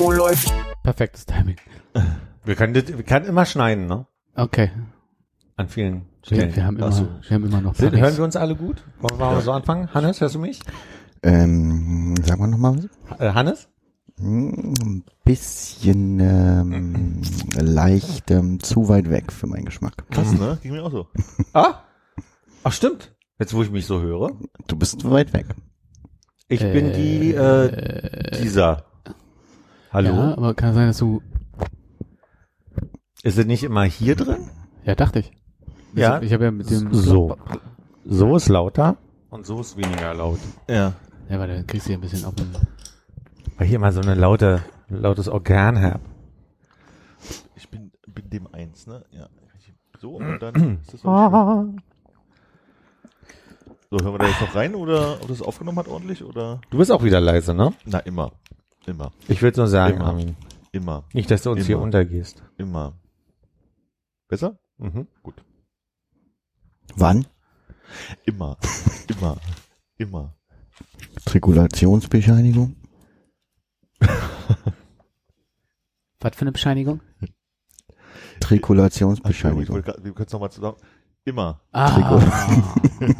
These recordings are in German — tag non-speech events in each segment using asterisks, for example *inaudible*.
Oh, läuft. Perfektes Timing. Wir können, das- wir können immer schneiden, ne? Okay. An vielen Stellen. Wir, wir, haben immer, so. wir haben immer noch Sind, hören wir uns alle gut? Wollen wir mal so anfangen? Hannes, hörst du mich? Ähm, sag mal nochmal was. Äh, Hannes? Hm, Ein bisschen ähm, leicht ähm, zu weit weg für meinen Geschmack. Krass, ne? Ging mir auch so. *laughs* Ah? Ach, stimmt. Jetzt, wo ich mich so höre. Du bist zu weit weg. Ich bin die, äh, dieser. Hallo? Ja, aber kann sein, dass du, Ist es nicht immer hier drin? ja, dachte ich. Ja. Ich habe ja mit dem, So. So ist lauter und so ist weniger laut. Ja. Ja, weil dann kriegst du ja ein bisschen auf den, Weil ich hier mal so eine laute, lautes Organ habe. Ich bin, bin dem eins, ne? Ja. So, und dann *clears throat* ist das auch schön. So, hören wir da jetzt noch rein oder ob das aufgenommen hat ordentlich oder? Du bist auch wieder leise, ne? Na, immer. Immer. Ich will nur sagen, Immer. Armin. Immer. Nicht, dass du uns hier Immer. untergehst. Immer. Besser? Mhm. Gut. Wann? Immer. *laughs* Immer. Immer. Trikulationsbescheinigung? was für eine Bescheinigung? Trikulationsbescheinigung. Wir können es nochmal zusammen. Immer. Ah. *laughs*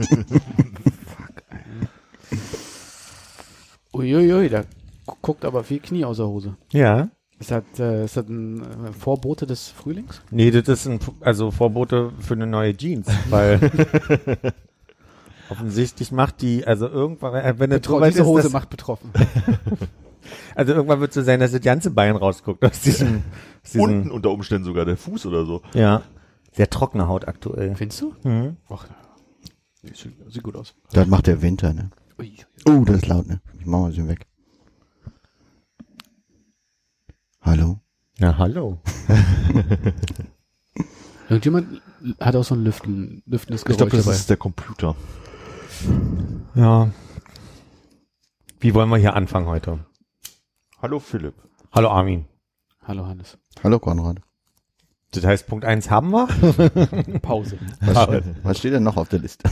Uiuiui, da gu- guckt aber viel Knie aus der Hose. Ja. Ist das, äh, ist das ein äh, Vorbote des Frühlings? Nee, das ist ein, also Vorbote für eine neue Jeans, weil *laughs* offensichtlich macht die, also irgendwann, äh, wenn es Betro diese ist, Hose macht betroffen. *laughs* also irgendwann wird es so sein, dass das ganze Bein rausguckt aus diesem, aus diesem Unten unter Umständen sogar der Fuß oder so. ja, sehr trockene Haut aktuell. Findest du? Mhm. Ach, nee, sieht, sieht gut aus. Das macht der Winter, ne? Ui. Oh, das ist laut, ne? Ich mach mal ein bisschen weg. Hallo? Ja, hallo. *laughs* Irgendjemand hat auch so ein Lüften, lüftendes Ich Geräusch glaube, das dabei. ist der Computer. Ja. Wie wollen wir hier anfangen heute? Hallo Philipp. Hallo Armin. Hallo Hannes. Hallo Konrad. Das heißt, Punkt eins haben wir? *laughs* Pause. Was, was steht denn noch auf der Liste?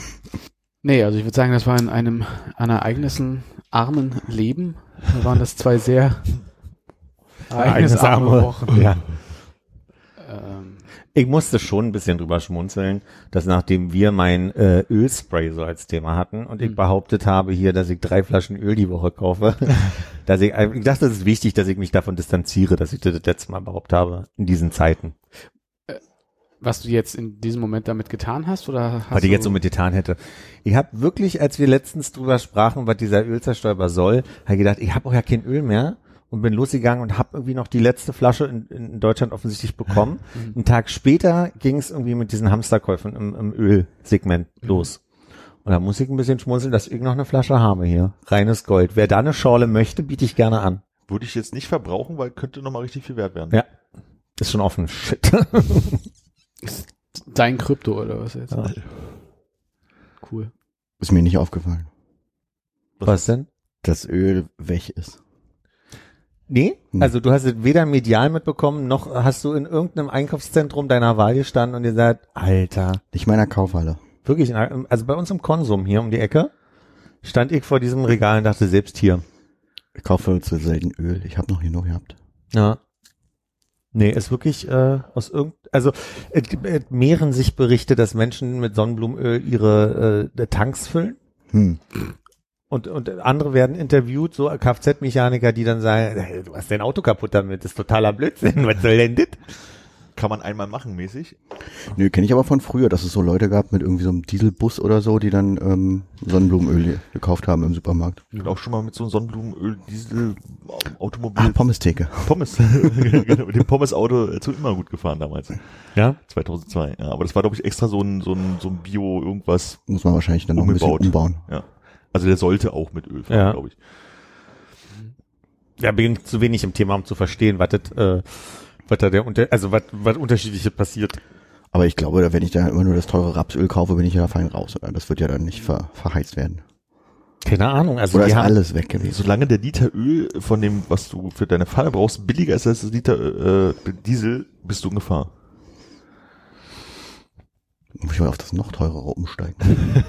Nee, also ich würde sagen, das war in einem an ereignissen armen Leben. Da waren das zwei sehr ereignisarme Wochen. Ja. Ich musste schon ein bisschen drüber schmunzeln, dass nachdem wir mein äh, Ölspray so als Thema hatten und ich Hm. behauptet habe hier, dass ich drei Flaschen Öl die Woche kaufe, *laughs* dass ich, ich dachte, es ist wichtig, dass ich mich davon distanziere, dass ich das das letzte Mal behauptet habe in diesen Zeiten. was du jetzt in diesem Moment damit getan hast oder hast was ich jetzt so mit getan hätte. Ich habe wirklich, als wir letztens drüber sprachen, was dieser Ölzerstäuber soll, habe ich gedacht, ich habe auch ja kein Öl mehr und bin losgegangen und habe irgendwie noch die letzte Flasche in, in Deutschland offensichtlich bekommen. *laughs* Einen Tag später ging es irgendwie mit diesen Hamsterkäufen im, im Ölsegment los. Und da muss ich ein bisschen schmunzeln, dass ich noch eine Flasche habe hier. Reines Gold. Wer da eine Schorle möchte, biete ich gerne an. Würde ich jetzt nicht verbrauchen, weil könnte nochmal richtig viel wert werden. Ja. Ist schon offen. Shit. *laughs* dein Krypto oder was jetzt? Ja. Cool. Ist mir nicht aufgefallen. Was denn? Das Öl weg ist. Nee, Hm. also du hast es weder medial mitbekommen, noch hast du in irgendeinem Einkaufszentrum deiner Wahl gestanden und gesagt, Alter, Nicht meiner Kaufhalle. wirklich, also bei uns im Konsum hier um die Ecke, stand ich vor diesem Regal und dachte, selbst hier. Ich kaufe zu selten Öl. Ich habe noch genug gehabt. Ja. Nee, ist wirklich äh, aus irgend, also es gibt- es mehren sich Berichte, dass Menschen mit Sonnenblumenöl ihre äh, Tanks füllen. Hm. Und, und andere werden interviewt, so Kfz-Mechaniker, die dann sagen, hey, du hast dein Auto kaputt damit, das ist totaler Blödsinn, was soll denn das? Kann man einmal machen mäßig. Nö, kenne ich aber von früher, dass es so Leute gab mit irgendwie so einem Dieselbus oder so, die dann ähm, Sonnenblumenöl gekauft haben im Supermarkt. Ich bin auch schon mal mit so einem Sonnenblumenöl, Diesel, Automobil, Ah, Pommestheke. Pommes, *laughs* genau, mit dem Pommes-Auto zu immer gut gefahren damals. Ja? 2002. Ja, aber das war, glaube ich, extra so ein, so ein, so ein Bio irgendwas. Muss man wahrscheinlich dann noch ein bisschen Umgebaut. umbauen. Ja. Also der sollte auch mit Öl fahren, Ja. glaube ich. ja, bin zu wenig im Thema, um zu verstehen, was das, äh, was da der unter, also was, was unterschiedliche passiert. Aber ich glaube, wenn ich da immer nur das teure Rapsöl kaufe, bin ich ja fein raus. Oder? Das wird ja dann nicht ver verheizt werden. Keine Ahnung, also Oder ist haben, alles weg gewesen? Solange der Liter Öl von dem, was du für deine Pfanne brauchst, billiger ist als das Liter äh, Diesel, bist du in Gefahr. Muss ich mal auf das noch teurere umsteigen. *laughs*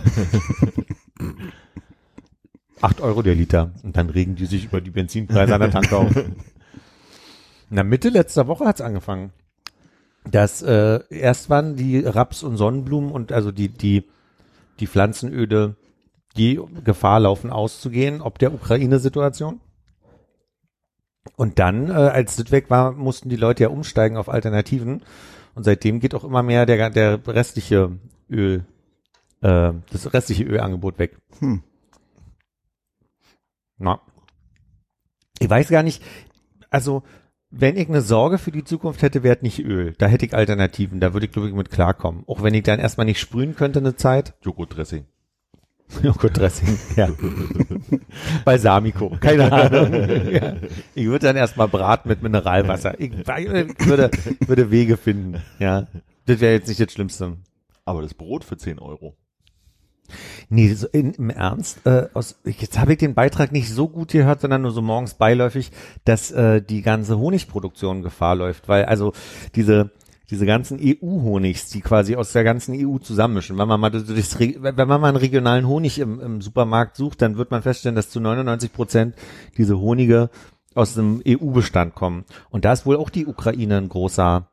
acht Euro der Liter. Und dann regen die sich über die Benzinpreise an der Tanke auf. *laughs* Na, Mitte letzter Woche hat's angefangen. Das, äh, erst waren die Raps und Sonnenblumen und also die, die, die Pflanzenöle, die Gefahr laufen auszugehen, ob der Ukraine-Situation. Und dann, äh, als das weg war, mussten die Leute ja umsteigen auf Alternativen. Und seitdem geht auch immer mehr der, der restliche Öl, äh, das restliche Ölangebot weg. Hm. Na. Ich weiß gar nicht, also wenn ich eine Sorge für die Zukunft hätte, wäre es nicht Öl. Da hätte ich Alternativen, da würde ich glaube ich mit klarkommen. Auch wenn ich dann erstmal nicht sprühen könnte eine Zeit. Joghurtdressing. *laughs* Joghurtdressing, ja. *laughs* Balsamico, keine *laughs* Ahnung. ja. Ich würde dann erstmal braten mit Mineralwasser. Ich, ich würde, würde Wege finden, ja. Das wäre jetzt nicht das Schlimmste. Aber das Brot für 10 Euro. Nee, so in, im Ernst, äh, aus, jetzt habe ich den Beitrag nicht so gut gehört, sondern nur so morgens beiläufig, dass äh, die ganze Honigproduktion Gefahr läuft, weil also diese diese ganzen EU-Honigs, die quasi aus der ganzen EU zusammenmischen. Wenn man mal Re- wenn man mal einen regionalen Honig im, im Supermarkt sucht, dann wird man feststellen, dass zu 99 Prozent diese Honige aus dem EU-Bestand kommen. Und da ist wohl auch die Ukraine ein großer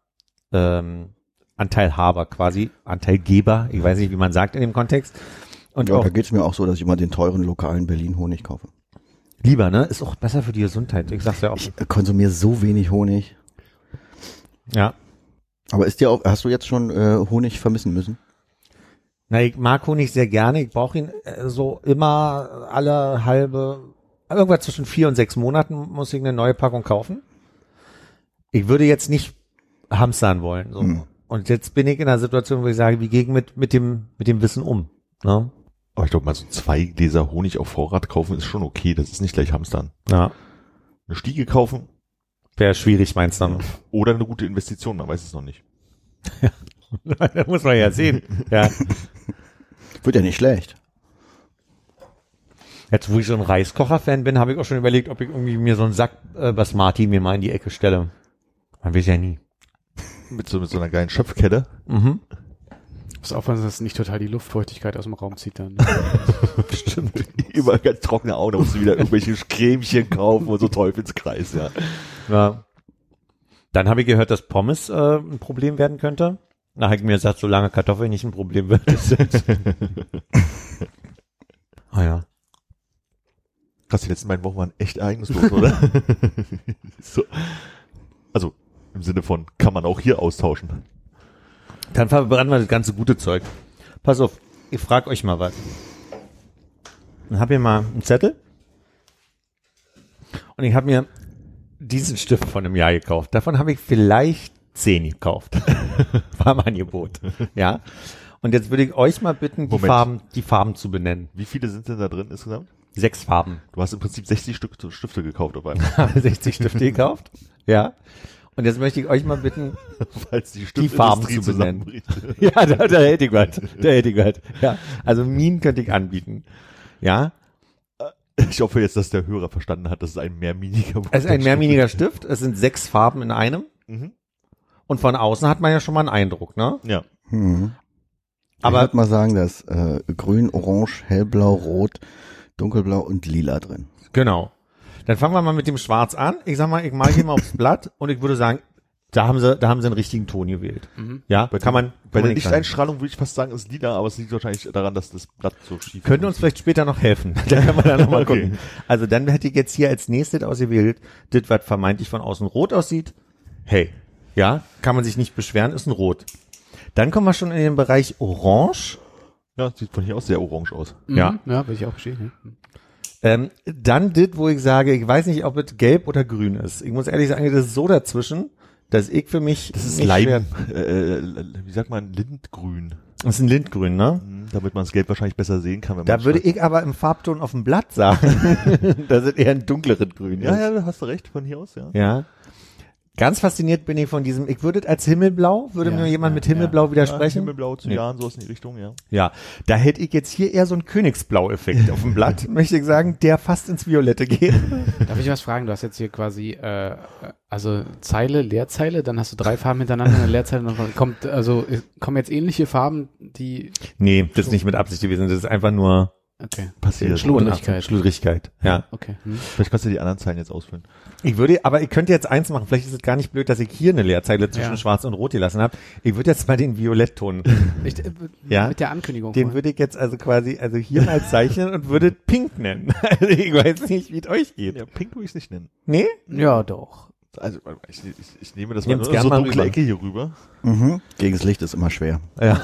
ähm, Anteilhaber quasi, Anteilgeber, ich weiß nicht, wie man sagt in dem Kontext. Und Ja, auch da geht's mir auch so, dass ich immer den teuren lokalen Berlin-Honig kaufe. lieber, ne? Ist auch besser für die Gesundheit. Ich sag's ja auch. Ich äh, konsumiere so wenig Honig. Ja. Aber ist dir auch, hast du jetzt schon äh, Honig vermissen müssen? Na, ich mag Honig sehr gerne. Ich brauche ihn äh, so immer alle halbe, irgendwas zwischen vier und sechs Monaten muss ich eine neue Packung kaufen. Ich würde jetzt nicht hamstern wollen. So. Hm. Und jetzt bin ich in einer Situation, wo ich sage, wie gehe ich mit, mit dem, mit dem Wissen um? Ne? Aber ich glaube mal so zwei Gläser Honig auf Vorrat kaufen ist schon okay. Das ist nicht gleich Hamstern. Ja. Eine Stiege kaufen Wäre schwierig, meinst du? *laughs* oder eine gute Investition, man weiß es noch nicht. *laughs* da muss man ja sehen. Ja. Wird ja nicht schlecht. Jetzt, wo ich so ein Reiskocher-Fan bin, habe ich auch schon überlegt, ob ich irgendwie mir so einen Sack äh, Basmati mir mal in die Ecke stelle. Man weiß ja nie. Mit so, mit so einer geilen Schöpfkette. Mhm. Muss aufpassen, dass es nicht total die Luftfeuchtigkeit aus dem Raum zieht dann. *laughs* Stimmt. Immer ganz trockene Augen, da musst du wieder irgendwelche Cremchen kaufen und so Teufelskreis, ja. Ja. Dann habe ich gehört, dass Pommes äh, ein Problem werden könnte. Da habe ich mir gesagt, solange Kartoffeln nicht ein Problem wird. ist es- *laughs* ah ja. Krass, die letzten beiden Wochen waren echt ereignislos, oder? *laughs* so. Also, im Sinne von, kann man auch hier austauschen. Dann verbrennen wir das ganze gute Zeug. Pass auf, ich frage euch mal was. Dann hab ihr mal einen Zettel. Und ich habe mir diesen Stift von einem Jahr gekauft. Davon habe ich vielleicht zehn gekauft. *laughs* War im Angebot. Ja. Und jetzt würde ich euch mal bitten, die. Farben, die Farben zu benennen. Wie viele sind denn da drin insgesamt? Sechs Farben. Du hast im Prinzip 60 Stück Stifte gekauft auf einmal. *laughs* habe 60 Stifte gekauft. Ja. Und jetzt möchte ich euch mal bitten, *laughs* Falls die Die Farben zu benennen. *laughs* ja, da, da hätte ich was. Da hätte ich was. Ja. Also Minen könnte ich anbieten. Ja. Ich hoffe jetzt, dass der Hörer verstanden hat, dass es ein mehrminiger Es ist ein mehrminiger Stift. Es sind sechs Farben in einem. Mhm. Und von außen hat man ja schon mal einen Eindruck, ne? Ja. Mhm. Aber- ich würde mal sagen, dass äh, grün, orange, hellblau, rot, dunkelblau und lila drin. Genau. Dann fangen wir mal mit dem Schwarz an. Ich sag mal, ich mal hier mal aufs Blatt und ich würde sagen, da haben sie, da haben sie einen richtigen Ton gewählt. Ja, Bei kann man, Bei kann der man. Lichteinstrahlung würde ich fast sagen, ist lila, aber es liegt wahrscheinlich daran, dass das Blatt so schief Könnte uns vielleicht später noch helfen. *laughs* Da können wir dann nochmal Okay. gucken. Also dann hätte ich jetzt hier als nächstes ausgewählt, das, was vermeintlich von außen rot aussieht. Hey, ja, kann man sich nicht beschweren, ist ein Rot. Dann kommen wir schon in den Bereich Orange. Ja, sieht von hier aus sehr orange aus. Ja. Mhm. Ja, will ich auch bestätigen. Ja. Ähm, dann das, wo ich sage, ich weiß nicht, ob es gelb oder grün ist. Ich muss ehrlich sagen, das ist so dazwischen, dass ich für mich Das ist Leim, äh, äh, wie sagt man, Lindgrün. Das ist ein Lindgrün, ne? Hm, Damit man das Gelb wahrscheinlich besser sehen kann, wenn man Da würde ich aber im Farbton auf dem Blatt sagen, *laughs* dass es eher ein dunkleres Grün Ja, ist. ja, da hast du recht, von hier aus, ja. Ja. Ganz fasziniert bin ich von diesem, ich würde es als Himmelblau, würde Ja, mir jemand ja, mit Himmelblau Ja, widersprechen? Himmelblau zu Nee. Jahren, sowas in die Richtung, ja. Ja, da hätte ich jetzt hier eher so einen Königsblau-Effekt auf dem Blatt, *laughs* möchte ich sagen, der fast ins Violette geht. Darf ich was fragen? Du hast jetzt hier quasi, äh, also Zeile, Leerzeile, dann hast du drei Farben hintereinander, eine Leerzeile noch, kommt, also, kommen jetzt ähnliche Farben, die, Nee, das ist nicht mit Absicht gewesen, das ist einfach nur okay. Passiert. Schludrigkeit. Schludrigkeit, ja. Okay. Hm. Vielleicht kannst du die anderen Zeilen jetzt ausfüllen. Ich würde, aber ich könnte jetzt eins machen, vielleicht ist es gar nicht blöd, dass ich hier eine Leerzeile zwischen Ja. Schwarz und Rot gelassen habe. Ich würde jetzt mal den Violettton, *laughs* Ich, äh, Ja. Mit der Ankündigung. den würde ich jetzt also quasi, also hier mal zeichnen und würde *laughs* Pink nennen. *laughs* Also ich weiß nicht, wie es euch geht. Ja, Pink würde ich es nicht nennen. Nee? ja, doch. Also, mal, ich, ich, ich nehme das mal Nehm's nur so mal dunkle. Ecke hier rüber. Mhm. Gegen das Licht ist immer schwer. Ja.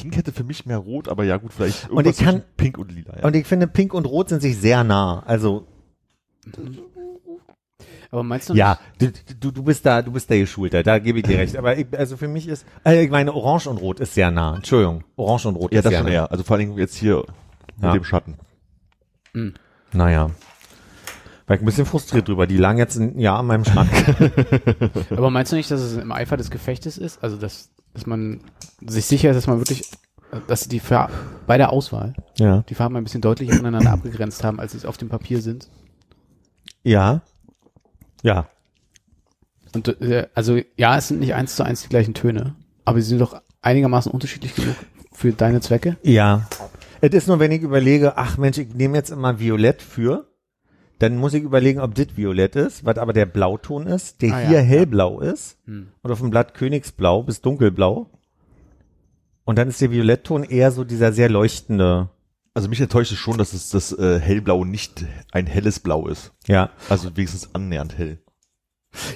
Pink hätte für mich mehr Rot, aber ja gut, vielleicht Und ich kann- zwischen Pink und Lila, ja. Und ich finde, Pink und Rot sind sich sehr nah. Also, Aber meinst du ja, du, du, du bist da, du bist da geschulter, da gebe ich dir recht. Aber ich, also für mich ist, äh, ich meine, Orange und Rot ist sehr nah. Entschuldigung, Orange und Rot ja, ist das sehr schon nah. eher. Also vor allem jetzt hier mit Ja. dem Schatten. Naja. War ich ein bisschen frustriert drüber. Die lagen jetzt ein Jahr an meinem Schrank. nicht, *laughs* aber meinst du nicht, dass es im Eifer des Gefechtes ist? Also, dass, dass man sich sicher ist, dass man wirklich, dass die Farben, bei der Auswahl ja. die Farben ein bisschen deutlicher voneinander abgegrenzt haben, als sie es auf dem Papier sind? Ja. Ja. Und äh, also ja, es sind nicht eins zu eins die gleichen Töne, aber sie sind doch einigermaßen unterschiedlich genug für deine Zwecke. Ja. Es ist nur, wenn ich überlege, ach Mensch, ich nehme jetzt immer Violett für, dann muss ich überlegen, ob das Violett ist, was aber der Blauton ist, der Ah, ja, hier ja. hellblau ist Hm. und auf dem Blatt Königsblau bis dunkelblau. Und dann ist der Violettton eher so dieser sehr leuchtende. Also mich enttäuscht es schon, dass es das äh, hellblau nicht ein helles Blau ist. Ja. Also wenigstens annähernd hell.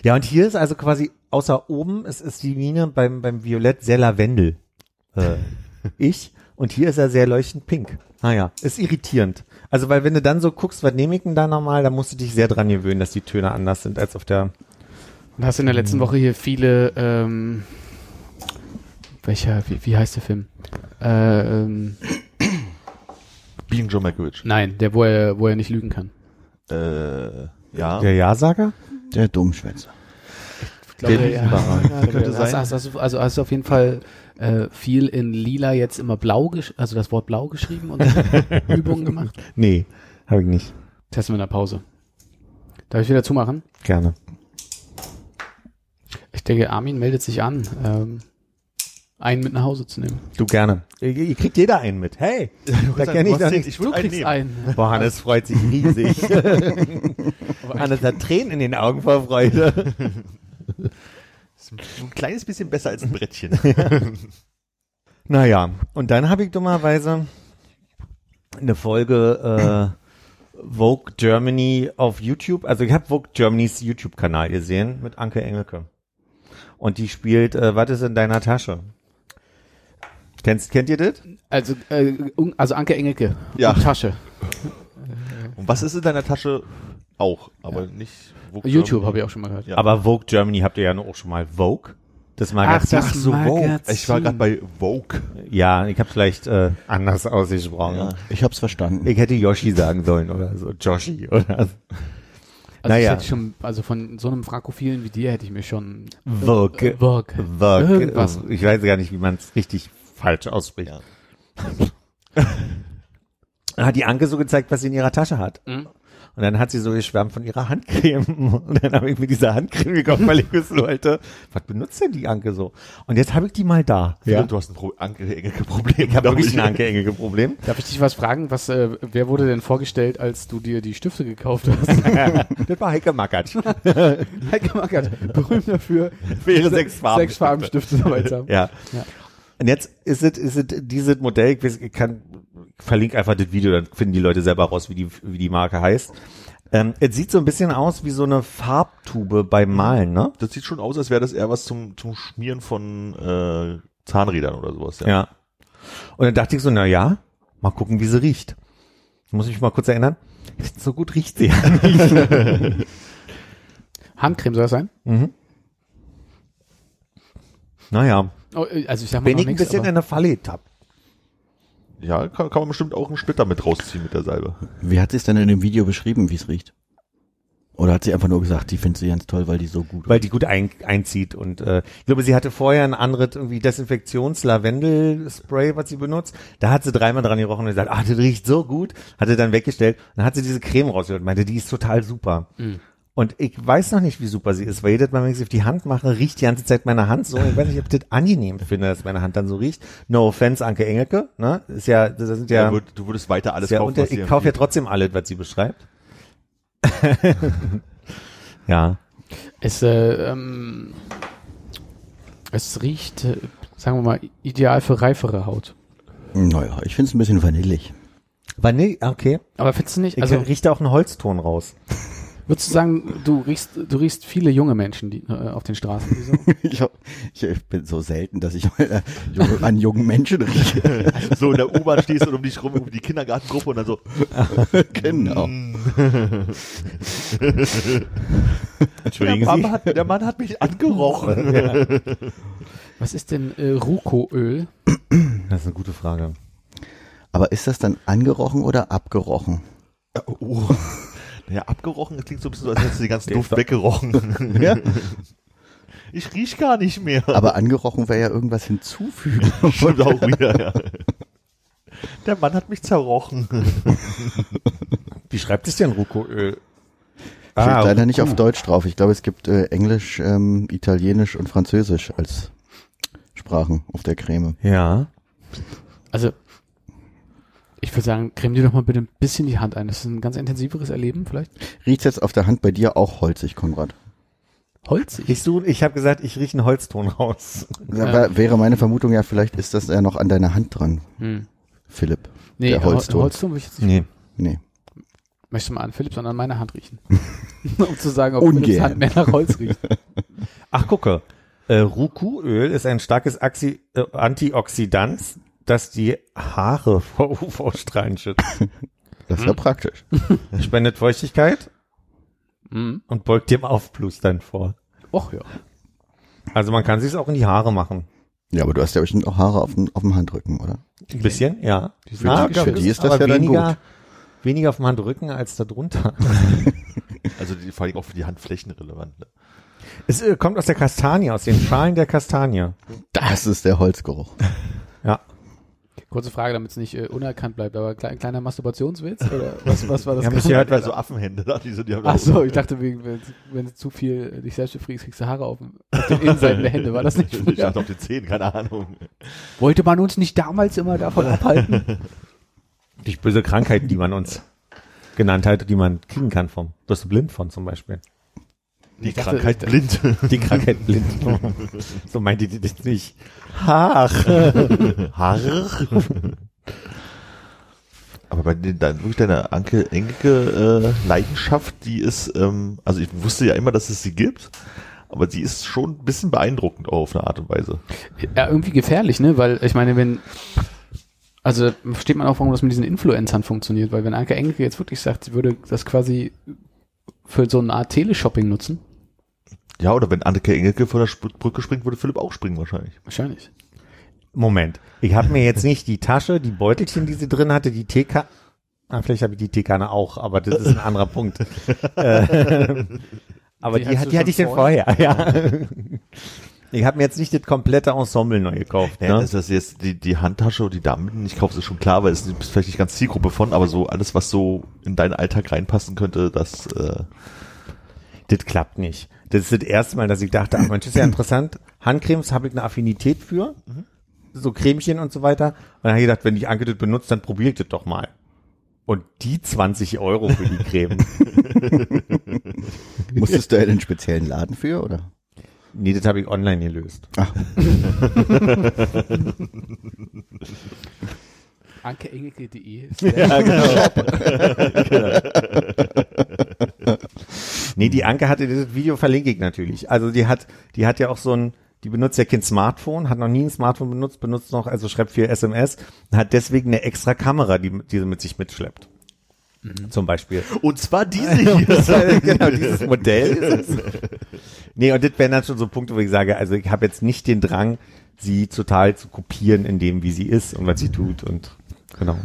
Ja, und hier ist also quasi außer oben, es ist die Mine beim, beim Violett sehr Lavendel. Äh, *laughs* ich. Und hier ist er sehr leuchtend pink. Naja, ist irritierend. Also, weil wenn du dann so guckst, was nehme ich denn da nochmal, da musst du dich sehr dran gewöhnen, dass die Töne anders sind als auf der. Und hast in der letzten Woche hier viele, ähm, welcher, wie, wie heißt der Film? Äh, ähm, *clears throat* Being John Malkovich. nein, der, wo er, wo er nicht lügen kann. Äh, ja. Der Ja-Sager? Der Dummschwätzer. Ich glaube, Der ja, ja, Könnte könnte sein. sein. Hast, hast, du- also hast du auf jeden Fall äh, viel in lila jetzt immer blau, gesch also das Wort blau geschrieben und *laughs* Übungen gemacht. Nee, habe ich nicht. Testen wir in der Pause. Darf ich wieder zumachen? Gerne. Ich denke, Armin meldet sich an, ähm, einen mit nach Hause zu nehmen. Du gerne. Ihr, ihr kriegt jeder einen mit. Hey, *laughs* da kenne ich doch nicht. Ich Du einen kriegst nehmen. einen. Boah, Hannes freut sich riesig. *laughs* *laughs* Hannes hat Tränen in den Augen vor Freude. Ist ein kleines bisschen besser als ein Brettchen. Naja, und dann habe ich dummerweise eine Folge äh, Vogue Germany auf YouTube, also ich habe Vogue Germanys YouTube-Kanal gesehen mit Anke Engelke. Und die spielt äh, Was ist in deiner Tasche? Kennst, kennt ihr das? Also, äh, un- also Anke Engelke. Ja. Und Tasche. Und was ist in deiner Tasche? Auch, aber nicht. Vogue YouTube habe ich auch schon mal gehört. Ja. Aber Vogue Germany habt ihr ja auch schon mal. Vogue? Das Magazin. das Ach so, Vogue. Magazin. Ich war gerade bei Vogue. ja, ich habe vielleicht äh, anders ausgesprochen. Ja. Ich hab's verstanden. Ich hätte Yoshi sagen sollen oder so. Joshi oder so. Also Naja. ich hätte schon, also von so einem Frankophilen wie dir hätte ich mir schon Vogue. Vogue. Vogue. Irgendwas. Ich weiß gar nicht, wie man es richtig falsch ausspricht. Ja. *laughs* Dann hat die Anke so gezeigt, was sie in ihrer Tasche hat. Mhm. Und dann hat sie so geschwärmt von ihrer Handcreme. *laughs* Und dann habe ich mir diese Handcreme gekauft, weil ich wissen wollte, was benutzt denn die Anke so? Und jetzt habe ich die mal da. Ja. Du hast ein Pro Anke Engelke Problem. Ich habe wirklich ein Anke-Engel-Problem. Darf ich dich was fragen? Was, äh, wer wurde denn vorgestellt, als du dir die Stifte gekauft hast? *laughs* das war Heike Mackert. Heike Mackert, berühmt dafür, Für ihre sechs Farben. sechs Farbenstifte dabei zu haben. Ja. Ja. Und jetzt ist es, ist es dieses Modell, ich, weiß, ich kann, ich verlinke einfach das Video, dann finden die Leute selber raus, wie die, wie die Marke heißt. Ähm, es sieht so ein bisschen aus wie so eine Farbtube beim Malen, ne? Das sieht schon aus, als wäre das eher was zum, zum Schmieren von äh, Zahnrädern oder sowas. Ja. Ja. Und dann dachte ich so, na ja, mal gucken, wie sie riecht. Muss ich mich mal kurz erinnern. So gut riecht sie ja *laughs* nicht. Handcreme soll das sein? mhm. Naja, also ich sag mal bin ich ein bisschen in eine Falle getappt. Ja, kann, kann man bestimmt auch einen Splitter mit rausziehen mit der Salbe. Wie hat sie es denn in dem Video beschrieben, wie es riecht? Oder hat sie einfach nur gesagt, die findet sie ganz toll, weil die so gut weil die gut ein, einzieht und äh, ich glaube, sie hatte vorher ein anderes irgendwie Desinfektions-Lavendel-Spray, was sie benutzt. Da hat sie dreimal dran gerochen und gesagt, ah, das riecht so gut, hatte dann weggestellt. Dann hat sie diese Creme rausgeholt und meinte, die ist total super. Und ich weiß noch nicht, wie super sie ist, weil jedes Mal, wenn ich sie auf die Hand mache, riecht die ganze Zeit meine Hand so. Ich weiß nicht, ob ich das angenehm finde, dass meine Hand dann so riecht. No offense, Anke Engelke, ne? Ist ja, das sind ja, Ja. Du, würd- du würdest weiter alles ja kaufen, unter, was sie ich kaufe ja trotzdem alles, was sie beschreibt. *laughs* ja. Es, äh, ähm, es riecht, äh, sagen wir mal, ideal für reifere Haut. Naja, ich finde es ein bisschen vanillig. Vanille, okay. Aber findest du nicht, Ich also riecht da auch einen Holzton raus. *laughs* würdest du sagen, du riechst, du riechst viele junge Menschen die, äh, auf den Straßen? *laughs* Ich, hab- ich bin so selten, dass ich äh, an jungen Menschen rieche. *laughs* So in der U-Bahn stehst und um dich rum, um die Kindergartengruppe und dann so, *laughs* genau. Entschuldigen der, Sie. Mann hat, der Mann hat mich angerochen. Was ist denn äh, Rucoöl? *clears throat* Das ist eine gute Frage. Aber ist das dann angerochen oder abgerochen? Oh. Naja, abgerochen, das klingt so ein bisschen so, als hättest du den ganzen *laughs* Duft weggerochen. *laughs* Ja. Ich riech gar nicht mehr. Aber angerochen wäre ja irgendwas hinzufügen. *laughs* Stimmt auch wieder, ja. Der Mann hat mich zerrochen. Wie schreibt es denn Rucoöl? Steht Ah, leider nicht auf Deutsch drauf. Ich glaube, es gibt äh, Englisch, ähm, Italienisch und Französisch als Sprachen auf der Creme. Ja. Also, ich würde sagen, creme dir doch mal bitte ein bisschen die Hand ein. Das ist ein ganz intensiveres Erleben vielleicht. Riecht jetzt auf der Hand bei dir auch holzig, Konrad? Holzig. Ich, so, ich habe gesagt, ich rieche einen Holzton raus. Aber wäre meine Vermutung ja, vielleicht ist das ja noch an deiner Hand dran, Hm. Philipp. Nee, Der Holzton. Holzton. Will ich jetzt nicht. Nee. Nee. Möchtest du mal an Philipp, sondern an meine Hand riechen. *laughs* um zu sagen, ob Ungern. Philipps Hand mehr nach Holz riecht. Ach, gucke. Äh, Rucoöl ist ein starkes Axi äh, Antioxidant, das die Haare vor UV-Strahlen schützt. *laughs* Das ist ja praktisch. Spendet Feuchtigkeit Mhm. und beugt dem Aufplustern vor. Och ja. Also man kann sich auch in die Haare machen. Ja, aber du hast ja bestimmt auch Haare auf dem, auf dem Handrücken, oder? Ein bisschen, ja. Ah, für glaub, die ist das aber ja dann weniger, gut. weniger auf dem Handrücken als da drunter. *laughs* Also die, vor allem auch für die Handflächen relevant. Ne? Es äh, kommt aus der Kastanie, aus den Schalen der Kastanie. Das ist der Holzgeruch. Ja. Kurze Frage, damit es nicht äh, unerkannt bleibt, aber klein, kleiner Masturbationswitz? Oder *laughs* was, was war das? Ja, mich gerade? gehört, Also Affenhände, da, die sind ja Ach so, ich dachte, wenn, wenn du zu viel äh, dich selbst befriedigst, kriegst du Haare auf, dem- auf den Innenseiten der Hände. War das nicht *laughs* Ich früher? dachte auf den Zehen, keine Ahnung. Wollte man uns nicht damals immer davon abhalten? durch böse Krankheiten, die man uns genannt hat, die man kriegen kann vom, wirst du blind von zum Beispiel. Die Ich dachte, Krankheit blind. *laughs* Die Krankheit blind. *laughs* so meinte die das nicht. Ach. *laughs* Haar. Aber bei den, dann wirklich deiner Anke Engelke äh, Leidenschaft, die ist, ähm, also ich wusste ja immer, dass es sie gibt, aber die ist schon ein bisschen beeindruckend auch auf eine Art und Weise. Ja, irgendwie gefährlich, ne? Weil ich meine, wenn also versteht man auch, warum das mit diesen Influencern funktioniert, weil wenn Anke Engelke jetzt wirklich sagt, sie würde das quasi für so eine Art Teleshopping nutzen, Ja, oder wenn Anneke Engelke vor der Sp Brücke springt, würde Philipp auch springen wahrscheinlich. wahrscheinlich. Moment. Ich habe mir jetzt nicht die Tasche, die Beutelchen, die sie drin hatte, die TK. Ah, vielleicht habe ich die Teekanne auch, aber das ist ein anderer Punkt. *laughs* äh, *laughs* aber Die die, die hatte schon ich denn vorher, *laughs* ja. Ich habe mir jetzt nicht das komplette Ensemble neu gekauft. Ja, Ne? dass das jetzt die, die Handtasche oder die Damen, ich kaufe ist schon klar, weil es ist vielleicht nicht ganz Zielgruppe von, aber so alles, was so in deinen Alltag reinpassen könnte, das äh, Das klappt nicht. Das ist das erste Mal, dass ich dachte, ach Mensch, ist ja *clears throat* interessant. Handcremes habe ich eine Affinität für. So Cremchen und so weiter. Und dann habe ich gedacht, wenn die Anke das benutzt, dann probiere ich das doch mal. Und die 20 Euro für die Creme. *laughs* *laughs* *laughs* Musstest du ja den speziellen Laden für, oder? Nee, das habe ich online gelöst. *laughs* AnkeEngelke.de *laughs* Nee, die Anke hatte das Video verlinke ich natürlich. Also die hat, die hat ja auch so ein, die benutzt ja kein Smartphone, hat noch nie ein Smartphone benutzt, benutzt noch, also schreibt viel SMS, und hat deswegen eine extra Kamera, die, die sie mit sich mitschleppt. Zum Beispiel. Und zwar diese hier. *laughs* genau, dieses Modell ist es. Nee, und das wären dann schon so Punkte, wo ich sage, also ich habe jetzt nicht den Drang, sie total zu kopieren in dem, wie sie ist und was sie tut und genau.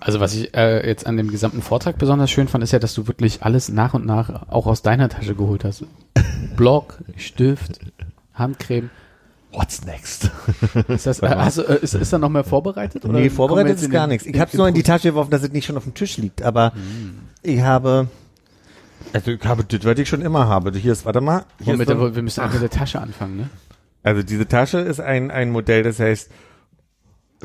Also was ich äh, jetzt an dem gesamten Vortrag besonders schön fand, ist ja, dass du wirklich alles nach und nach auch aus deiner Tasche geholt hast. *laughs* Block, Stift, Handcreme. What's next? Ist das, *laughs* äh, ist, ist da noch mehr vorbereitet? oder nee, vorbereitet ist gar nichts. Ich habe es nur in die Tasche geworfen, dass es nicht schon auf dem Tisch liegt, aber ich habe, also ich habe das, was ich schon immer habe. Hier ist, warte mal, hier ist wir, so, der, wir müssen einfach mit der Tasche anfangen, ne? also diese Tasche ist ein, ein Modell, das heißt,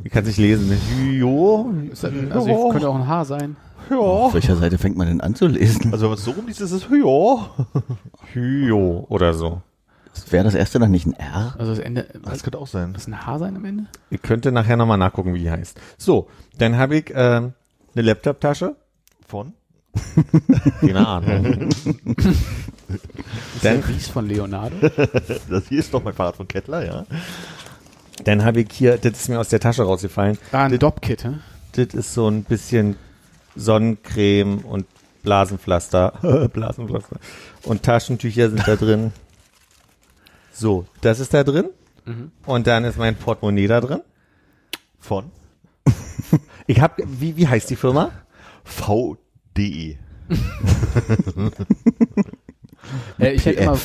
ich kann es nicht lesen, ne? Hyo, Ist das, also könnte auch ein Haar sein. Auf welcher Seite fängt man denn an zu lesen? Also wenn man es so rumliest, ist es ja. Hyo oder so. Wäre das erste dann nicht ein R? Also das Ende. Das Was, könnte auch sein. das ein Haar sein am Ende? Ich könnte nachher nochmal nachgucken, wie die heißt. So, dann habe ich ähm, eine Laptop-Tasche. Von? Keine Ahnung. *laughs* Ist Dann- der Ries von Leonardo? *laughs* Das hier ist doch mein Fahrrad von Kettler, ja. Dann habe ich hier, das ist mir aus der Tasche rausgefallen. Ah, ein Dopp-Kit, hä? Das ist so ein bisschen Sonnencreme und Blasenpflaster. *laughs* Blasenpflaster. Und Taschentücher sind da drin. So, das ist da drin. Und dann ist mein Portemonnaie da drin. Von Ich habe, wie, wie heißt die Firma? VDE. *laughs* Äh, ich hätte immer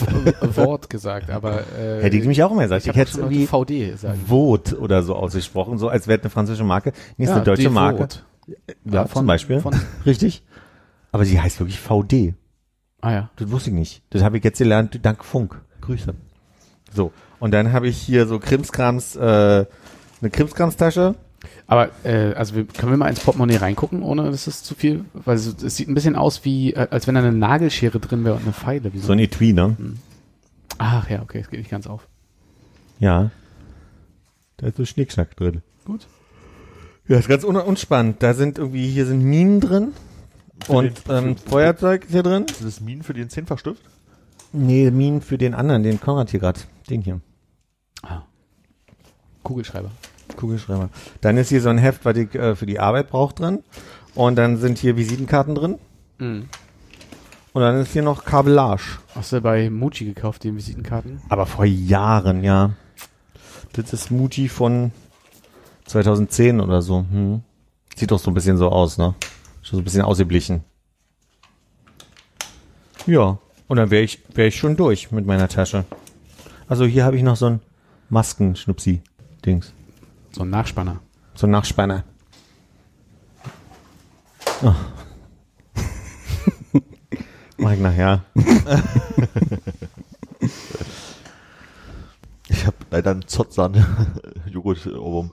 Wort gesagt, aber äh, Hätte ich mich auch immer gesagt. ich Ich, hätte irgendwie VD sagen. Vot oder so ausgesprochen, so als wäre es eine französische Marke. Nee, ist eine deutsche. Marke. Ja, von- zum Beispiel. von- Richtig. Aber sie heißt wirklich VD. Ah ja. Das wusste ich nicht. Das habe ich jetzt gelernt, dank Funk. Grüße. So. Und dann habe ich hier so Krimskrams, äh, eine Krimskramstasche. Aber äh, also wir, können wir mal ins Portemonnaie reingucken, ohne dass es zu viel, weil es, es sieht ein bisschen aus wie, äh, als wenn da eine Nagelschere drin wäre und eine Pfeile. Wie So ein Etui, ne? Ach ja, okay, es geht nicht ganz auf. Ja. Da ist so Schnickschnack drin. Gut. Ja, ist ganz un unspannend. Da sind irgendwie, hier sind Minen drin. Und den- ähm, Feuerzeug ist hier drin. Ist das Minen für den Zehnfachstift? Nee, Minen für den anderen, den Konrad hier gerade. Den hier. Ah. Kugelschreiber. Kugelschreiber. Dann ist hier so ein Heft, was ich äh, für die Arbeit brauche drin. Und dann sind hier Visitenkarten drin. Mhm. Und dann ist hier noch Kabellage. Hast du bei Muji gekauft, die Visitenkarten? Aber vor Jahren, ja. Das ist Muji von 2010 oder so. Hm. Sieht doch so ein bisschen so aus, ne? Schon so ein bisschen ausgeblichen. Ja. Und dann wäre ich, wär ich schon durch mit meiner Tasche. Also hier habe ich noch so ein Maskenschnupsi-Dings. So ein Nachspanner. So ein Nachspanner. Oh. *laughs* Mach ich nachher. *laughs* Ich habe leider einen Zotzan-Joghurt-Ohrwurm.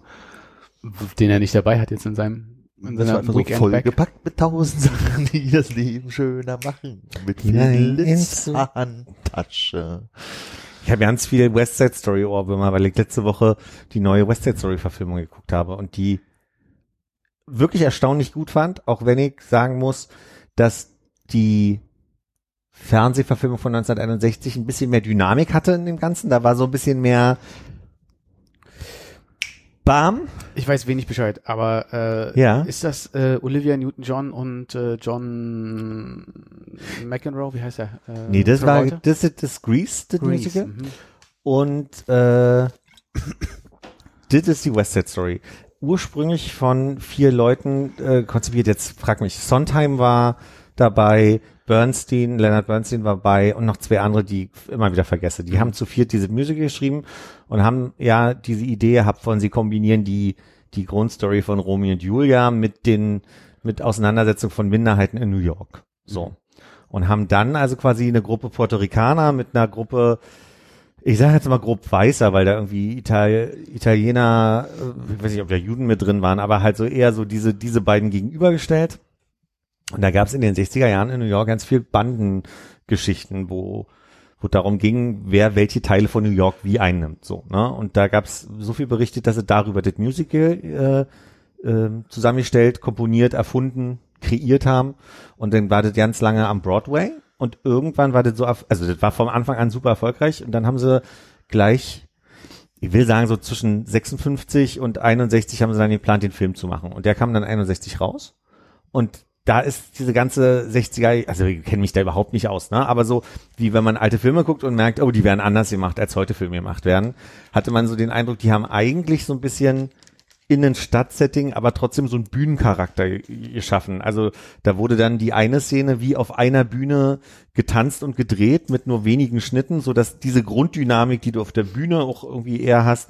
*laughs* Den er nicht dabei hat jetzt in seinem in Das war seiner einfach so Weekend vollgepackt mit tausend Sachen, die das Leben schöner machen. Mit viel Glitzerhandtasche. Ich habe ganz viel West Side Story Ohrwürmer, weil ich letzte Woche die neue West Side Story Verfilmung geguckt habe und die wirklich erstaunlich gut fand, auch wenn ich sagen muss, dass die Fernsehverfilmung von 1961 ein bisschen mehr Dynamik hatte in dem Ganzen. Da war so ein bisschen mehr Bam. Ich weiß wenig Bescheid, aber äh, Ja. ist das äh, Olivia Newton-John und äh, John McEnroe? Wie heißt er? Äh, Nee, das war das ist das Grease, das Grease. Musical. Mhm. Und äh, *clears throat* das ist die West Side Story. Ursprünglich von vier Leuten äh, konzipiert. Jetzt frag mich, Sondheim war dabei, Bernstein, Leonard Bernstein war dabei und noch zwei andere, die ich immer wieder vergesse. Die haben zu viert diese Musical geschrieben und haben ja diese Idee gehabt von, sie kombinieren die, die Grundstory von Romeo und Julia mit den, mit Auseinandersetzung von Minderheiten in New York. So. Und haben dann also quasi eine Gruppe Puerto Ricaner mit einer Gruppe ich sage jetzt mal grob Weißer, weil da irgendwie Ital Italiener, äh, ich weiß nicht, ob da Juden mit drin waren, aber halt so eher so diese, diese beiden gegenübergestellt. Und da gab es in den 60er Jahren in New York ganz viel Bandengeschichten, wo, wo darum ging, wer welche Teile von New York wie einnimmt. So, ne? Und da gab es so viel berichtet, dass sie darüber das Musical äh, äh, zusammengestellt, komponiert, erfunden, kreiert haben. Und dann war das ganz lange am Broadway. Und irgendwann war das so, also das war vom Anfang an super erfolgreich. Und dann haben sie gleich, ich will sagen, so zwischen 56 und 61 haben sie dann geplant, den Film zu machen. Und der kam dann 61 raus. Und da ist diese ganze 60er, also ich kenne mich da überhaupt nicht aus, ne? Aber so wie wenn man alte Filme guckt und merkt, oh, die werden anders gemacht, als heute Filme gemacht werden, hatte man so den Eindruck, die haben eigentlich so ein bisschen in ein Stadtsetting, aber trotzdem so einen Bühnencharakter geschaffen. Also da wurde dann die eine Szene wie auf einer Bühne getanzt und gedreht mit nur wenigen Schnitten, so dass diese Grunddynamik, die du auf der Bühne auch irgendwie eher hast,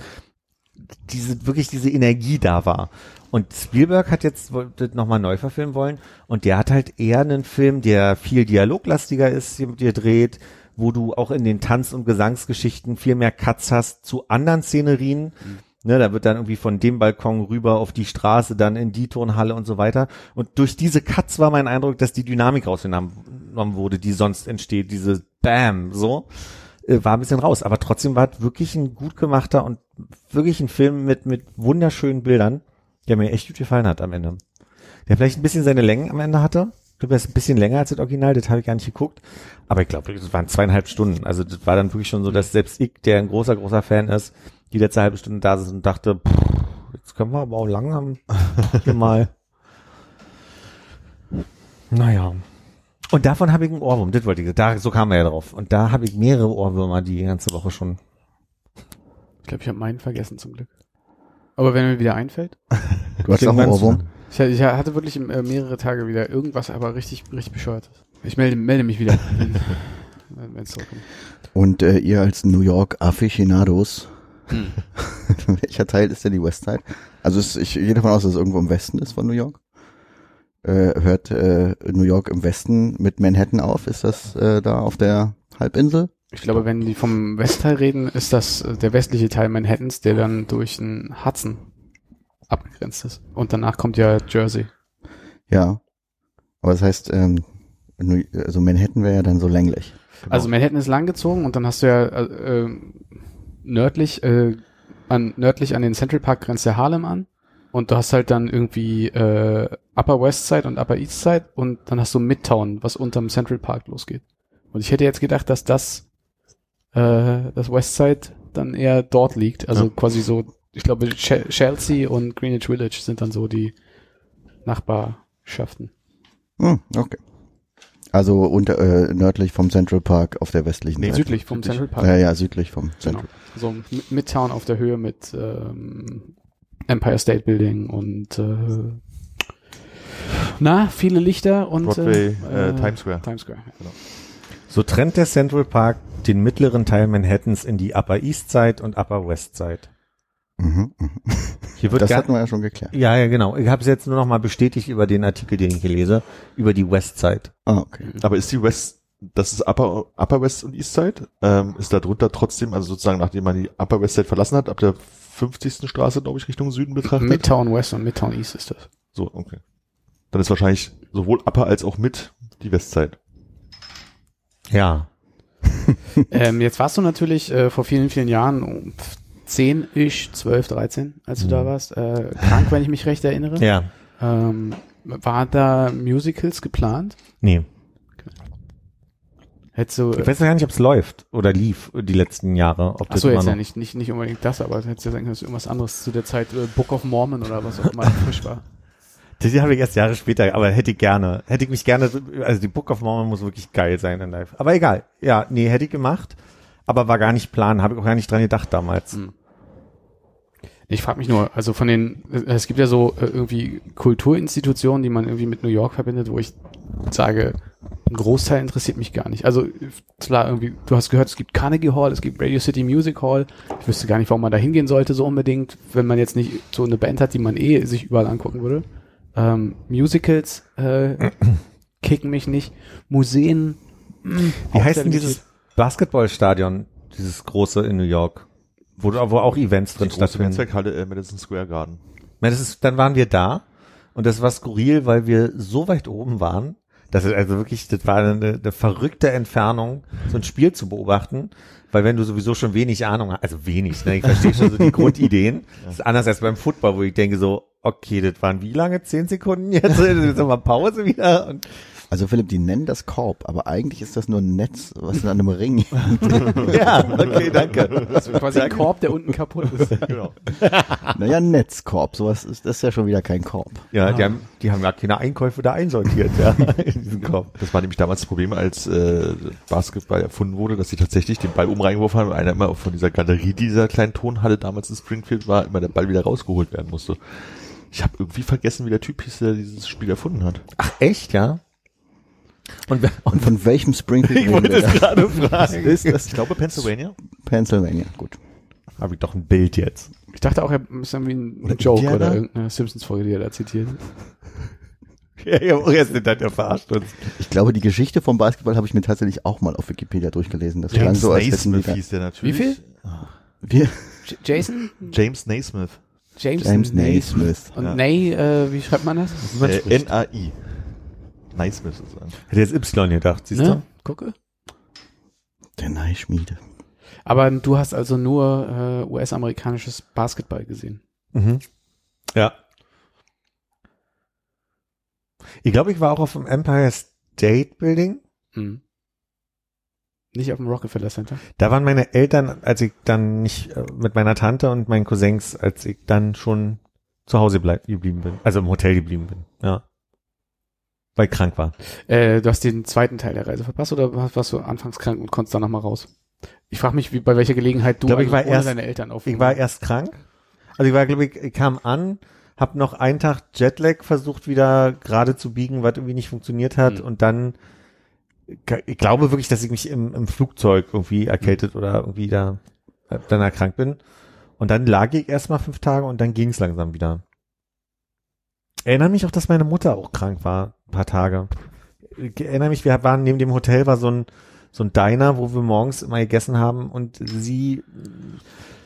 diese wirklich diese Energie da war. Und Spielberg hat jetzt wollte nochmal neu verfilmen wollen und der hat halt eher einen Film, der viel dialoglastiger ist, dir dreht, wo du auch in den Tanz- und Gesangsgeschichten viel mehr Cuts hast zu anderen Szenerien. Mhm. Ne, da wird dann irgendwie von dem Balkon rüber auf die Straße, dann in die Turnhalle und so weiter. Und durch diese Cuts war mein Eindruck, dass die Dynamik rausgenommen wurde, die sonst entsteht, diese Bam, so, äh, war ein bisschen raus. Aber trotzdem war es wirklich ein gut gemachter und wirklich ein Film mit, mit wunderschönen Bildern, der mir echt gut gefallen hat am Ende. Der vielleicht ein bisschen seine Längen am Ende hatte. Ich glaube, das ist ein bisschen länger als das Original, das habe ich gar nicht geguckt. Aber ich glaube, das waren zweieinhalb Stunden. Also das war dann wirklich schon so, dass selbst ich, der ein großer, großer Fan ist, die letzte halbe Stunde da sitzt und dachte, pff, jetzt können wir aber auch langsam *laughs* mal. Naja. Und davon habe ich einen Ohrwurm, das wollte ich, da, so kam er ja drauf. Und da habe ich mehrere Ohrwürmer die ganze Woche schon. Ich glaube, ich habe meinen vergessen zum Glück. Aber wenn mir wieder einfällt. *laughs* Du hast auch einen Ohrwurm? Ich, ich hatte wirklich äh, mehrere Tage wieder irgendwas, aber richtig, richtig bescheuert. Ich melde, melde mich wieder, *laughs* wenn es zurückkommt. Und äh, ihr als New York Aficionados, hm. *laughs* welcher Teil ist denn die Westside? Also es, ich gehe davon aus, dass es irgendwo im Westen ist von New York. Äh, hört äh, New York im Westen mit Manhattan auf? Ist das äh, da auf der Halbinsel? Ich glaube, wenn die vom Westteil reden, ist das äh, der westliche Teil Manhattans, der dann durch den Hudson abgegrenzt ist. Und danach kommt ja Jersey. Ja. Aber das heißt, ähm, also Manhattan wäre ja dann so länglich. Genau. Also Manhattan ist langgezogen und dann hast du ja äh, äh, nördlich, äh, an, nördlich an den Central Park grenzt der Harlem an. Und du hast halt dann irgendwie äh, Upper West Side und Upper East Side und dann hast du Midtown, was unterm Central Park losgeht. Und ich hätte jetzt gedacht, dass das äh, das West Side dann eher dort liegt. Also ja. quasi so, ich glaube, Chelsea und Greenwich Village sind dann so die Nachbarschaften. Hm, okay. Also unter, äh, nördlich vom Central Park auf der westlichen nee, Seite. südlich vom südlich. Central Park. Ja, ja, südlich vom genau. Central. Genau. So Midtown auf der Höhe mit ähm, Empire State Building und äh, na, viele Lichter und Broadway, äh, äh, Times Square. Times Square, genau. So trennt der Central Park den mittleren Teil Manhattans in die Upper East Side und Upper West Side. Mhm, mh. *laughs* Hier wird das hatten wir ja schon geklärt. Ja, ja, genau. Ich habe es jetzt nur noch mal bestätigt über den Artikel, den ich hier lese, über die West Side. Ah, okay. Aber ist die West, das ist Upper, Upper West und East Side, ähm, ist da drunter trotzdem, also sozusagen nachdem man die Upper West Side verlassen hat, ab der 50. Straße, glaube ich, Richtung Süden betrachtet? Midtown West und Midtown East ist das. So, okay. Dann ist wahrscheinlich sowohl Upper als auch Mid die Westside. Ja. *laughs* ähm, jetzt warst du natürlich äh, vor vielen, vielen Jahren, 10 ich, 12, 13, als du mhm. da warst, äh, krank, wenn ich mich recht erinnere. Ja. Ähm, war da Musicals geplant? Nee. Hättest du, ich weiß gar nicht, ob es läuft oder lief die letzten Jahre. Ob Achso, jetzt ja nicht, nicht, nicht unbedingt das, aber hättest du ja sagen können, dass irgendwas anderes zu der Zeit äh, Book of Mormon oder was auch immer frisch war. *laughs* Die habe ich erst Jahre später, aber hätte ich gerne, hätte ich mich gerne, also die Book of Mormon muss wirklich geil sein in live. Aber egal, ja, nee, hätte ich gemacht, aber war gar nicht plan, habe ich auch gar nicht dran gedacht damals. Hm. Ich frage mich nur, also von den, es gibt ja so äh, irgendwie Kulturinstitutionen, die man irgendwie mit New York verbindet, wo ich sage, ein Großteil interessiert mich gar nicht. Also klar, irgendwie, du hast gehört, es gibt Carnegie Hall, es gibt Radio City Music Hall. Ich wüsste gar nicht, warum man da hingehen sollte, so unbedingt, wenn man jetzt nicht so eine Band hat, die man eh sich überall angucken würde. Ähm, Musicals äh, kicken mich nicht. Museen. Mh, hm, Wie heißt denn dieses Basketballstadion, dieses große in New York? Wo, wo auch Events drin stattfinden. Netzwerkhalle äh, Madison Square Garden. Ja, das ist, dann waren wir da und das war skurril, weil wir so weit oben waren, das ist also wirklich, das war eine, eine verrückte Entfernung, so ein Spiel zu beobachten, weil wenn du sowieso schon wenig Ahnung hast, also wenig, ne, ich verstehe schon so die *laughs* Grundideen, das ist anders als beim Football, wo ich denke so, okay, das waren wie lange? Zehn Sekunden jetzt? *laughs* Jetzt mal Pause wieder und Also Philipp, die nennen das Korb, aber eigentlich ist das nur ein Netz, was in einem Ring. *laughs* ja, okay, danke. Das ist quasi ein Korb, der unten kaputt ist. *laughs* Genau. naja, ein Netzkorb, sowas ist das ist ja schon wieder kein Korb. Ja, die haben, die haben gar keine Einkäufe da einsortiert, ja, *laughs* in diesem Kopf. Das war nämlich damals das Problem, als äh, Basketball erfunden wurde, dass sie tatsächlich den Ball oben reingeworfen haben und einer immer von dieser Galerie dieser kleinen Tonhalle damals in Springfield war, immer der Ball wieder rausgeholt werden musste. Ich habe irgendwie vergessen, wie der Typ hieß, der dieses Spiel erfunden hat. Ach, echt, ja? Und, wer- Und von welchem Springfield *laughs* ich wollte wir es gerade fragen. Ist das Ich glaube Pennsylvania. Pennsylvania? Gut. Habe ich doch ein Bild jetzt. Ich dachte auch, er ist irgendwie ein Oder Joke Indiana? oder irgendeine Simpsons-Folge, die er da zitiert. *laughs* Ja, ja, auch erst nicht, der verarscht uns. Ich glaube, die Geschichte vom Basketball habe ich mir tatsächlich auch mal auf Wikipedia durchgelesen. Das klang James so, als Naismith hieß der natürlich. Wie viel? wir, J Jason? James Naismith. James, James Naismith. Und Ja. Nay, äh, wie schreibt man das? Äh, N-A-I. Naismith sozusagen. Hätte jetzt Y gedacht, siehst Ne? Gucke. Der Neischmiede. Aber du hast also nur äh, US-amerikanisches Basketball gesehen. du? Mhm. Ja. Ich glaube, ich war auch auf dem Empire State Building. Hm. Nicht auf dem Rockefeller Center. Da waren meine Eltern, als ich dann nicht äh, mit meiner Tante und meinen Cousins, als ich dann schon zu Hause geblieben bin, also im Hotel geblieben bin, ja. Weil krank war. Äh, du hast den zweiten Teil der Reise verpasst oder warst du anfangs krank und konntest dann nochmal raus? Ich frage mich, wie, bei welcher Gelegenheit du Ich glaube, ich war ohne erst- deine Eltern auf Ich war erst krank. Also ich war, glaube ich, ich kam an, hab noch einen Tag Jetlag versucht wieder gerade zu biegen, was irgendwie nicht funktioniert hat Hm. und dann ich glaube wirklich, dass ich mich im, im Flugzeug irgendwie erkältet oder irgendwie da äh, dann erkrankt bin. Und dann lag ich erst mal fünf Tage und dann ging es langsam wieder. Erinnere mich auch, dass meine Mutter auch krank war, ein paar Tage. Ich erinnere mich, wir waren neben dem Hotel war so ein so ein Diner, wo wir morgens immer gegessen haben und sie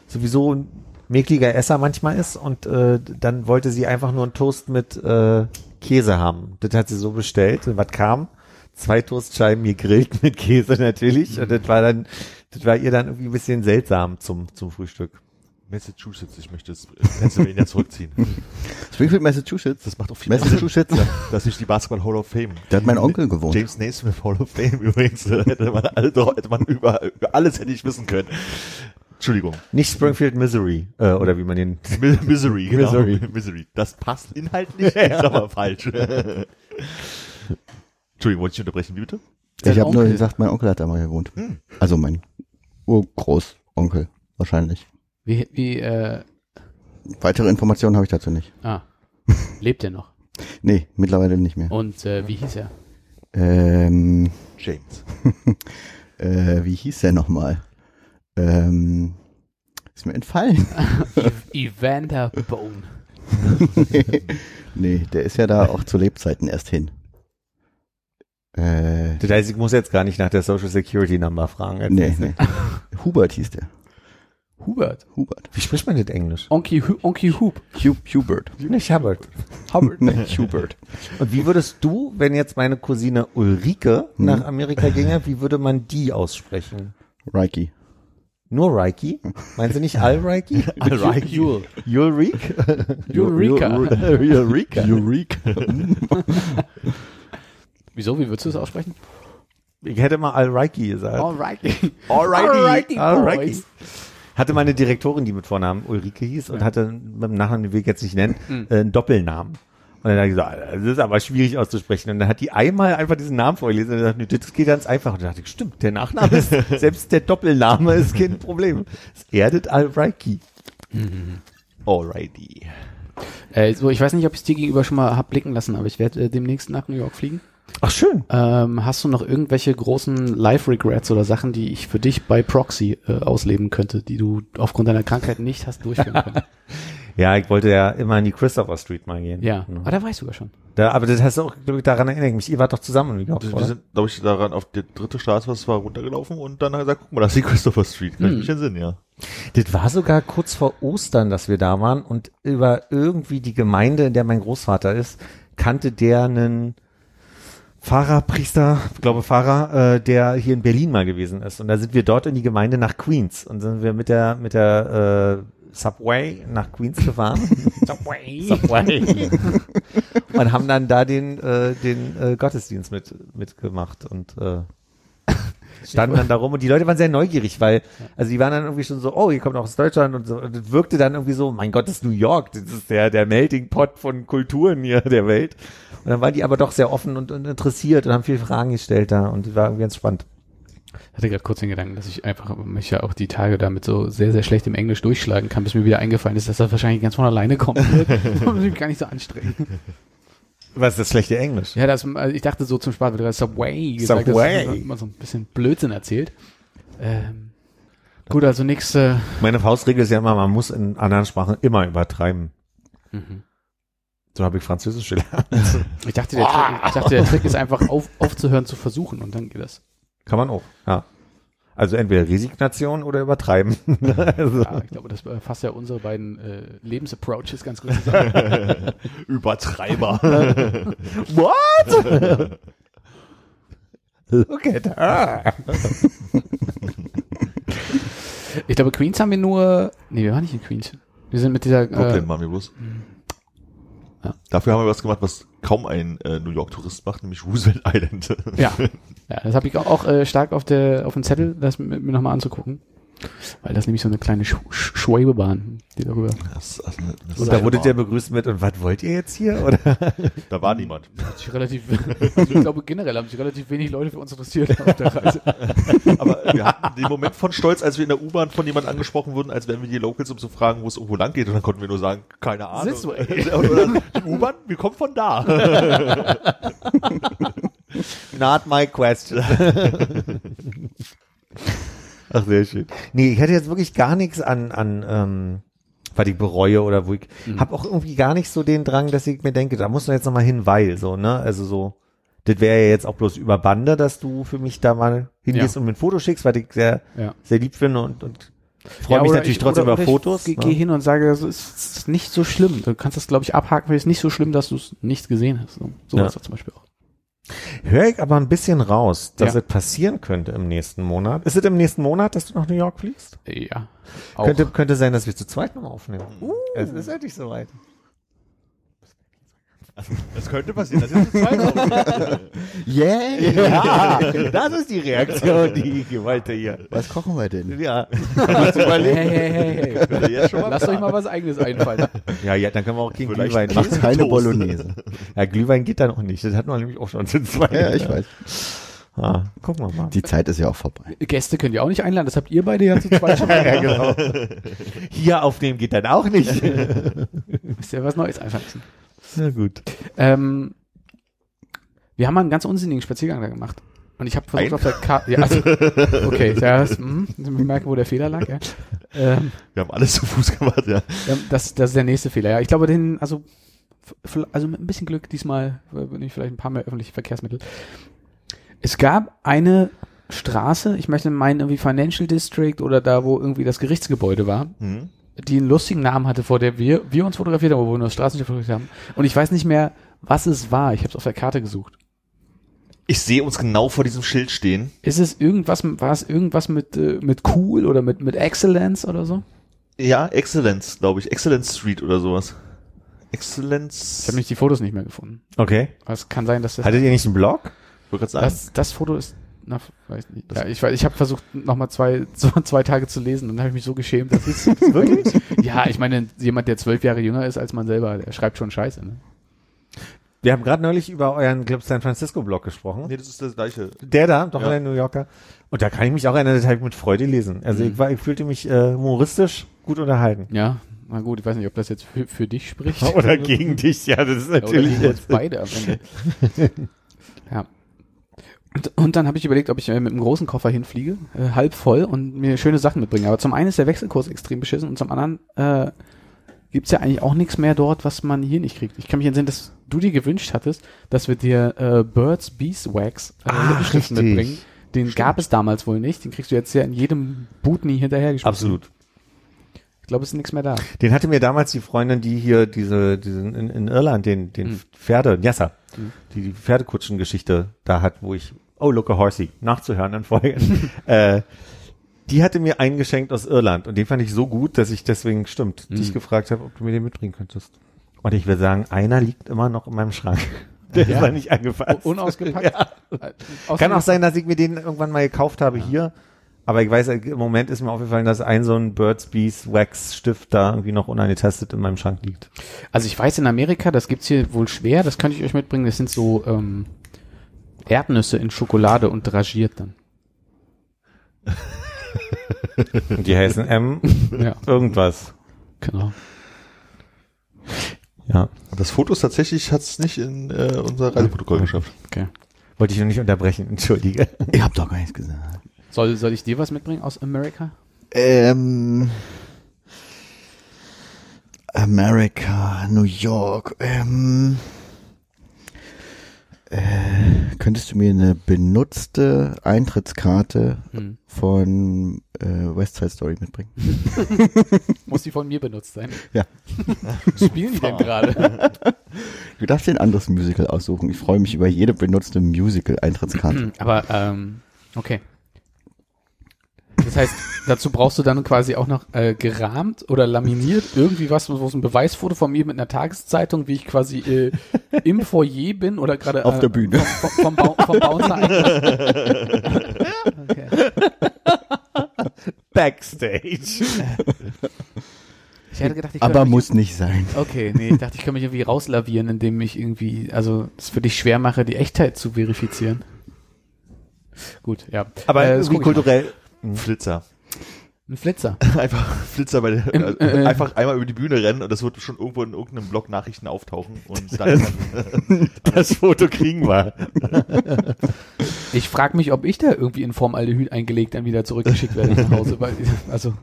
sowieso ein mäkliger Esser manchmal ist und äh, dann wollte sie einfach nur einen Toast mit äh, Käse haben. Das hat sie so bestellt. Und was kam? Zwei Toastscheiben gegrillt mit Käse natürlich. Und das war dann, das war ihr dann irgendwie ein bisschen seltsam zum, zum Frühstück. Massachusetts, ich möchte es Pennsylvania zurückziehen. *laughs* Springfield, Massachusetts. Das macht auch viel Massachusetts. Das ist nicht die Basketball Hall of Fame. Da hat mein Onkel gewohnt. James Naismith Hall of Fame *laughs* übrigens. äh, Hätte man, alle, doch- hätte man über, über alles hätte ich wissen können. Entschuldigung. Nicht Springfield, Missouri, äh, oder wie man den. Mi- Misery, genau. Misery. *laughs* Misery. Das passt inhaltlich, ist aber falsch. Entschuldigung, wollte ich unterbrechen, wie bitte? Ich habe nur gesagt, mein Onkel hat da mal gewohnt. Hm. Also mein Urgroßonkel wahrscheinlich. Wie, wie, äh, Weitere Informationen habe ich dazu nicht. ah, *laughs* lebt er noch? Nee, mittlerweile nicht mehr. Und äh, wie hieß er? Ähm, James. *laughs* äh, wie hieß der nochmal? Ähm, ist mir entfallen. *laughs* Evander Bone. nee, der ist ja da auch zu Lebzeiten erst hin. Äh, Das heißt, ich muss jetzt gar nicht nach der Social Security Number fragen. nee, nee. Hubert hieß der. Hubert. Hubert. Wie spricht man das Englisch? Onky, Hu Onky Hub. Hub Hubert. Nicht Hubbard. Hubbard. nee, Hubert. Und wie würdest du, wenn jetzt meine Cousine Ulrike Hm. nach Amerika ginge, wie würde man die aussprechen? Reiki. Nur Reiki? Meinen Sie nicht Al-Reiki? Jule. Ulrike? Eureka. Ulrika. Eureka. Wieso? Wie würdest du es aussprechen? Ich hätte mal Al-Reiki gesagt. Alrighty, Alrighty. boys. Hatte meine Direktorin, die mit Vornamen Ulrike hieß und hatte mit dem Nachnamen, den will ich jetzt nicht nennen, Hm. äh, einen Doppelnamen. Und dann hat ich gesagt, das ist aber schwierig auszusprechen. Und dann hat die einmal einfach diesen Namen vorgelesen und gesagt, nee, das geht ganz einfach. Und dann dachte ich, stimmt, der Nachname ist, *laughs* selbst der Doppelname ist kein Problem. Es erdet Al-Reiki. Alrighty. Äh, so, ich weiß nicht, ob ich es dir gegenüber schon mal hab blicken lassen, aber ich werde äh, demnächst nach New York fliegen. Ach, schön. Ähm, hast du noch irgendwelche großen Life-Regrets oder Sachen, die ich für dich bei Proxy äh, ausleben könnte, die du aufgrund deiner Krankheit nicht hast durchführen können? *laughs* Ja, ich wollte ja immer in die Christopher Street mal gehen. ja, aber da weißt du ja schon. Da, aber das heißt auch, glaube ich, daran erinnere ich mich. Ihr wart doch zusammen Wir oder? sind, glaube ich, daran auf die dritte Straße, was war runtergelaufen und dann hat er gesagt, guck mal, das ist die Christopher Street. Kann ich Hm. mich entsinnen, ja. Das war sogar kurz vor Ostern, dass wir da waren und über irgendwie die Gemeinde, in der mein Großvater ist, kannte der einen Pfarrer, Priester, ich glaube Pfarrer, äh, der hier in Berlin mal gewesen ist. Und da sind wir dort in die Gemeinde nach Queens und sind wir mit der mit der äh, Subway nach Queens gefahren. *laughs* Subway. Subway. *laughs* und haben dann da den, äh, den äh, Gottesdienst mit, mitgemacht und äh, standen dann da rum und die Leute waren sehr neugierig, weil, also die waren dann irgendwie schon so, oh, ihr kommt auch aus Deutschland und so, und es wirkte dann irgendwie so, mein Gott, das ist New York, das ist der, der Melting Pot von Kulturen hier der Welt. Und dann waren die aber doch sehr offen und, und interessiert und haben viele Fragen gestellt da und die war irgendwie ganz spannend. Ich hatte gerade kurz den Gedanken, dass ich einfach mich ja auch die Tage damit so sehr, sehr schlecht im Englisch durchschlagen kann, bis mir wieder eingefallen ist, dass das wahrscheinlich ganz von alleine kommt. *laughs* muss mich gar nicht so anstrengen. Was ist das schlechte Englisch? Ja, das, also ich dachte so zum Spaß, weil du gerade Subway gesagt Subway. hast, immer so ein bisschen Blödsinn erzählt. Ähm, gut, also nächste, Meine Faustregel ist ja immer, man muss in anderen Sprachen immer übertreiben. Mhm. So habe ich Französisch gelernt. *laughs* ich dachte, der, Trick, ich dachte, der Trick ist einfach auf, aufzuhören zu versuchen und dann geht das. Kann man auch, ja. Also entweder Resignation oder übertreiben. *laughs* also, Ja, ich glaube, das fasst ja unsere beiden äh, Lebensapproaches ganz gut zusammen. *laughs* Übertreiber. What? Look at her. Ich glaube, Queens haben wir nur, nee, wir waren nicht in Queens. Wir sind mit dieser, Brooklyn äh, machen wir bloß. Ja. Dafür haben wir was gemacht, was kaum ein äh, New York-Tourist macht, nämlich Roosevelt Island. ja, *laughs* ja, das habe ich auch, äh, stark auf der, auf dem Zettel, das mir, mir nochmal anzugucken. Weil das ist nämlich so eine kleine Sch Sch Schwebebahn, die darüber. Das, also, das Und da wurde der begrüßt mit, und was wollt ihr jetzt hier? Oder? da war niemand. Hat sich relativ, also ich glaube generell haben sich relativ wenig Leute für uns interessiert auf der Reise. *laughs* Aber wir hatten den Moment von Stolz, als wir in der U-Bahn von jemand angesprochen wurden, als wären wir die Locals, um zu fragen, wo es irgendwo lang geht. Und dann konnten wir nur sagen, keine Ahnung. *laughs* Oder die U-Bahn, wir kommen von da. *laughs* Not my question. Ach, sehr schön. Nee, ich hätte jetzt wirklich gar nichts an, an ähm, was ich bereue oder wo ich Mhm. hab auch irgendwie gar nicht so den Drang, dass ich mir denke, da muss man jetzt nochmal hin, weil so, ne? Also so, das wäre ja jetzt auch bloß über Bande, dass du für mich da mal hingehst Ja. und mir ein Foto schickst, weil ich sehr, Ja. sehr lieb finde und, und freue Ja, mich natürlich ich- trotzdem oder- über oder Fotos. Ich ne? gehe hin und sage, das ist, ist nicht so schlimm. Du kannst das, glaube ich, abhaken, weil es ist nicht so schlimm, dass du es nicht gesehen hast. So, sowas Ja. zum Beispiel auch. Höre ich aber ein bisschen raus, dass Ja. es passieren könnte im nächsten Monat. Ist es im nächsten Monat, dass du nach New York fliegst? Ja. Auch. Könnte, könnte sein, dass wir zu zweit nochmal aufnehmen. Es ist endlich soweit. Das könnte passieren. Das ist jetzt *laughs* Yeah! Ja, das ist die Reaktion, die ich wollte hier. Was kochen wir denn? Ja. hey, hey, hey, hey. Lasst euch mal was eigenes einfallen. Ja, ja, dann können wir auch kein Vielleicht Glühwein machen. Keine Toast. Bolognese. Ja, Glühwein geht dann auch nicht. Das hatten wir nämlich auch schon zu zweit. Ja, ich weiß. Ah, gucken wir mal. Die Zeit ist ja auch vorbei. Gäste könnt ihr auch nicht einladen, das habt ihr beide ja zu zweit schon mal *laughs* Ja, genau. Hier aufnehmen geht dann auch nicht. Müsst ihr was Neues einfallen Na gut. Ähm, wir haben mal einen ganz unsinnigen Spaziergang da gemacht. Und ich habe versucht Ein? auf der Karte, ja, also, okay, ja, das, hm, ich merke, wo der Fehler lag, ja. Ähm, Wir haben alles zu Fuß gemacht, ja. Das, das ist der nächste Fehler. Ja, ich glaube, den, also, also mit ein bisschen Glück diesmal äh, bin ich vielleicht ein paar mehr öffentliche Verkehrsmittel. Es gab eine Straße, ich möchte meinen irgendwie Financial District oder da, wo irgendwie das Gerichtsgebäude war, Hm. Die einen lustigen Namen hatte, vor der wir, wir uns fotografiert haben, wo wir nur das Straßenschild fotografiert haben. Und ich weiß nicht mehr, was es war. Ich habe es auf der Karte gesucht. Ich sehe uns genau vor diesem Schild stehen. Ist es irgendwas, war es irgendwas mit, äh, mit cool oder mit, mit Excellence oder so? Ja, Excellence, glaube ich. Excellence Street oder sowas. Excellence. Ich habe nämlich die Fotos nicht mehr gefunden. Okay. Aber es kann sein, dass das Hattet ihr nicht einen Blog? Ich wollte gerade sagen. Das, das Foto ist, na, weiß nicht. Ja, ich, weiß- ich habe versucht, nochmal zwei, *laughs* so zwei Tage zu lesen und dann habe ich mich so geschämt. Das ist, Wirklich? *laughs* ja, ich meine, jemand, der zwölf Jahre jünger ist als man selber, der schreibt schon Scheiße. Ne? Wir haben gerade neulich über euren Club San Francisco Blog gesprochen. nee, das ist das gleiche. Der da, doch Ja. der New Yorker. Und da kann ich mich auch erinnern, das habe ich mit Freude lesen. Also Mhm. ich, war, ich fühlte mich äh, humoristisch gut unterhalten. Ja, na gut, ich weiß nicht, ob das jetzt für, für dich spricht. *laughs* Oder gegen dich, ja, das ist Oder natürlich gegen uns jetzt. beide am Ende. ja. Und, dann habe ich überlegt, ob ich äh, mit einem großen Koffer hinfliege, äh, halb voll und mir schöne Sachen mitbringe. Aber zum einen ist der Wechselkurs extrem beschissen und zum anderen äh, gibt's ja eigentlich auch nichts mehr dort, was man hier nicht kriegt. Ich kann mich entsinnen, dass du dir gewünscht hattest, dass wir dir äh, Birds Beeswax äh, Ah, mitbringen. Den gab es damals wohl nicht. Den kriegst du jetzt ja in jedem Bootney hinterhergeschmissen. Absolut. Ich glaube, es ist nichts mehr da. Den hatte mir damals die Freundin, die hier diese, diesen in, in Irland den, den Mhm. Pferde, Jassa, Mhm. die die Pferdekutschen-Geschichte da hat, wo ich, oh, look a horsey, nachzuhören in Folgen. *laughs* äh, die hatte mir einen geschenkt aus Irland und den fand ich so gut, dass ich deswegen, stimmt, Mhm. dich gefragt habe, ob du mir den mitbringen könntest. Und ich würde sagen, einer liegt immer noch in meinem Schrank. Der Ja. ist noch nicht angefasst. Unausgepackt. *laughs* Ja. Äh, Kann auch sein, dass ich mir den irgendwann mal gekauft habe hier. Aber ich weiß, im Moment ist mir aufgefallen, dass ein so ein Burt's Bees Wax Stift da irgendwie noch unangetastet in meinem Schrank liegt. Also ich weiß in Amerika, das gibt's hier wohl schwer, das kann ich euch mitbringen, das sind so ähm, Erdnüsse in Schokolade und dragiert dann. Und *laughs* die heißen M *laughs* Ja, irgendwas. genau. Ja. Das Foto ist tatsächlich, hat es nicht in äh, unser Reiseprotokoll geschafft. Okay. Wollte ich noch nicht unterbrechen, *laughs* entschuldige. Ich hab doch gar nichts gesagt. Soll, soll ich dir was mitbringen aus Amerika? Ähm, Amerika, New York. Ähm, äh, könntest du mir eine benutzte Eintrittskarte Hm. von äh, West Side Story mitbringen? *laughs* Muss die von mir benutzt sein? Ja. Spielen die denn gerade? Du darfst dir ein anderes Musical aussuchen. Ich freue mich über jede benutzte Musical-Eintrittskarte. Aber, ähm, okay. Das heißt, dazu brauchst du dann quasi auch noch äh, gerahmt oder laminiert irgendwie was, wo es ein Beweisfoto von mir mit einer Tageszeitung, wie ich quasi äh, im Foyer bin oder gerade Auf äh, der Bühne. vom, vom, vom, Bau- vom Bouncer okay. Backstage. Ich hätte gedacht, ich Aber mich, muss nicht sein. Okay, nee, ich dachte, ich kann mich irgendwie rauslavieren, indem ich irgendwie, also es für dich schwer mache, die Echtheit zu verifizieren. Gut, ja. Aber Äh, das kulturell. Flitzer. Ein Flitzer. *laughs* Einfach Flitzer bei der, Im- äh, äh, einfach einmal über die Bühne rennen und das wird schon irgendwo in irgendeinem Blog Nachrichten auftauchen und *laughs* dann Das Foto kriegen wir. *laughs* Ich frage mich, ob ich da irgendwie in Formaldehyd eingelegt dann wieder zurückgeschickt werde nach Hause, weil, also,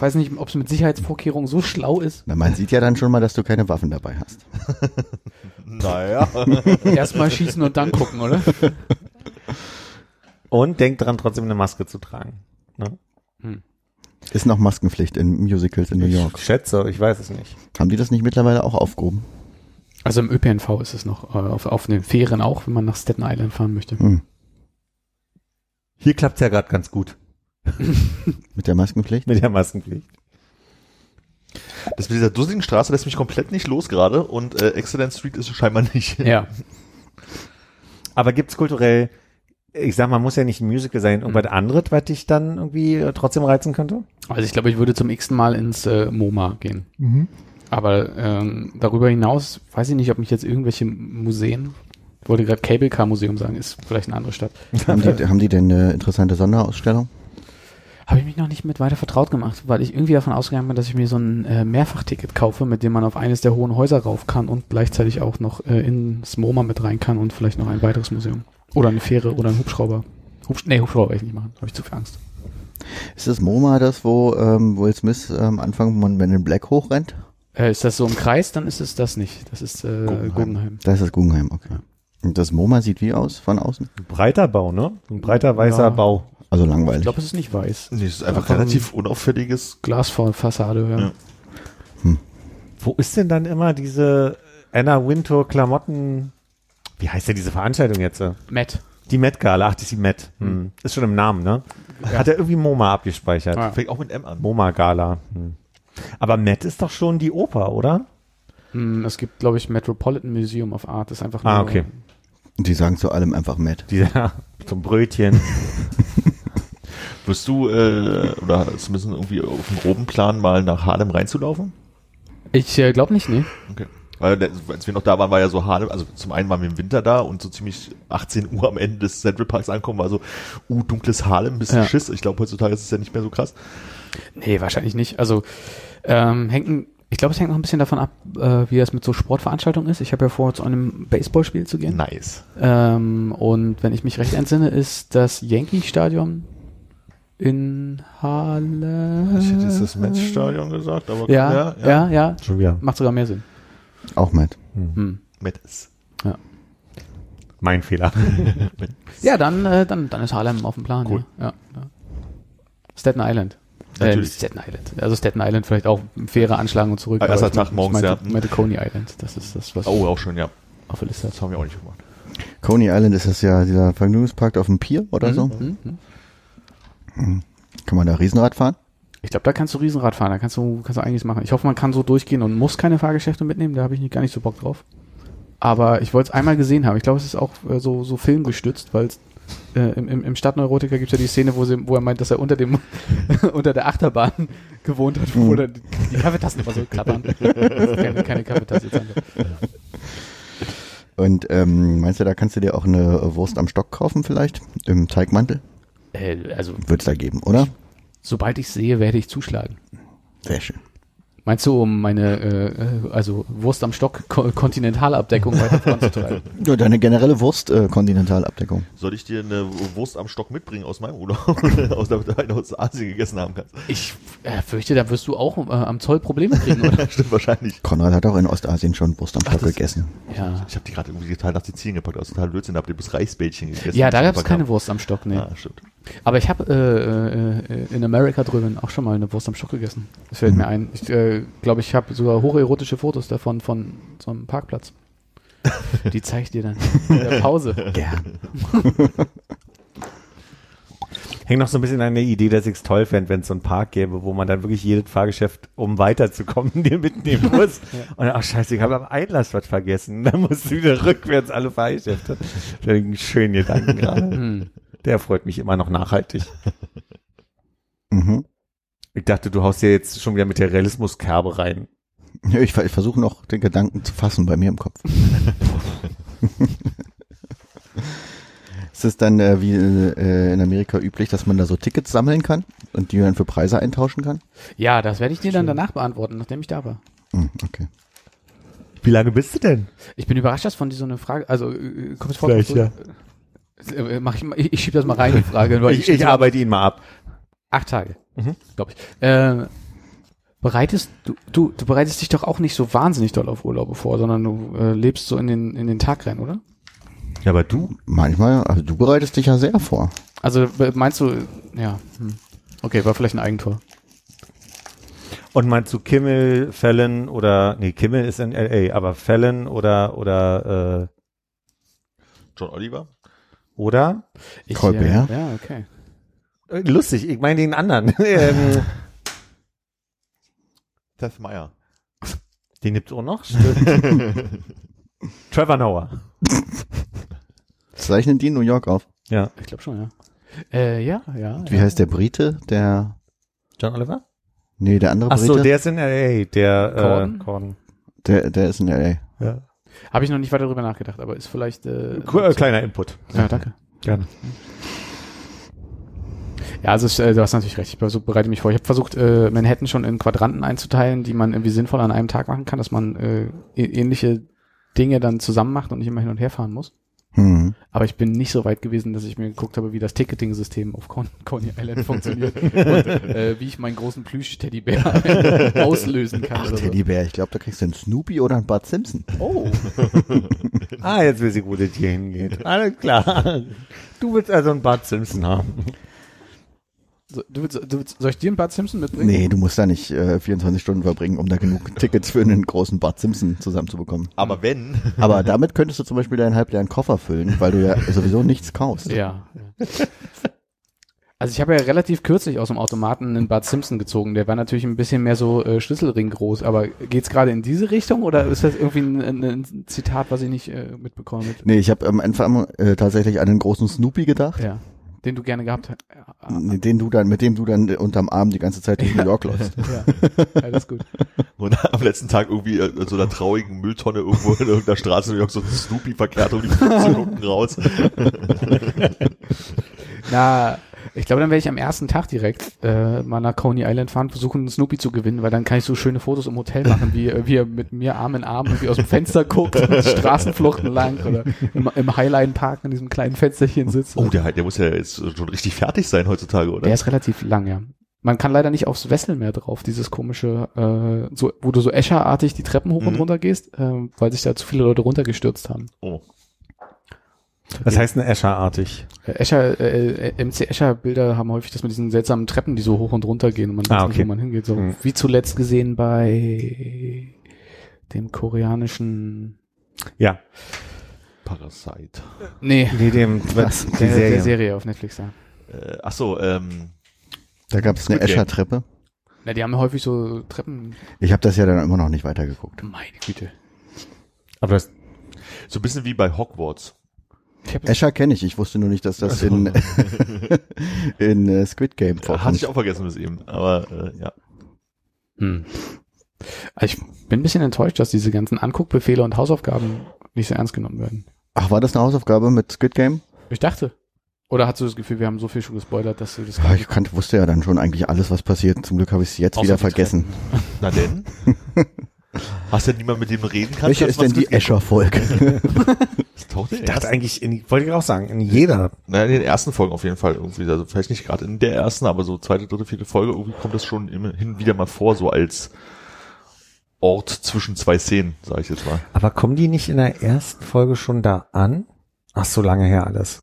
weiß nicht, ob es mit Sicherheitsvorkehrungen so schlau ist. Na, man sieht ja dann schon mal, dass du keine Waffen dabei hast. naja. Erstmal schießen und dann gucken, oder? Und denkt dran, trotzdem eine Maske zu tragen. Ne? Ist noch Maskenpflicht in Musicals in New York. Ich schätze, ich weiß es nicht. Haben die das nicht mittlerweile auch aufgehoben? Also im ÖPNV ist es noch, äh, auf, auf den Fähren auch, wenn man nach Staten Island fahren möchte. Hm. Hier klappt's ja gerade ganz gut *laughs* Mit der Maskenpflicht? mit der Maskenpflicht. Das mit dieser dusseligen Straße lässt mich komplett nicht los gerade und äh, Excellent Street ist es scheinbar nicht. Ja. Aber gibt's kulturell, ich sag mal, muss ja nicht ein Musical sein, irgendwas anderes, was dich dann irgendwie äh, trotzdem reizen könnte? Also ich glaube, ich würde zum x Mal ins äh, MoMA gehen. Aber ähm, darüber hinaus weiß ich nicht, ob mich jetzt irgendwelche Museen, ich wollte gerade Cable Car Museum sagen, ist vielleicht eine andere Stadt. Haben die, haben die denn eine interessante Sonderausstellung? Habe ich mich noch nicht mit weiter vertraut gemacht, weil ich irgendwie davon ausgegangen bin, dass ich mir so ein äh, Mehrfachticket kaufe, mit dem man auf eines der hohen Häuser rauf kann und gleichzeitig auch noch äh, ins MoMA mit rein kann und vielleicht noch ein weiteres Museum. Oder eine Fähre oder ein Hubschrauber. Hubsch nee, Hubschrauber werde ich nicht machen, habe ich zu viel Angst. Ist das MoMA das, wo ähm, Will Smith am Anfang, wo man mit den Black hochrennt? Äh, ist das so im Kreis, dann ist es das nicht. Das ist äh, Guggenheim. Guggenheim. Da ist das Guggenheim, okay. Und das MoMA sieht wie aus von außen? Ein breiter Bau, ne? Ein breiter weißer Ja. Bau. Also Ich langweilig. glaube, es ist nicht weiß. Nee, es ist einfach Einfach ein- relativ unauffälliges. Glasfassade, ja. Ja. Wo ist denn dann immer diese Anna Wintour Klamotten? Wie heißt denn diese Veranstaltung jetzt? Matt. Die Met Gala, ach, das ist die Met. Hm. Ist schon im Namen, ne? Hat er irgendwie MoMA abgespeichert. Ja. Fängt auch mit M an. MoMA Gala. Hm. Aber Met ist doch schon die Oper, oder? Mm, Es gibt, glaube ich, Metropolitan Museum of Art. Das ist einfach nur, Ah, okay. Und die sagen zu allem einfach Matt. Dieser *laughs* zum Brötchen. *laughs* Wirst du, äh, oder zumindest irgendwie auf dem groben Plan mal nach Harlem reinzulaufen? Ich äh, glaube nicht, nee. Okay. Weil als wir noch da waren, war ja so Harlem, also zum einen waren wir im Winter da und so ziemlich 18 Uhr am Ende des Central Parks ankommen, war so, uh, dunkles Harlem, bisschen Ja. Schiss. Ich glaube, heutzutage ist es ja nicht mehr so krass. Nee, wahrscheinlich nicht. Also ähm, hängt, ich glaube, es hängt noch ein bisschen davon ab, äh, wie das mit so Sportveranstaltungen ist. Ich habe ja vor, zu einem Baseballspiel zu gehen. Nice. Ähm, und wenn ich mich recht entsinne, ist das Yankee-Stadion in Halle. Ich hätte jetzt das Matchstadion gesagt, aber Ja, ja, ja, Schon wieder. Macht sogar mehr Sinn. Auch Matt. Hm. Metz. Mein Fehler. *laughs* Ja, dann, äh, dann, dann ist Harlem auf dem Plan. Cool. Ja, ja, ja. Staten Island. Äh, Natürlich. nicht Staten Island. Also Staten Island vielleicht auch faire Anschlagen und zurück. Ah, erster ich Tag morgens, ich meinte, ja. meinte Coney Island. Das ist das, was Oh, auch schön, ja. auf der Liste Das haben wir auch nicht gemacht. Coney Island ist das ja dieser Vergnügungspark auf dem Pier oder so. Mhm, mhm. Kann man da Riesenrad fahren? Ich glaube, da kannst du Riesenrad fahren, da kannst du, kannst du einiges machen. Ich hoffe, man kann so durchgehen und muss keine Fahrgeschäfte mitnehmen, da habe ich nicht, gar nicht so Bock drauf. Aber ich wollte es einmal gesehen haben. Ich glaube, es ist auch äh, so, so filmgestützt, weil äh, im, im, Stadtneurotiker gibt es ja die Szene, wo, sie, wo er meint, dass er unter dem *laughs* unter der Achterbahn *laughs* gewohnt hat, wo dann die, Kaffeetassen immer so klappern. keine, keine Kaffeetasse. Und ähm, meinst du, da kannst du dir auch eine Wurst am Stock kaufen vielleicht? Im Teigmantel? Äh, also, Wird's da geben, oder? sobald ich sehe, werde ich zuschlagen. Sehr schön. Meinst du, um meine äh, äh, also Wurst am Stock Ko Kontinentalabdeckung weiter voranzutreiben? *laughs* Ja, deine generelle Wurst-Kontinentalabdeckung. Soll ich dir eine Wurst am Stock mitbringen aus meinem Urlaub? *laughs* aus der du aus Asien gegessen haben kannst. Ich äh, fürchte, da wirst du auch äh, am Zoll Probleme kriegen, oder? *laughs* Stimmt wahrscheinlich. Konrad hat auch in Ostasien schon Wurst am Stock das- gegessen. ja. Ich habe die gerade irgendwie total nach Sizilien gepackt, aus total Blödsinn, habt ihr bis Reisbällchen gegessen. Ja, da gab es keine. Wurst am Stock, nee. Ah, stimmt. Aber ich habe äh, äh, in Amerika drüben auch schon mal eine Wurst am Stock gegessen. Das fällt mir ein. Ich äh, glaube, ich habe sogar hocherotische Fotos davon von so einem Parkplatz. *laughs* Die zeige ich dir dann in der Pause. *laughs* Gern. Hängt noch so ein bisschen an der Idee, dass ich es toll fände, wenn es so einen Park gäbe, wo man dann wirklich jedes Fahrgeschäft, um weiterzukommen, *laughs* dir mitnehmen muss. Und dann, ach scheiße, ich habe am Einlass was vergessen. Dann musst du wieder rückwärts alle Fahrgeschäfte. Schöner Gedanken gerade. Der freut mich immer noch nachhaltig. *laughs* Mhm. Ich dachte, du haust ja jetzt schon wieder mit der Realismuskerbe rein. Ja, ich, ich versuche noch den Gedanken zu fassen bei mir im Kopf. *laughs* Ist es dann äh, wie äh, in Amerika üblich, dass man da so Tickets sammeln kann und die dann für Preise eintauschen kann? Ja, das werde ich dir dann danach beantworten, nachdem ich da war. Hm, okay. Wie lange bist du denn? Ich bin überrascht, dass von dir so eine Frage, also äh, kommt es vor, Vielleicht, äh, mach ich, mal- ich, ich schieb das mal rein, die Frage. weil Ich, ich arbeite ihn mal ab. Acht Tage, Mhm. glaube ich. Äh, bereitest du, du, du bereitest dich doch auch nicht so wahnsinnig doll auf Urlaube vor, sondern du äh, lebst so in den, in den Tag rein, oder? Ja, aber du? Manchmal, also du bereitest dich ja sehr vor. Also äh, meinst du, ja, hm. okay, war vielleicht ein Eigentor. Und meinst du Kimmel, Fallon oder, nee, Kimmel ist in L.A., aber Fallon oder, oder, John Oliver? Oder? Ich, Colbert? Äh, ja, okay. Äh, Lustig, ich meine den anderen. *laughs* ähm, Seth Meyer. den gibt's auch noch? Stimmt. *laughs* Trevor Noah. Zeichnen die in New York auf. Ja. Ich glaube schon, ja. Äh, ja, ja. Wie ja. heißt der Brite? Der, John Oliver? nee, der andere Ach so, Brite? der ist in L.A., der, Corden? äh, Corden. der, der ist in L.A. Ja. Habe ich noch nicht weiter darüber nachgedacht, aber ist vielleicht. Äh, Ku- äh, kleiner Input. ja, danke. Gerne. Ja, also äh, du hast natürlich recht. Ich bereite mich vor. Ich habe versucht, äh, Manhattan schon in Quadranten einzuteilen, die man irgendwie sinnvoll an einem Tag machen kann, dass man äh, ähnliche Dinge dann zusammen macht und nicht immer hin und her fahren muss. Hm. Aber ich bin nicht so weit gewesen, dass ich mir geguckt habe, wie das Ticketing-System auf Con Coney Island funktioniert *laughs* und äh, wie ich meinen großen Plüsch-Teddybär *laughs* auslösen kann. Ach, oder so. Teddybär, ich glaube, da kriegst du einen Snoopy oder einen Bud Simpson. Oh, *laughs* Ah, jetzt weiß ich, wo das hier hingeht. Alles klar. Du willst also einen Bart Simpson haben. So, du, willst, du willst, soll ich dir einen Bart Simpson mitbringen? Nee, du musst da nicht äh, 24 Stunden verbringen, um da genug *laughs* Tickets für einen großen Bud Simpson zusammenzubekommen. Aber wenn, *laughs* Aber damit könntest du zum Beispiel deinen halbleeren Koffer füllen, weil du ja *laughs* sowieso nichts kaufst. Ja. Also ich habe ja relativ kürzlich aus dem Automaten einen Bart Simpson gezogen. Der war natürlich ein bisschen mehr so äh, Schlüsselring groß. Aber geht's gerade in diese Richtung oder ist das irgendwie ein, ein, ein Zitat, was ich nicht äh, mitbekomme? Mit, Nee, ich habe am Anfang äh, tatsächlich an einen großen Snoopy gedacht, ja, den du gerne gehabt hast. Ja, den du dann, mit dem du dann unterm Arm die ganze Zeit durch *laughs* New York läufst. ja, *laughs* alles gut. und am letzten Tag irgendwie in so einer traurigen Mülltonne irgendwo in irgendeiner Straße in New York so ein Snoopy verkehrt und die Füße gucken raus. *laughs* Na, ich glaube, dann werde ich am ersten Tag direkt äh, mal nach Coney Island fahren, versuchen, einen Snoopy zu gewinnen, weil dann kann ich so schöne Fotos im Hotel machen, wie, äh, wie er mit mir Arm in Arm irgendwie aus dem Fenster guckt, Straßenfluchten lang oder im, im Highline Park in diesem kleinen Fensterchen sitzt. Oh, der, der muss ja jetzt schon richtig fertig sein heutzutage, oder? Der ist relativ lang, ja. Man kann leider nicht aufs Wessel mehr drauf, dieses komische, äh, so, wo du so Escher-artig die Treppen hoch und Mhm. runter gehst, äh, weil sich da zu viele Leute runtergestürzt haben. oh. Was heißt eine Escher-artig? Äh, Escher, äh, äh, MC Escher-Bilder haben häufig das mit diesen seltsamen Treppen, die so hoch und runter gehen und man weiß Ah, nicht, okay. wo man hingeht. So Mhm. wie zuletzt gesehen bei dem koreanischen, Ja. Parasite. nee, Nee, dem, Was? die der, Serie. der Serie auf Netflix, ja. Äh, ach so, ähm, Da gab es eine. Escher-Treppe. Na, die haben häufig so Treppen. Ich habe das ja dann immer noch nicht weitergeguckt. Meine Güte. Aber das, So ein bisschen wie bei Hogwarts. Escher kenne ich, ich wusste nur nicht, dass das in, *laughs* in äh, Squid Game Hatte vorkommt. ich auch vergessen bis eben. Aber äh, ja. Hm. Also Ich bin ein bisschen enttäuscht, dass diese ganzen Anguckbefehle und Hausaufgaben nicht so ernst genommen werden. Ach, war das eine Hausaufgabe mit Squid Game? Ich dachte. Oder hast du das Gefühl, wir haben so viel schon gespoilert, dass du das Ja, ich kannte, wusste ja dann schon eigentlich alles, was passiert. Zum Glück habe ich es jetzt Außer wieder vergessen. *laughs* Na denn? *laughs* Hast du denn niemand, mit dem reden kannst? Welche ist denn die Escher-Folge? Das taucht in ich den dachte ersten, eigentlich, in, wollte ich auch sagen, in jeder. na, in den ersten Folgen auf jeden Fall irgendwie. Also vielleicht nicht gerade in der ersten, aber so zweite, dritte, vierte Folge irgendwie kommt das schon immer hin und wieder mal vor, so als Ort zwischen zwei Szenen, sage ich jetzt mal. Aber kommen die nicht in der ersten Folge schon da an? Ach, so lange her alles.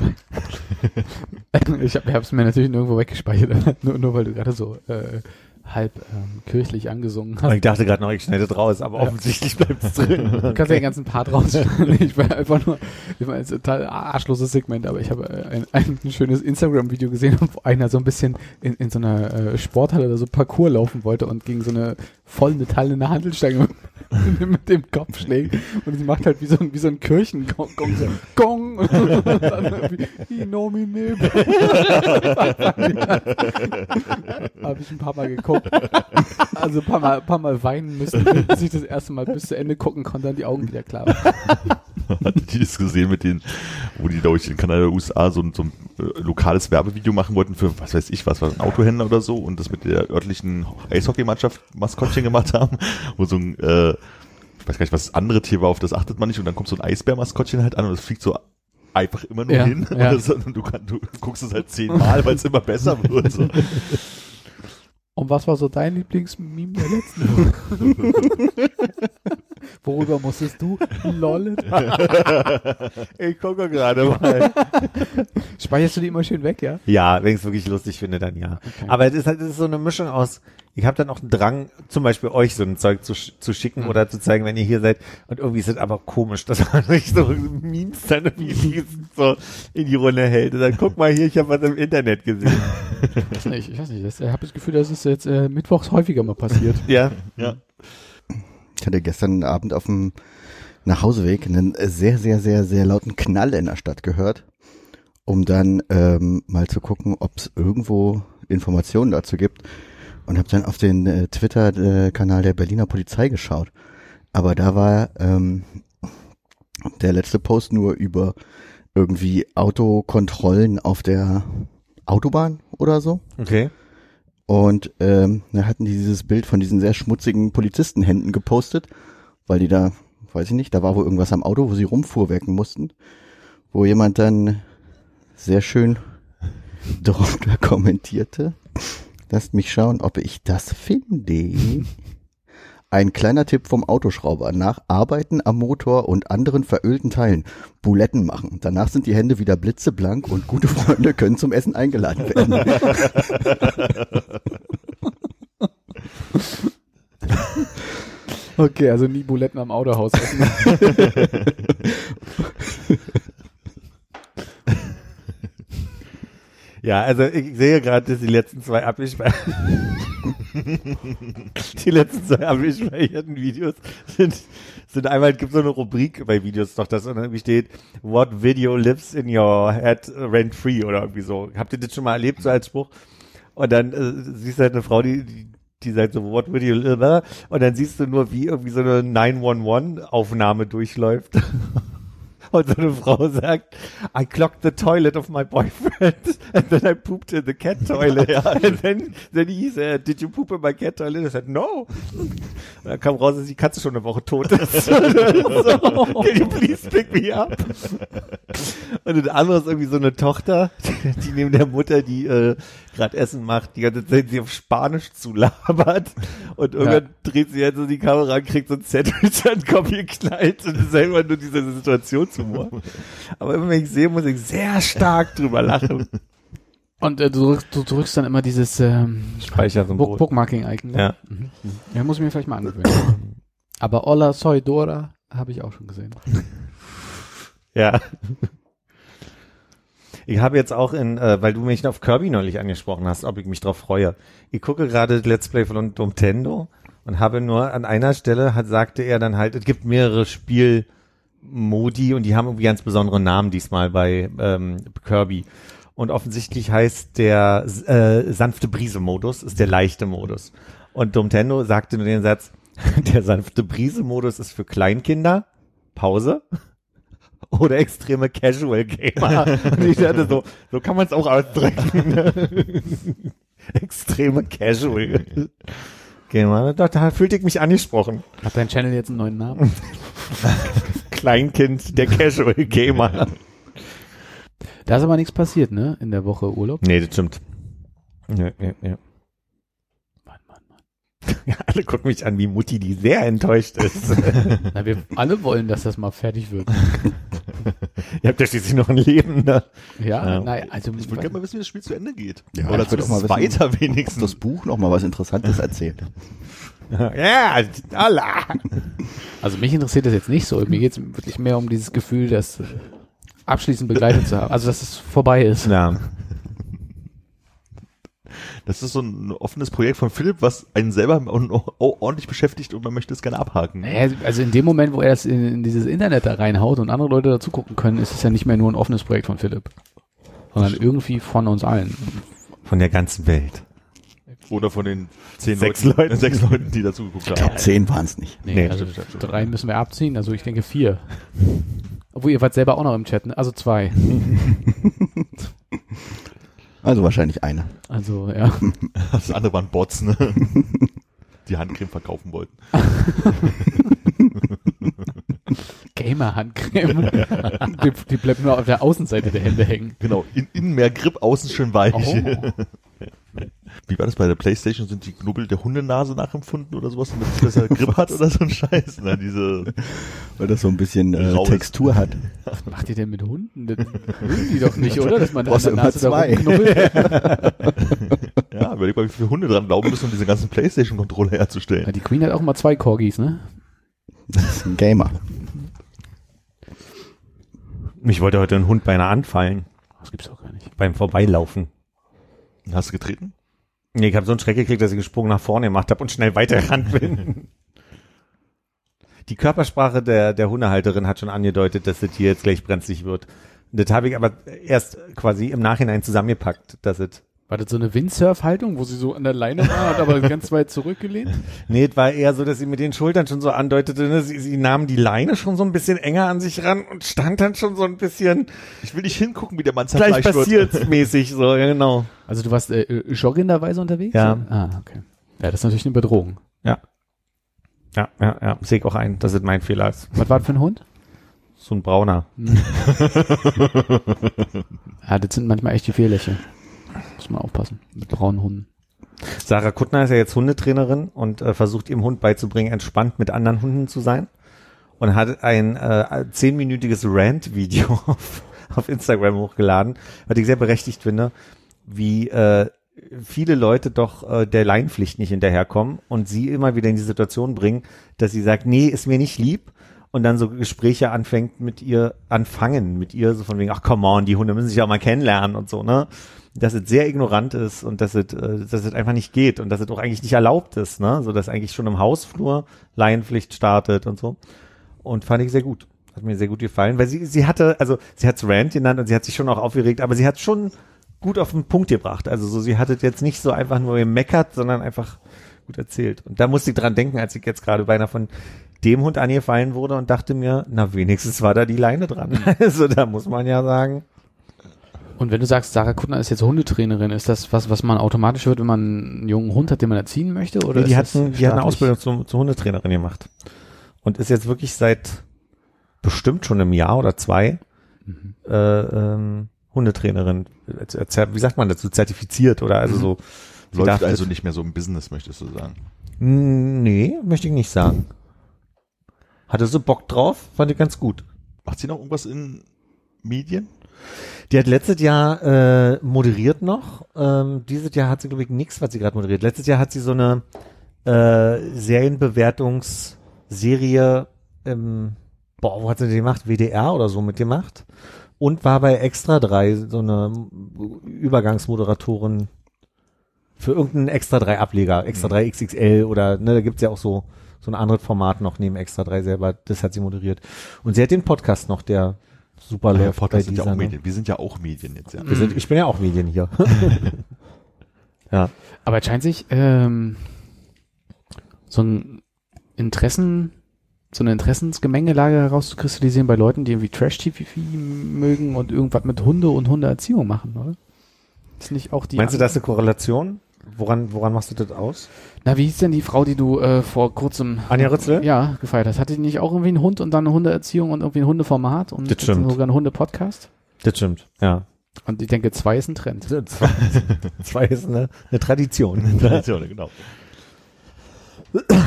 *laughs* Ich habe es mir natürlich nirgendwo weggespeichert, *laughs* nur, nur weil du gerade so äh, halb ähm, kirchlich angesungen hast. Ich dachte gerade noch, ich schneide das raus, aber offensichtlich bleibt es drin. *laughs* Du kannst ja den ganzen Part rausschneiden. *laughs* Ich war einfach nur, ich meine, es ist ein total arschloses Segment, aber ich habe äh, ein, ein schönes Instagram-Video gesehen, wo einer so ein bisschen in, in so einer äh, Sporthalle oder so Parcours laufen wollte und gegen so eine voll metallene Handelstange *laughs* mit dem Kopf schlägt. Und sie macht halt wie so ein, wie so ein Kirchengong, Gong, so Gong. Und dann Inomine. Habe ich ein paar Mal geguckt. *laughs* Also ein paar Mal, ein paar Mal weinen müssen, *laughs* bis ich das erste Mal bis zu Ende gucken konnte, dann die Augen wieder klar waren. *laughs* Hattet ihr das gesehen mit den, wo die, glaube ich, in Kanada, USA so ein, so ein äh, lokales Werbevideo machen wollten für, was weiß ich, was war ein Autohändler oder so und das mit der örtlichen Eishockeymannschaft Maskottchen gemacht haben, wo so ein, äh, ich weiß gar nicht, was das andere Tier war, auf das achtet man nicht und dann kommt so ein Eisbär-Maskottchen halt an und es fliegt so einfach immer nur Ja, hin ja. und, das, und du, kann, du guckst es halt zehnmal, weil es immer besser wird. So. Und was war so dein Lieblingsmeme der letzten *laughs* Woche? *laughs* Worüber musstest du lollen? *laughs* Ich gucke gerade mal. *laughs* Speicherst du die immer schön weg, ja? Ja, wenn ich es wirklich lustig finde, dann ja. Aber es ist halt es ist so eine Mischung aus, ich habe dann auch einen Drang, zum Beispiel euch so ein Zeug zu, zu schicken oder zu zeigen, wenn ihr hier seid. Und irgendwie ist es aber komisch, dass man *laughs* sich so Memes dann irgendwie so in die Runde hält. Und dann guck mal hier, ich habe was im Internet gesehen. Ich weiß nicht, ich weiß nicht. Das- Ich habe das Gefühl, dass es jetzt äh, mittwochs häufiger mal passiert. Ja. Ja. Ich hatte gestern Abend auf dem Nachhauseweg einen sehr, sehr, sehr, sehr lauten Knall in der Stadt gehört, um dann ähm, mal zu gucken, ob es irgendwo Informationen dazu gibt. Und habe dann auf den äh, Twitter-Kanal der Berliner Polizei geschaut. Aber da war ähm, der letzte Post nur über irgendwie Autokontrollen auf der Autobahn oder so. Okay. Und ähm, da hatten die dieses Bild von diesen sehr schmutzigen Polizistenhänden gepostet, weil die da, weiß ich nicht, da war wohl irgendwas am Auto, wo sie rumfuhrwerken mussten, wo jemand dann sehr schön *laughs* drunter kommentierte. Lasst mich schauen, ob ich das finde. Ein kleiner Tipp vom Autoschrauber. Nach Arbeiten am Motor und anderen verölten Teilen Buletten machen. Danach sind die Hände wieder blitzeblank und gute Freunde können zum Essen eingeladen werden. *laughs* Okay, also nie Buletten am Autohaus essen. *laughs* Ja, also ich sehe gerade, dass die letzten zwei abgespeicherten *laughs* die letzten zwei abgespeicherten Videos sind, sind einmal, es gibt so eine Rubrik bei Videos doch, dass irgendwie steht, what video lives in your head rent free oder irgendwie so. Habt ihr das schon mal erlebt, so als Spruch? Und dann äh, siehst du halt eine Frau, die, die, die sagt so, what video live? Und dann siehst du nur, wie irgendwie so eine 911-Aufnahme durchläuft. *laughs* Und so eine Frau sagt, I clogged the toilet of my boyfriend *laughs* and then I pooped in the cat toilet. *laughs* And then, then he said, did you poop in my cat toilet? I said, no. Und dann kam raus, dass die Katze schon eine Woche tot ist. *laughs* so, can you please pick me up? Und das andere ist irgendwie so eine Tochter, die, die neben der Mutter, die äh, gerade Essen macht, die ganze Zeit sie auf Spanisch zulabert. Und irgendwann dreht sie jetzt so die Kamera und kriegt so ein Sandwich an den Kopf geknallt und ist einfach nur dieser Situationshumor. Aber immer wenn ich sehe, muss ich sehr stark drüber lachen. Und äh, du, drückst- du drückst dann immer dieses ähm, Speichersymbol. Bookmarking-Icon. ne? Ja. Mhm. Ja, muss ich mir vielleicht mal angewöhnen. Aber Olla Soy Dora habe ich auch schon gesehen. Ja. Ich habe jetzt auch in, äh, weil du mich auf Kirby neulich angesprochen hast, ob ich mich drauf freue. Ich gucke gerade Let's Play von Nintendo und habe nur an einer Stelle hat, sagte er dann halt, es gibt mehrere Spielmodi und die haben irgendwie ganz besondere Namen diesmal bei ähm, Kirby. Und offensichtlich heißt der äh, sanfte Brise-Modus, ist der leichte Modus. Und Nintendo sagte nur den Satz, *laughs* der sanfte Brise-Modus ist für Kleinkinder, Pause, oder extreme Casual Gamer. *laughs* Und ich dachte so, so kann man es auch ausdrücken. *laughs* Extreme Casual Gamer. Da, da fühlte ich mich angesprochen. Hat dein Channel jetzt einen neuen Namen? *laughs* Kleinkind, der Casual Gamer. Da ist aber nichts passiert, ne? In der Woche Urlaub. nee, das stimmt. Ja, ja, ja. *laughs* Ja, alle gucken mich an wie Mutti, die sehr enttäuscht ist. *laughs* Na, wir alle wollen, dass das mal fertig wird. Ihr habt ja schließlich noch ein Leben, ne? Ja, Ja. naja, also Ich würde gerne mal wissen, wie das Spiel zu Ende geht. Ja, Oder ich auch mal wissen, weiter Ob wenigstens. das Buch noch mal was Interessantes erzählt. Ja, Allah. Also mich interessiert das jetzt nicht so. Mir geht es wirklich mehr um dieses Gefühl, das abschließend begleitet zu haben. Also dass es vorbei ist. Ja. Das ist so ein offenes Projekt von Philipp, was einen selber ordentlich beschäftigt und man möchte es gerne abhaken. Naja, also in dem Moment, wo er das in, in dieses Internet da reinhaut und andere Leute dazu gucken können, ist es ja nicht mehr nur ein offenes Projekt von Philipp. Sondern irgendwie von uns allen. Von der ganzen Welt. Oder von den zehn Sechs Leuten, Leuten. sechs Leuten, die dazu geguckt Ich haben. glaube, zehn waren es nicht. Nee, Nee, also drei müssen wir abziehen, also ich denke vier. Obwohl ihr wart selber auch noch im Chat, ne? Also zwei. *laughs* *laughs* Also wahrscheinlich eine. Also, ja. *laughs* Das andere waren Bots, ne? *laughs* Die Handcreme verkaufen wollten. *laughs* Gamer-Handcreme. die, die bleibt nur auf der Außenseite der Hände hängen. Genau, in, innen mehr Grip, außen schön weich. Oh. Wie war das bei der Playstation? Sind die Knubbel der Hundenase nachempfunden oder sowas, damit es besser Grip hat oder so ein Scheiß? Na, diese, *laughs* Weil das so ein bisschen äh. Textur hat. Was macht ihr denn mit Hunden? Das mögen die doch nicht, oder? Dass man da du Nase immer zwei. *laughs* ja, überleg mal, wie viele Hunde dran glauben müssen, um diese ganzen Playstation-Controller herzustellen. Ja, die Queen hat auch mal zwei Corgis, ne? Das ist ein Gamer. Mich wollte heute ein Hund beinahe anfallen. Das gibt's doch gar nicht. Beim Vorbeilaufen. Hast du getreten? Nee, ich habe so einen Schreck gekriegt, dass ich gesprungen nach vorne gemacht habe und schnell weitergerannt *laughs* bin. Die Körpersprache der, der Hundehalterin hat schon angedeutet, dass das hier jetzt gleich brenzlig wird. Das habe ich aber erst quasi im Nachhinein zusammengepackt, dass es. War das so eine Windsurf-Haltung, wo sie so an der Leine war, hat aber ganz weit zurückgelehnt? *laughs* Nee, es war eher so, dass sie mit den Schultern schon so andeutete, ne? sie, sie nahm die Leine schon so ein bisschen enger an sich ran und stand dann schon so ein bisschen Ich will nicht hingucken, wie der Mann gleich zerfleischt wird. passiert mäßig, so, ja, genau. Also du warst äh, joggenderweise unterwegs? Ja. Ah, okay. Ja, das ist natürlich eine Bedrohung. Ja, ja, ja, sehe ich auch ein, dass es mein Fehler ist. Was war das für ein Hund? So ein brauner. *laughs* Ja, das sind manchmal echt die Fehlerchen. Muss man aufpassen. Mit braunen Hunden. Sarah Kuttner ist ja jetzt Hundetrainerin und äh, versucht ihrem Hund beizubringen, entspannt mit anderen Hunden zu sein. Und hat ein äh, zehnminütiges Rant-Video *laughs* auf, auf Instagram hochgeladen, was ich sehr berechtigt finde, wie äh, viele Leute doch äh, der Leinpflicht nicht hinterherkommen und sie immer wieder in die Situation bringen, dass sie sagt, nee, ist mir nicht lieb. Und dann so Gespräche anfängt mit ihr, anfangen mit ihr, so von wegen, ach come on, die Hunde müssen sich auch mal kennenlernen und so, ne? Dass es sehr ignorant ist und dass es, äh, dass es einfach nicht geht und dass es auch eigentlich nicht erlaubt ist, ne? So dass eigentlich schon im Hausflur Laienpflicht startet und so. Und fand ich sehr gut. Hat mir sehr gut gefallen, weil sie, sie hatte, also sie hat's Rant genannt und sie hat sich schon auch aufgeregt, aber sie hat schon gut auf den Punkt gebracht. Also so, sie hat es jetzt nicht so einfach nur gemeckert, sondern einfach gut erzählt. Und da musste ich dran denken, als ich jetzt gerade beinahe von dem Hund angefallen wurde und dachte mir, na wenigstens war da die Leine dran. *laughs* Also da muss man ja sagen. Und wenn du sagst, Sarah Kuttner ist jetzt Hundetrainerin, ist das was, was man automatisch wird, wenn man einen jungen Hund hat, den man erziehen möchte? Oder Nee, die, ist hat, ein, die hat eine? Ausbildung zum, zur Hundetrainerin gemacht. Und ist jetzt wirklich seit bestimmt schon einem Jahr oder zwei Mhm. äh, ähm, Hundetrainerin. Wie sagt man dazu? Zertifiziert oder also so. sie Läuft darf also nicht mehr so im Business, möchtest du sagen. Nee, möchte ich nicht sagen. Hatte so Bock drauf, fand ich ganz gut. Macht sie noch irgendwas in Medien? Die hat letztes Jahr äh, moderiert noch. Ähm, dieses Jahr hat sie, glaube ich, nichts, was sie gerade moderiert. Letztes Jahr hat sie so eine äh, Serienbewertungsserie, ähm, boah, wo hat sie die gemacht? WDR oder so mitgemacht. Und war bei Extra 3 so eine Übergangsmoderatorin für irgendeinen Extra 3 Ableger, Extra 3 XXL oder, ne, da gibt's ja auch so, so ein anderes Format noch neben Extra 3 selber, das hat sie moderiert. Und sie hat den Podcast noch, der super ja, läuft Podcast sind ja auch ne? Medien. Wir sind ja auch Medien jetzt, ja. Wir sind, ich bin ja auch Medien hier. *laughs* ja. Aber es scheint sich ähm, so ein Interessen, so eine Interessensgemengelage herauszukristallisieren bei Leuten, die irgendwie Trash-TV mögen und irgendwas mit Hunde und Hundeerziehung machen, oder? Ist nicht auch die Meinst du, das ist eine Korrelation? Woran, woran machst du das aus? Na, wie hieß denn die Frau, die du äh, vor kurzem Anja Rützel? ja, gefeiert hast? Hatte die nicht auch irgendwie einen Hund und dann eine Hundeerziehung und irgendwie ein Hundeformat und Das stimmt. sogar einen Hunde-Podcast? Das stimmt, ja. Und ich denke, zwei ist ein Trend. *laughs* Zwei, zwei ist eine, eine Tradition. Tradition, genau.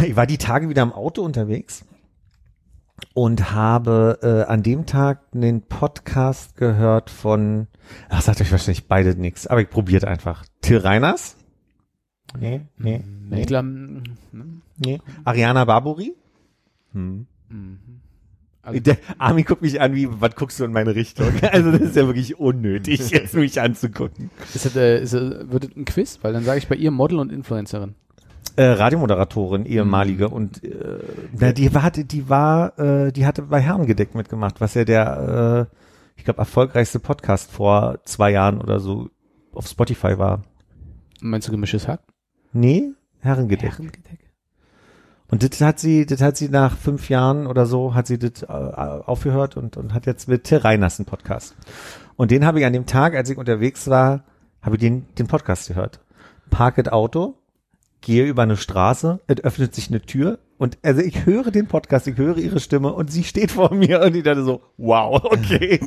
Ich war die Tage wieder im Auto unterwegs und habe äh, an dem Tag einen Podcast gehört von, ach, sagt euch wahrscheinlich beide nichts, aber ich probiert einfach. Till Reiners? Nee, nee, nee, Ich glaub, hm, nee. Ariana Barbori? Hm. also, Der Armin guckt mich an, wie, was guckst du in meine Richtung? *laughs* Also das ist ja wirklich unnötig, jetzt mich anzugucken. ist das, äh, ist das, wird das ein Quiz? Weil dann sage ich bei ihr Model und Influencerin. Äh, Radiomoderatorin, ehemalige und äh, na, die war, die war, äh, die hatte bei Herrengedeck mitgemacht, was ja der, äh, ich glaube, erfolgreichste Podcast vor zwei Jahren oder so auf Spotify war. Meinst du gemischtes Hack? Nee, Herrengedeck. Herrengedeck. Und das hat sie, das hat sie nach fünf Jahren oder so, hat sie das äh, aufgehört und, und hat jetzt mit Till Reiners einen Podcast. Und den habe ich an dem Tag, als ich unterwegs war, habe ich den, den Podcast gehört. Park das Auto, gehe über eine Straße, es öffnet sich eine Tür und also ich höre den Podcast, ich höre ihre Stimme und sie steht vor mir und ich dachte so, wow, *laughs* okay.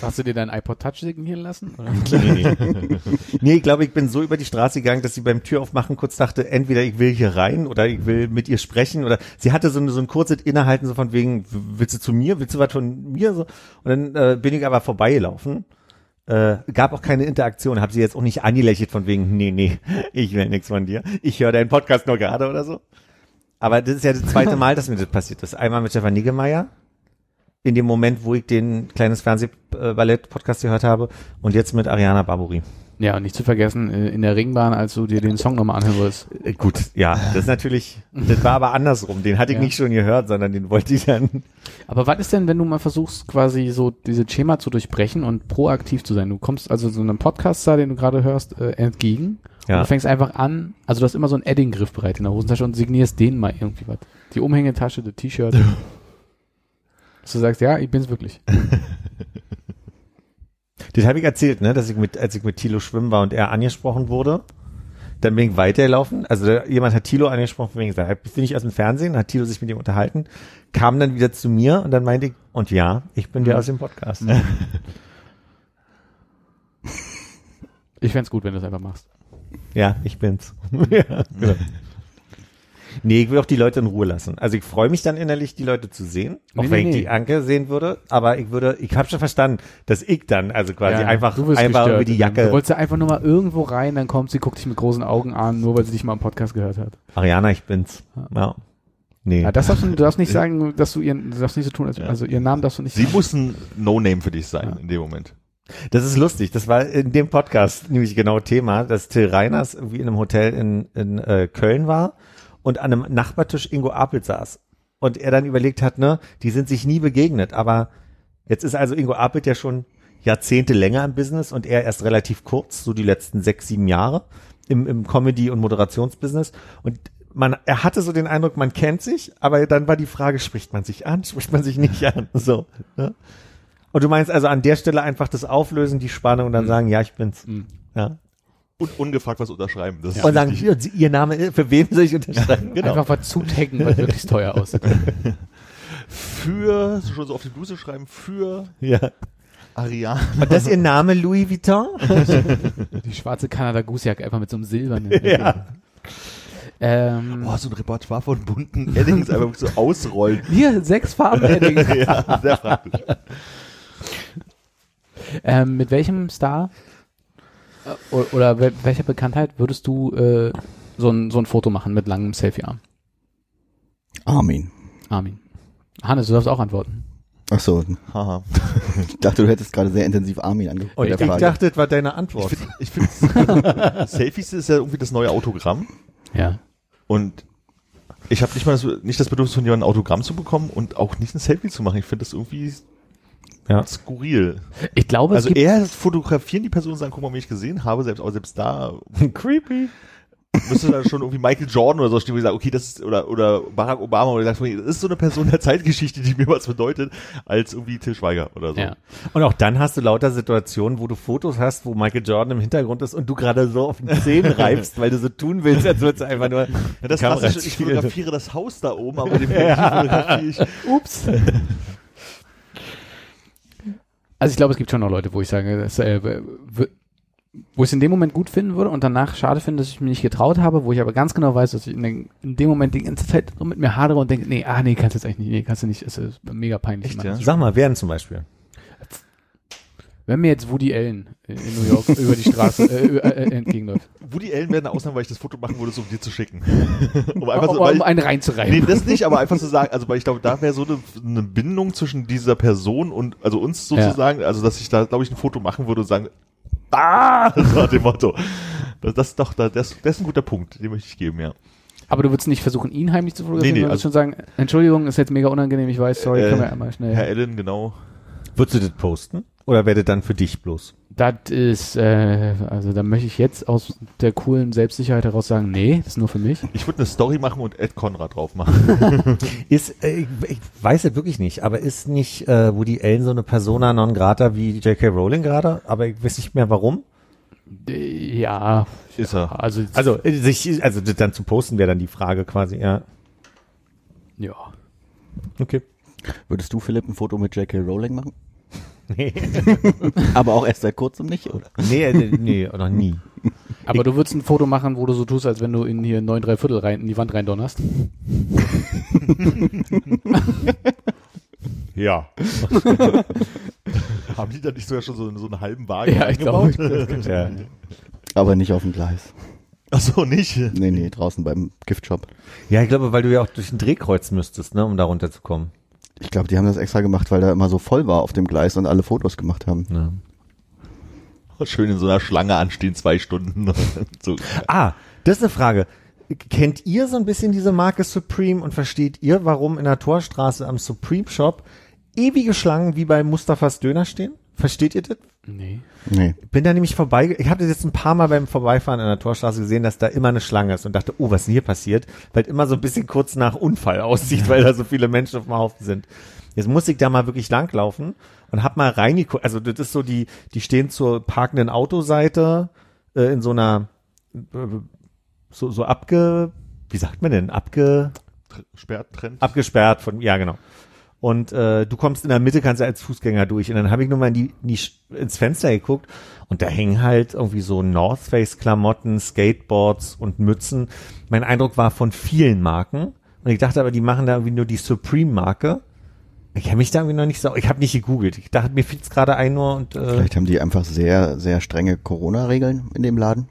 Hast du dir dein iPod Touch signieren lassen? Oder? *laughs* Nee, ich glaube, ich bin so über die Straße gegangen, dass sie beim Türaufmachen kurz dachte, entweder ich will hier rein oder ich will mit ihr sprechen oder sie hatte so, ein- so ein kurzes Innehalten so von wegen, willst du zu mir, willst du was von mir? So. Und dann äh, bin ich aber vorbeigelaufen. Äh, gab auch keine Interaktion, habe sie jetzt auch nicht angelächelt von wegen, nee, nee, *laughs* ich will nichts von dir. Ich höre deinen Podcast nur gerade oder so. Aber das ist ja das zweite Mal, dass mir das passiert ist. Einmal mit Stefan Niggemeier, in dem Moment, wo ich den kleines Fernsehballett-Podcast gehört habe und jetzt mit Ariana Barbori. Ja, und nicht zu vergessen, äh, in der Ringbahn, als du dir den Song nochmal anhören wolltest. Äh, Gut, ja, das ist natürlich, das war aber andersrum. Den hatte ich Ja. nicht schon gehört, sondern den wollte ich dann. Aber was ist denn, wenn du mal versuchst, quasi so diese Schema zu durchbrechen und proaktiv zu sein? Du kommst also so einem Podcaster, den du gerade hörst, äh, entgegen. Ja. Und du fängst einfach an, also du hast immer so einen Edding-Griff bereit in der Hosentasche und signierst denen mal irgendwie was. Die Umhängetasche, das T-Shirt. *laughs* Dass du sagst, ja, ich bin's wirklich. *laughs* Das habe ich erzählt, ne, dass ich mit, als ich mit Thilo schwimmen war und er angesprochen wurde. Dann bin ich weitergelaufen. Also da, jemand hat Thilo angesprochen, von wegen gesagt, bist du nicht aus dem Fernsehen? Hat Thilo sich mit ihm unterhalten, kam dann wieder zu mir und dann meinte ich, und ja, ich bin der aus dem Podcast. *laughs* Ich fänd's gut, wenn du es einfach machst. Ja, ich bin's. *laughs* ja, genau. Nee, ich will auch die Leute in Ruhe lassen. Also ich freue mich dann innerlich, die Leute zu sehen, auch Nee, wenn nee, ich nee. die Anke sehen würde. Aber ich würde, ich habe schon verstanden, dass ich dann also quasi Ja, einfach, du einfach über die Du Jacke. wolltest ja einfach nur mal irgendwo rein, dann kommt sie, guckt dich mit großen Augen an, nur weil sie dich mal im Podcast gehört hat. Ariana, ich bin's. Ja. Nee. Ja, das darfst du, du darfst nicht *laughs* sagen, dass du ihren, du darfst nicht so tun, als, also ihren Namen darfst du nicht Sie sagen. muss ein No-Name für dich sein Ja. in dem Moment. Das ist lustig. Das war in dem Podcast nämlich genau Thema, dass Till Reiners irgendwie in einem Hotel in, in äh, Köln war und an einem Nachbartisch Ingo Apel saß. Und er dann überlegt hat, ne, die sind sich nie begegnet. Aber jetzt ist also Ingo Apel ja schon Jahrzehnte länger im Business und er erst relativ kurz, so die letzten sechs, sieben Jahre im, im Comedy- und Moderationsbusiness. Und man, er hatte so den Eindruck, man kennt sich, aber dann war die Frage, spricht man sich an, *laughs* spricht man sich nicht an? So. Ne? Und du meinst also an der Stelle einfach das Auflösen, die Spannung und dann sagen, ja, ich bin's. Mhm. Ja. Und ungefragt was unterschreiben. Das ist Und sagen, hier, ihr Name, für wen soll ich unterschreiben? Genau. Einfach was zutaggen, was wirklich teuer aussieht. für, schon so auf die Bluse schreiben, für Ja. Ariane. Und das ist ihr Name Louis Vuitton? Die schwarze Kanada Goosejacke einfach mit so einem silbernen. Ja. Ähm, Boah, so ein Repertoire von bunten Eddings einfach so ausrollen. hier, sechs Farben Edding. *laughs* ja, sehr praktisch. Ähm, mit welchem Star oder wel- welcher Bekanntheit würdest du äh, so, ein, so ein Foto machen mit langem Selfie-Arm? Armin. Armin. Hannes, du darfst auch antworten. Ach so, Haha. ich dachte, du hättest gerade sehr intensiv Armin angeguckt. Bei ich Frage. dachte, das war deine Antwort. Ich finde, *laughs* Selfies ist ja irgendwie das neue Autogramm. Ja. Und ich habe nicht mal das, nicht das Bedürfnis, von jemandem ein Autogramm zu bekommen und auch nicht ein Selfie zu machen. Ich finde das irgendwie Ja. skurril. Ich glaube, Also eher fotografieren die Person und sagen, guck mal, wie ich gesehen habe, selbst, aber selbst da *laughs* Creepy. müsste da schon irgendwie Michael Jordan oder so stehen, wo ich sage, okay, das ist, oder, oder Barack Obama, oder ich sage, das ist so eine Person der Zeitgeschichte, die mir was bedeutet, als irgendwie Till Schweiger oder so. ja. Und auch dann hast du lauter Situationen, wo du Fotos hast, wo Michael Jordan im Hintergrund ist und du gerade so auf den Zähnen *laughs* reibst, weil du so tun willst, als würdest du einfach nur Ja, das Kamera klassische, ich fotografiere das Haus da oben, aber den *laughs* Menschen fotografiere ich. Ups. Also ich glaube, es gibt schon noch Leute, wo ich sage, das, äh, wo ich es in dem Moment gut finden würde und danach schade finde, dass ich mich nicht getraut habe, wo ich aber ganz genau weiß, dass ich in, den, in dem Moment die ganze Zeit so mit mir hadere und denke, nee, ah nee, kannst du jetzt eigentlich nicht, nee, kannst du nicht, es ist mega peinlich. Echt, ja? Sag mal, wer denn zum Beispiel? Wenn mir jetzt Woody Allen in in New York *laughs* über die Straße äh, über- äh, entgegenläuft, Woody Allen wäre eine Ausnahme, weil ich das Foto machen würde, um dir zu schicken. *laughs* um einfach um, so, weil um ich, einen reinzureiben. Nee, das nicht, aber einfach zu sagen, also weil ich glaube, da wäre so eine, eine Bindung zwischen dieser Person und also uns sozusagen, also dass ich da, glaube ich, ein Foto machen würde und sagen, *laughs* ah, nach dem Motto. Das, das ist doch, da- das, das ist ein guter Punkt, den möchte ich geben, ja. Aber du würdest nicht versuchen, ihn heimlich zu fotografieren, Nee, nee, sondern also- schon sagen, Entschuldigung, ist jetzt mega unangenehm, ich weiß, sorry, Äh, können wir einmal schnell. Herr Allen, genau. Würdest du das posten? Oder wäre das dann für dich bloß? Das ist, äh, also da möchte ich jetzt aus der coolen Selbstsicherheit heraus sagen, nee, das ist nur für mich. Ich würde eine Story machen und Ed Conrad drauf machen. *laughs* Ist, äh, ich, ich weiß es wirklich nicht, aber ist nicht äh, Woody Allen so eine Persona non grata wie J.K. Rowling gerade? Aber ich weiß nicht mehr warum. Äh, Ja, Ist er. also, Also, äh, sich, also dann zu posten wäre dann die Frage quasi, ja. ja. Okay. Würdest du, Philipp, ein Foto mit J.K. Rowling machen? *laughs* Nee, *laughs* Aber auch erst seit kurzem nicht, oder? nee, äh, nee, noch nie. Aber du würdest ein Foto machen, wo du so tust, als wenn du in hier neun drei Viertel rein, in die Wand reindonnerst. *laughs* Ja. Haben die da nicht sogar schon so, so einen halben Wagen Ja, ich glaube, ja. Aber nicht auf dem Gleis. Ach so, nicht? Nee, nee, draußen beim Giftshop. Ja, ich glaube, weil du ja auch durch ein Drehkreuz müsstest, ne, um da runterzukommen. Ich glaube, die haben das extra gemacht, weil da immer so voll war auf dem Gleis und alle Fotos gemacht haben. Ja. Schön in so einer Schlange anstehen, zwei Stunden. *laughs* so. Ah, das ist eine Frage. Kennt ihr so ein bisschen diese Marke Supreme und versteht ihr, warum in der Torstraße am Supreme Shop ewige Schlangen wie bei Mustafas Döner stehen? Versteht ihr das? Nee. Nee. Bin da nämlich vorbei, ich habe das jetzt ein paar Mal beim Vorbeifahren an der Torstraße gesehen, dass da immer eine Schlange ist und dachte, oh, was ist denn hier passiert? Weil immer so ein bisschen kurz nach Unfall aussieht, weil da so viele Menschen auf dem Haufen sind. Jetzt muss ich da mal wirklich langlaufen und hab mal reingeguckt, also das ist so die, die stehen zur parkenden Autoseite äh, in so einer, äh, so, so abge, wie sagt man denn, abge, Sperrt, trennt. abgesperrt von, ja genau. Und äh, du kommst in der Mitte, kannst du als Fußgänger durch. Und dann habe ich nur mal in die, in die, ins Fenster geguckt und da hängen halt irgendwie so North Face Klamotten, Skateboards und Mützen. Mein Eindruck war von vielen Marken. Und ich dachte aber, die machen da irgendwie nur die Supreme Marke. Ich habe mich da irgendwie noch nicht so, ich habe nicht gegoogelt. Ich dachte, mir fiel's gerade ein nur und äh, Vielleicht haben die einfach sehr, sehr strenge Corona-Regeln in dem Laden.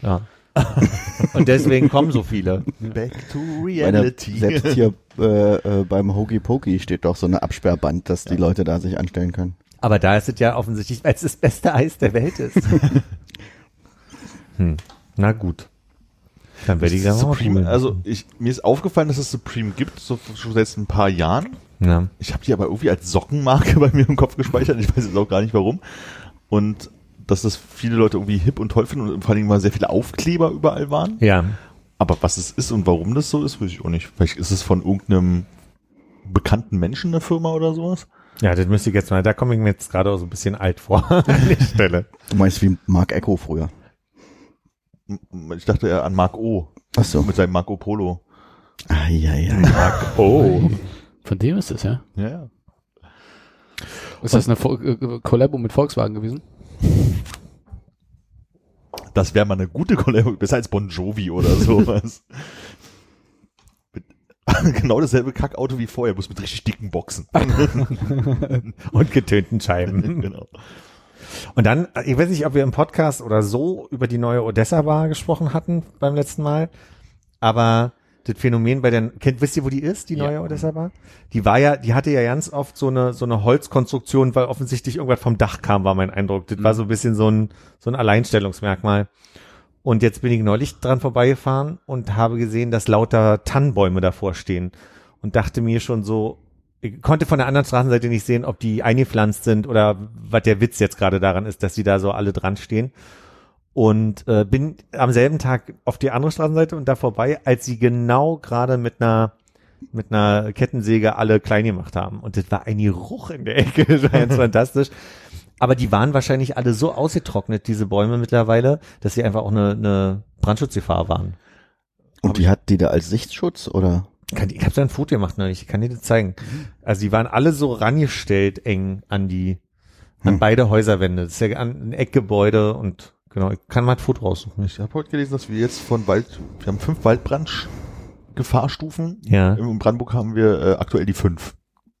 ja. *laughs* *laughs* und deswegen kommen so viele. Back to reality. selbst hier äh, äh, beim Hokey Pokey steht doch so eine Absperrband, dass die Leute da sich anstellen können. Aber da ist es ja offensichtlich, weil es das beste Eis der Welt ist. *laughs* hm. Na gut. Dann werde ich da mal Supreme, also ich, mir ist aufgefallen, dass es Supreme gibt, so schon seit ein paar Jahren. ja. Ich habe die aber irgendwie als Sockenmarke *laughs* bei mir im Kopf gespeichert. Ich weiß jetzt auch gar nicht warum. Und dass das viele Leute irgendwie hip und toll finden und vor allem mal sehr viele Aufkleber überall waren. ja. Aber was es ist und warum das so ist, weiß ich auch nicht. Vielleicht ist es von irgendeinem bekannten Menschen eine Firma oder sowas. Ja, das müsste ich jetzt mal, da komme ich mir jetzt gerade auch so ein bisschen alt vor *laughs* an der Stelle. Du meinst wie Mark Echo früher. Ich dachte eher an Mark O. Ach so. Mit seinem Marco Polo. Ah, ja, ja. Oh. Von dem ist es, ja. Ja, ja. Ist das eine Vol äh, Collabo mit Volkswagen gewesen? Das wäre mal eine gute Kollabo, besser als Bon Jovi oder sowas. *laughs* *laughs* Genau dasselbe Kackauto wie vorher, bloß mit richtig dicken Boxen. *laughs* Und getönten Scheiben. genau. Und dann, ich weiß nicht, ob wir im Podcast oder so über die neue Odessa Bar gesprochen hatten beim letzten Mal, aber das Phänomen bei den, kennt, wisst ihr, wo die ist, die Ja. neue Odessa Bar? Die war ja, die hatte ja ganz oft so eine, so eine Holzkonstruktion, weil offensichtlich irgendwas vom Dach kam, war mein Eindruck. Das war so ein bisschen so ein, so ein Alleinstellungsmerkmal. Und jetzt bin ich neulich dran vorbeigefahren und habe gesehen, dass lauter Tannenbäume davor stehen und dachte mir schon so, ich konnte von der anderen Straßenseite nicht sehen, ob die eingepflanzt sind oder was der Witz jetzt gerade daran ist, dass die da so alle dran stehen. Und äh, bin am selben Tag auf die andere Straßenseite und da vorbei, als sie genau gerade mit einer mit einer Kettensäge alle klein gemacht haben. Und das war ein Geruch in der Ecke, *laughs* das war ganz *laughs* fantastisch. Aber die waren wahrscheinlich alle so ausgetrocknet, diese Bäume mittlerweile, dass sie einfach auch eine, eine Brandschutzgefahr waren. Und die hat die da als Sichtschutz oder? Kann, ich habe da ein Foto gemacht neulich, ich kann dir das zeigen. Also die waren alle so rangestellt eng an die, an Hm. beide Häuserwände. Das ist ja ein Eckgebäude und genau, ich kann mal ein Foto raussuchen. Ich habe heute gelesen, dass wir jetzt von Wald, wir haben fünf Waldbrand-Gefahrstufen. Ja. In Brandenburg haben wir äh, aktuell die fünf.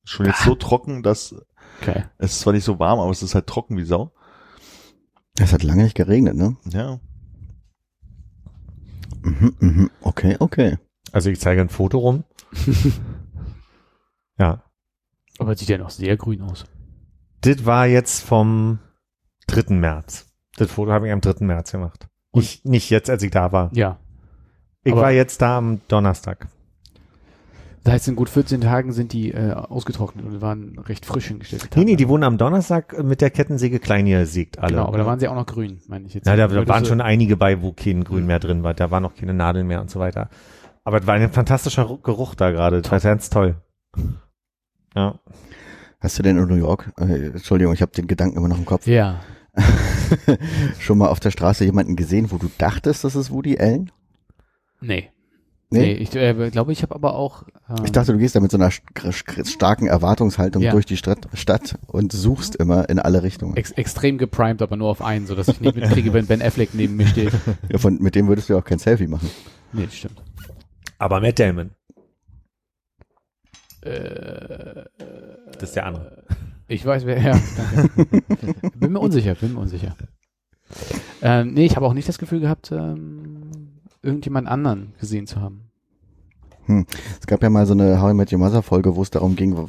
Schon jetzt so trocken, dass Okay. es ist zwar nicht so warm, aber es ist halt trocken wie Sau. Es hat lange nicht geregnet, ne? Ja. Mhm, mhm. Okay, okay. Also ich zeige ein Foto rum. *laughs* ja. Aber sieht ja noch sehr grün aus. Das war jetzt vom 3. März. Das Foto habe ich am 3. März gemacht. Nicht, nicht jetzt, als ich da war. Ja. Ich aber- war jetzt da am Donnerstag. Das heißt, in gut 14 Tagen sind die äh, ausgetrocknet und waren recht frisch hingestellt. Nee, nee, die wurden am Donnerstag mit der Kettensäge klein gesägt alle. Genau, aber da waren sie auch noch grün, meine ich jetzt. Ja, da, da waren schon einige bei, wo kein Grün mehr drin war. Da war noch keine Nadeln mehr und so weiter. Aber es war ein fantastischer Ru- Geruch da gerade. Das war ganz toll. Ja. Hast du denn in New York, äh, Entschuldigung, ich habe den Gedanken immer noch im Kopf, Ja. *laughs* schon mal auf der Straße jemanden gesehen, wo du dachtest, das ist Woody Allen? Nee. Nee, ich äh, glaube, ich habe aber auch. Ähm, Ich dachte, du gehst da mit so einer st- st- starken Erwartungshaltung Ja. durch die Stadt, Stadt und suchst immer in alle Richtungen. ex extrem geprimed, aber nur auf einen, so dass ich nicht mitkriege, wenn Ben Affleck neben mir steht. *laughs* Ja, von, mit dem würdest du ja auch kein Selfie machen. Nee, das stimmt. Aber Matt Damon, Äh, das ist der andere. Ich weiß, wer. Ja, *laughs* bin mir unsicher, bin mir unsicher. Ähm, nee, ich habe auch nicht das Gefühl gehabt, ähm, irgendjemand anderen gesehen zu haben. Es gab ja mal so eine How I Met Your Mother Folge, wo es darum ging,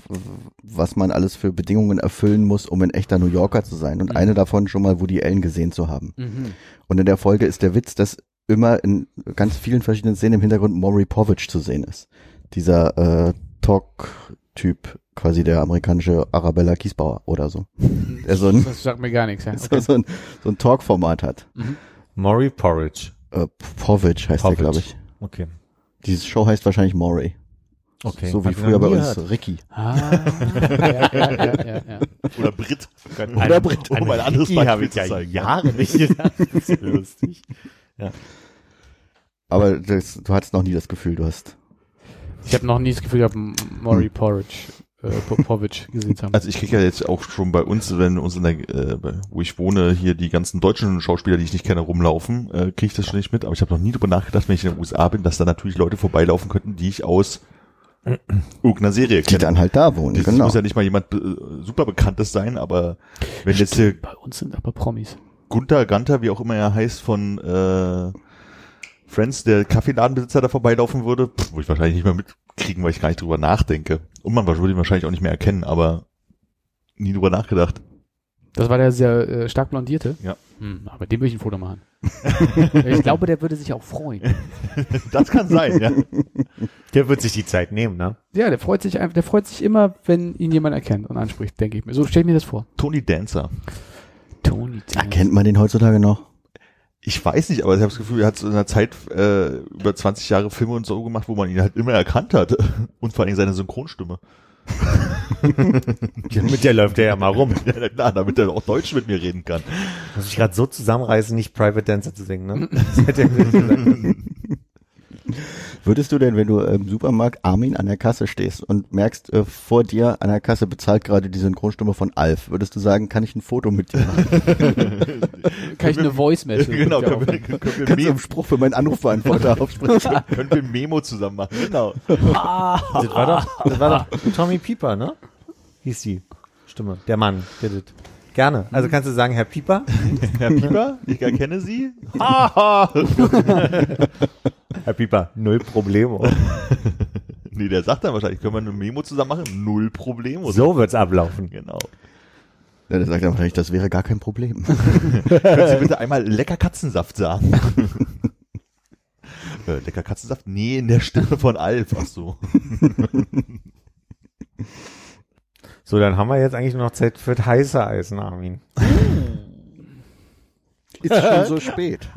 was man alles für Bedingungen erfüllen muss, um ein echter New Yorker zu sein. Und Mhm. eine davon schon mal Woody Allen gesehen zu haben. Mhm. Und in der Folge ist der Witz, dass immer in ganz vielen verschiedenen Szenen im Hintergrund Maury Povich zu sehen ist. Dieser äh, Talk-Typ, quasi der amerikanische Arabella Kiesbauer oder so. *laughs* Der so ein, Das sagt mir gar nichts, ja. *laughs* so, Okay. so ein, so ein Talk-Format hat. Mhm. Maury Porridge. Äh, Povich heißt Povich. der, glaube ich. Okay. Diese Show heißt wahrscheinlich Maury. Okay. So wie ich früher bei uns gehört. Ricky. Ah, *laughs* ja, ja, ja, ja, ja. Oder Brit. Oder Brit. Um ein anderes Ricky Beispiel habe ich zu ja zeigen. Jahre nicht gedacht. Das ist lustig. Aber das, du hattest noch nie das Gefühl, du hast. Ich habe noch nie das Gefühl gehabt, Maury Porridge, äh, Po- Povich gesehen zu haben. Also ich kriege ja jetzt auch schon bei uns, wenn uns in der, äh, wo ich wohne, hier die ganzen deutschen Schauspieler, die ich nicht kenne, rumlaufen, äh, kriege ich das schon nicht mit. Aber ich habe noch nie drüber nachgedacht, wenn ich in den USA bin, dass da natürlich Leute vorbeilaufen könnten, die ich aus *clears throat* irgendeiner Serie Die kenne. dann halt da wohnen, Das genau. muss ja nicht mal jemand äh, super bekanntes sein, aber wenn jetzt hier Bei uns sind aber Promis. Gunther Ganter, wie auch immer er heißt, von äh, Friends, der Kaffeeladenbesitzer da vorbeilaufen würde, pff, würde ich wahrscheinlich nicht mehr mitkriegen, weil ich gar nicht drüber nachdenke. Und man würde ihn wahrscheinlich auch nicht mehr erkennen, aber nie drüber nachgedacht. Das war der sehr äh, stark blondierte? Ja. Hm, aber dem würde ich ein Foto machen. *laughs* ich glaube, der würde sich auch freuen. *laughs* Das kann sein, ja. Der wird sich die Zeit nehmen, ne? Ja, der freut sich einfach, der freut sich immer, wenn ihn jemand erkennt und anspricht, denke ich mir. So stell ich mir das vor. Tony Dancer. Tony. Erkennt man den heutzutage noch? Ich weiß nicht, aber ich habe das Gefühl, er hat so in der Zeit äh, über 20 Jahre Filme und so gemacht, wo man ihn halt immer erkannt hat. *laughs* Und vor allem seine Synchronstimme. *laughs* Mit der läuft der ja mal rum. *laughs* Ja, klar, damit er auch Deutsch mit mir reden kann. Muss ich gerade so zusammenreißen, nicht Private Dancer zu singen, ne? Würdest du denn, wenn du im Supermarkt Armin an der Kasse stehst und merkst, äh, vor dir an der Kasse bezahlt gerade die Synchronstimme von Alf, würdest du sagen, kann ich ein Foto mit dir machen? *laughs* Kann ich eine Voice Message? Genau, können wir, können, wir Kannst du Memo, einen Spruch für meinen Anrufbeantworter aufsprechen? *laughs* können wir Memo zusammen machen. Genau. *laughs* Das war doch, das war doch Tommy Pieper, ne? Hieß die Stimme. Der Mann, der das. Gerne. Also kannst du sagen, Herr Pieper? *laughs* Herr Pieper, ich erkenne Sie. *laughs* Herr Pieper, null Problemo. *laughs* Nee, der sagt dann wahrscheinlich, können wir eine Memo zusammen machen? Null Probleme. So wird's ablaufen. Genau. Ja, der sagt dann wahrscheinlich, das wäre gar kein Problem. Können Sie bitte einmal lecker Katzensaft sagen? äh, lecker Katzensaft? Nee, in der Stimme von Alf. Ach so. So, dann haben wir jetzt eigentlich nur noch Zeit für das heiße Eisen, Armin. Ist schon *laughs* so spät.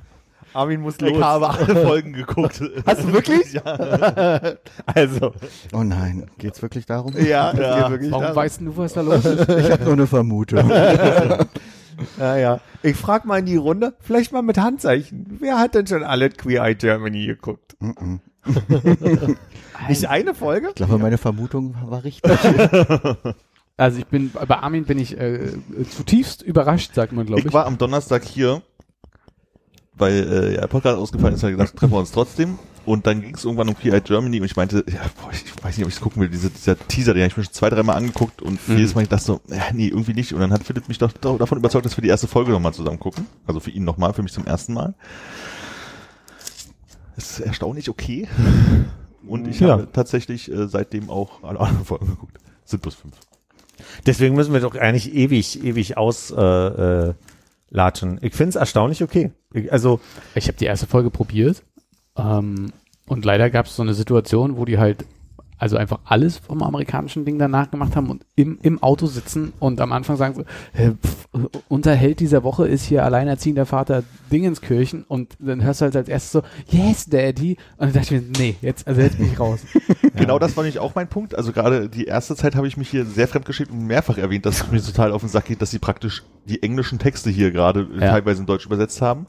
Armin muss Ich habe alle Folgen geguckt. *laughs* Hast du wirklich? Ja. *laughs* Also, Oh nein, geht's wirklich darum? ja, Ja. geht wirklich Warum darum. weißt du, was da los ist? Ich habe nur eine Vermutung. Ja, ja. Ich frag mal in die Runde, vielleicht mal mit Handzeichen. Wer hat denn schon alle Queer Eye Germany geguckt? Mhm. Nicht eine Folge? Ich glaube, meine Vermutung war richtig. Also ich bin, bei Armin bin ich äh, zutiefst überrascht, sagt man, glaube ich. Ich war am Donnerstag hier, weil äh, ja, der Podcast ausgefallen ist, hat gesagt, treffen wir uns trotzdem. Und dann ging es irgendwann um Eye Germany und ich meinte, ja, boah, ich weiß nicht, ob ich es gucken will, diese, dieser Teaser, den habe ich mir schon zwei, dreimal angeguckt und Mhm. jedes Mal ich dachte so, ja, nee, irgendwie nicht. Und dann hat Philipp mich doch da- davon überzeugt, dass wir die erste Folge nochmal zusammen gucken. Also für ihn nochmal, für mich zum ersten Mal. Das ist erstaunlich okay. Und ich Ja. habe tatsächlich äh, seitdem auch alle anderen Folgen geguckt. Sind bloß fünf. Deswegen müssen wir doch eigentlich ewig, ewig auslatschen. Äh, latschen. ich finde es erstaunlich okay. Ich, also, Ich habe die erste Folge probiert ähm, und leider gab es so eine Situation, wo die halt also einfach alles vom amerikanischen Ding danach gemacht haben und im, im Auto sitzen und am Anfang sagen so, äh, pff, unser Held dieser Woche ist hier alleinerziehender Vater Dingenskirchen und dann hörst du halt als erstes so, yes, Daddy und dann dachte ich mir, nee, jetzt, also jetzt bin ich raus. *laughs* Genau das war nämlich auch mein Punkt. Also gerade die erste Zeit habe ich mich hier sehr fremdgeschickt und mehrfach erwähnt, dass es mir total auf den Sack geht, dass sie praktisch die englischen Texte hier gerade Ja. teilweise in Deutsch übersetzt haben.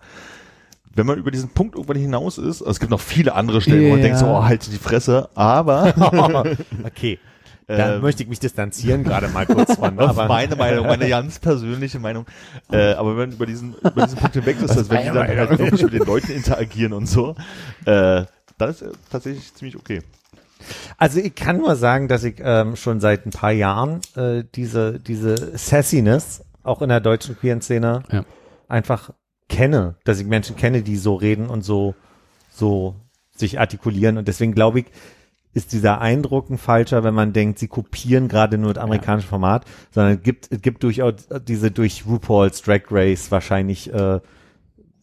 Wenn man über diesen Punkt irgendwann hinaus ist, also es gibt noch viele andere Stellen, wo man denkt so, oh, halt die Fresse, aber *laughs* okay. Da Ähm. möchte ich mich distanzieren gerade mal kurz von. *laughs* Das aber ist meine Meinung, meine *laughs* ganz persönliche Meinung. Äh, aber wenn man über diesen, über diesen Punkt hinweg ist, also wenn die dann halt wirklich mit den Leuten interagieren und so, äh, dann ist er tatsächlich ziemlich okay. Also ich kann nur sagen, dass ich ähm, schon seit ein paar Jahren äh, diese, diese Sassiness auch in der deutschen queeren Szene Ja. einfach kenne, dass ich Menschen kenne, die so reden und so, so sich artikulieren. Und deswegen glaube ich, ist dieser Eindruck ein falscher, wenn man denkt, sie kopieren gerade nur das amerikanische Format, sondern es gibt, es gibt durchaus diese durch RuPaul's Drag Race wahrscheinlich äh,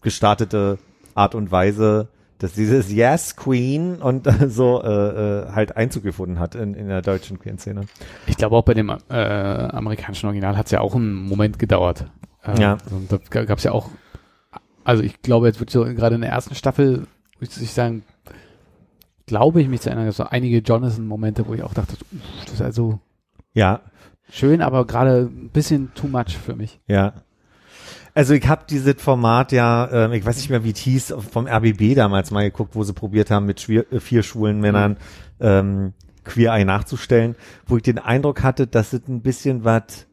gestartete Art und Weise, dass dieses Yes Queen und äh, *laughs* so äh, äh, halt Einzug gefunden hat in, in der deutschen Queen-Szene. Ich glaube auch bei dem äh, amerikanischen Original hat es ja auch einen Moment gedauert. Äh, Ja. Und da gab es ja auch, also ich glaube, jetzt wird so gerade in der ersten Staffel, würde ich sagen, glaube ich mich zu erinnern, so einige Jonathan-Momente, wo ich auch dachte, uff, das ist also Ja, schön, aber gerade ein bisschen too much für mich. ja. Also ich habe dieses Format ja, ähm, ich weiß nicht mehr, wie es hieß, vom RBB damals mal geguckt, wo sie probiert haben, mit schwier äh, vier schwulen Männern ähm, Queer Eye nachzustellen, wo ich den Eindruck hatte, dass es ein bisschen was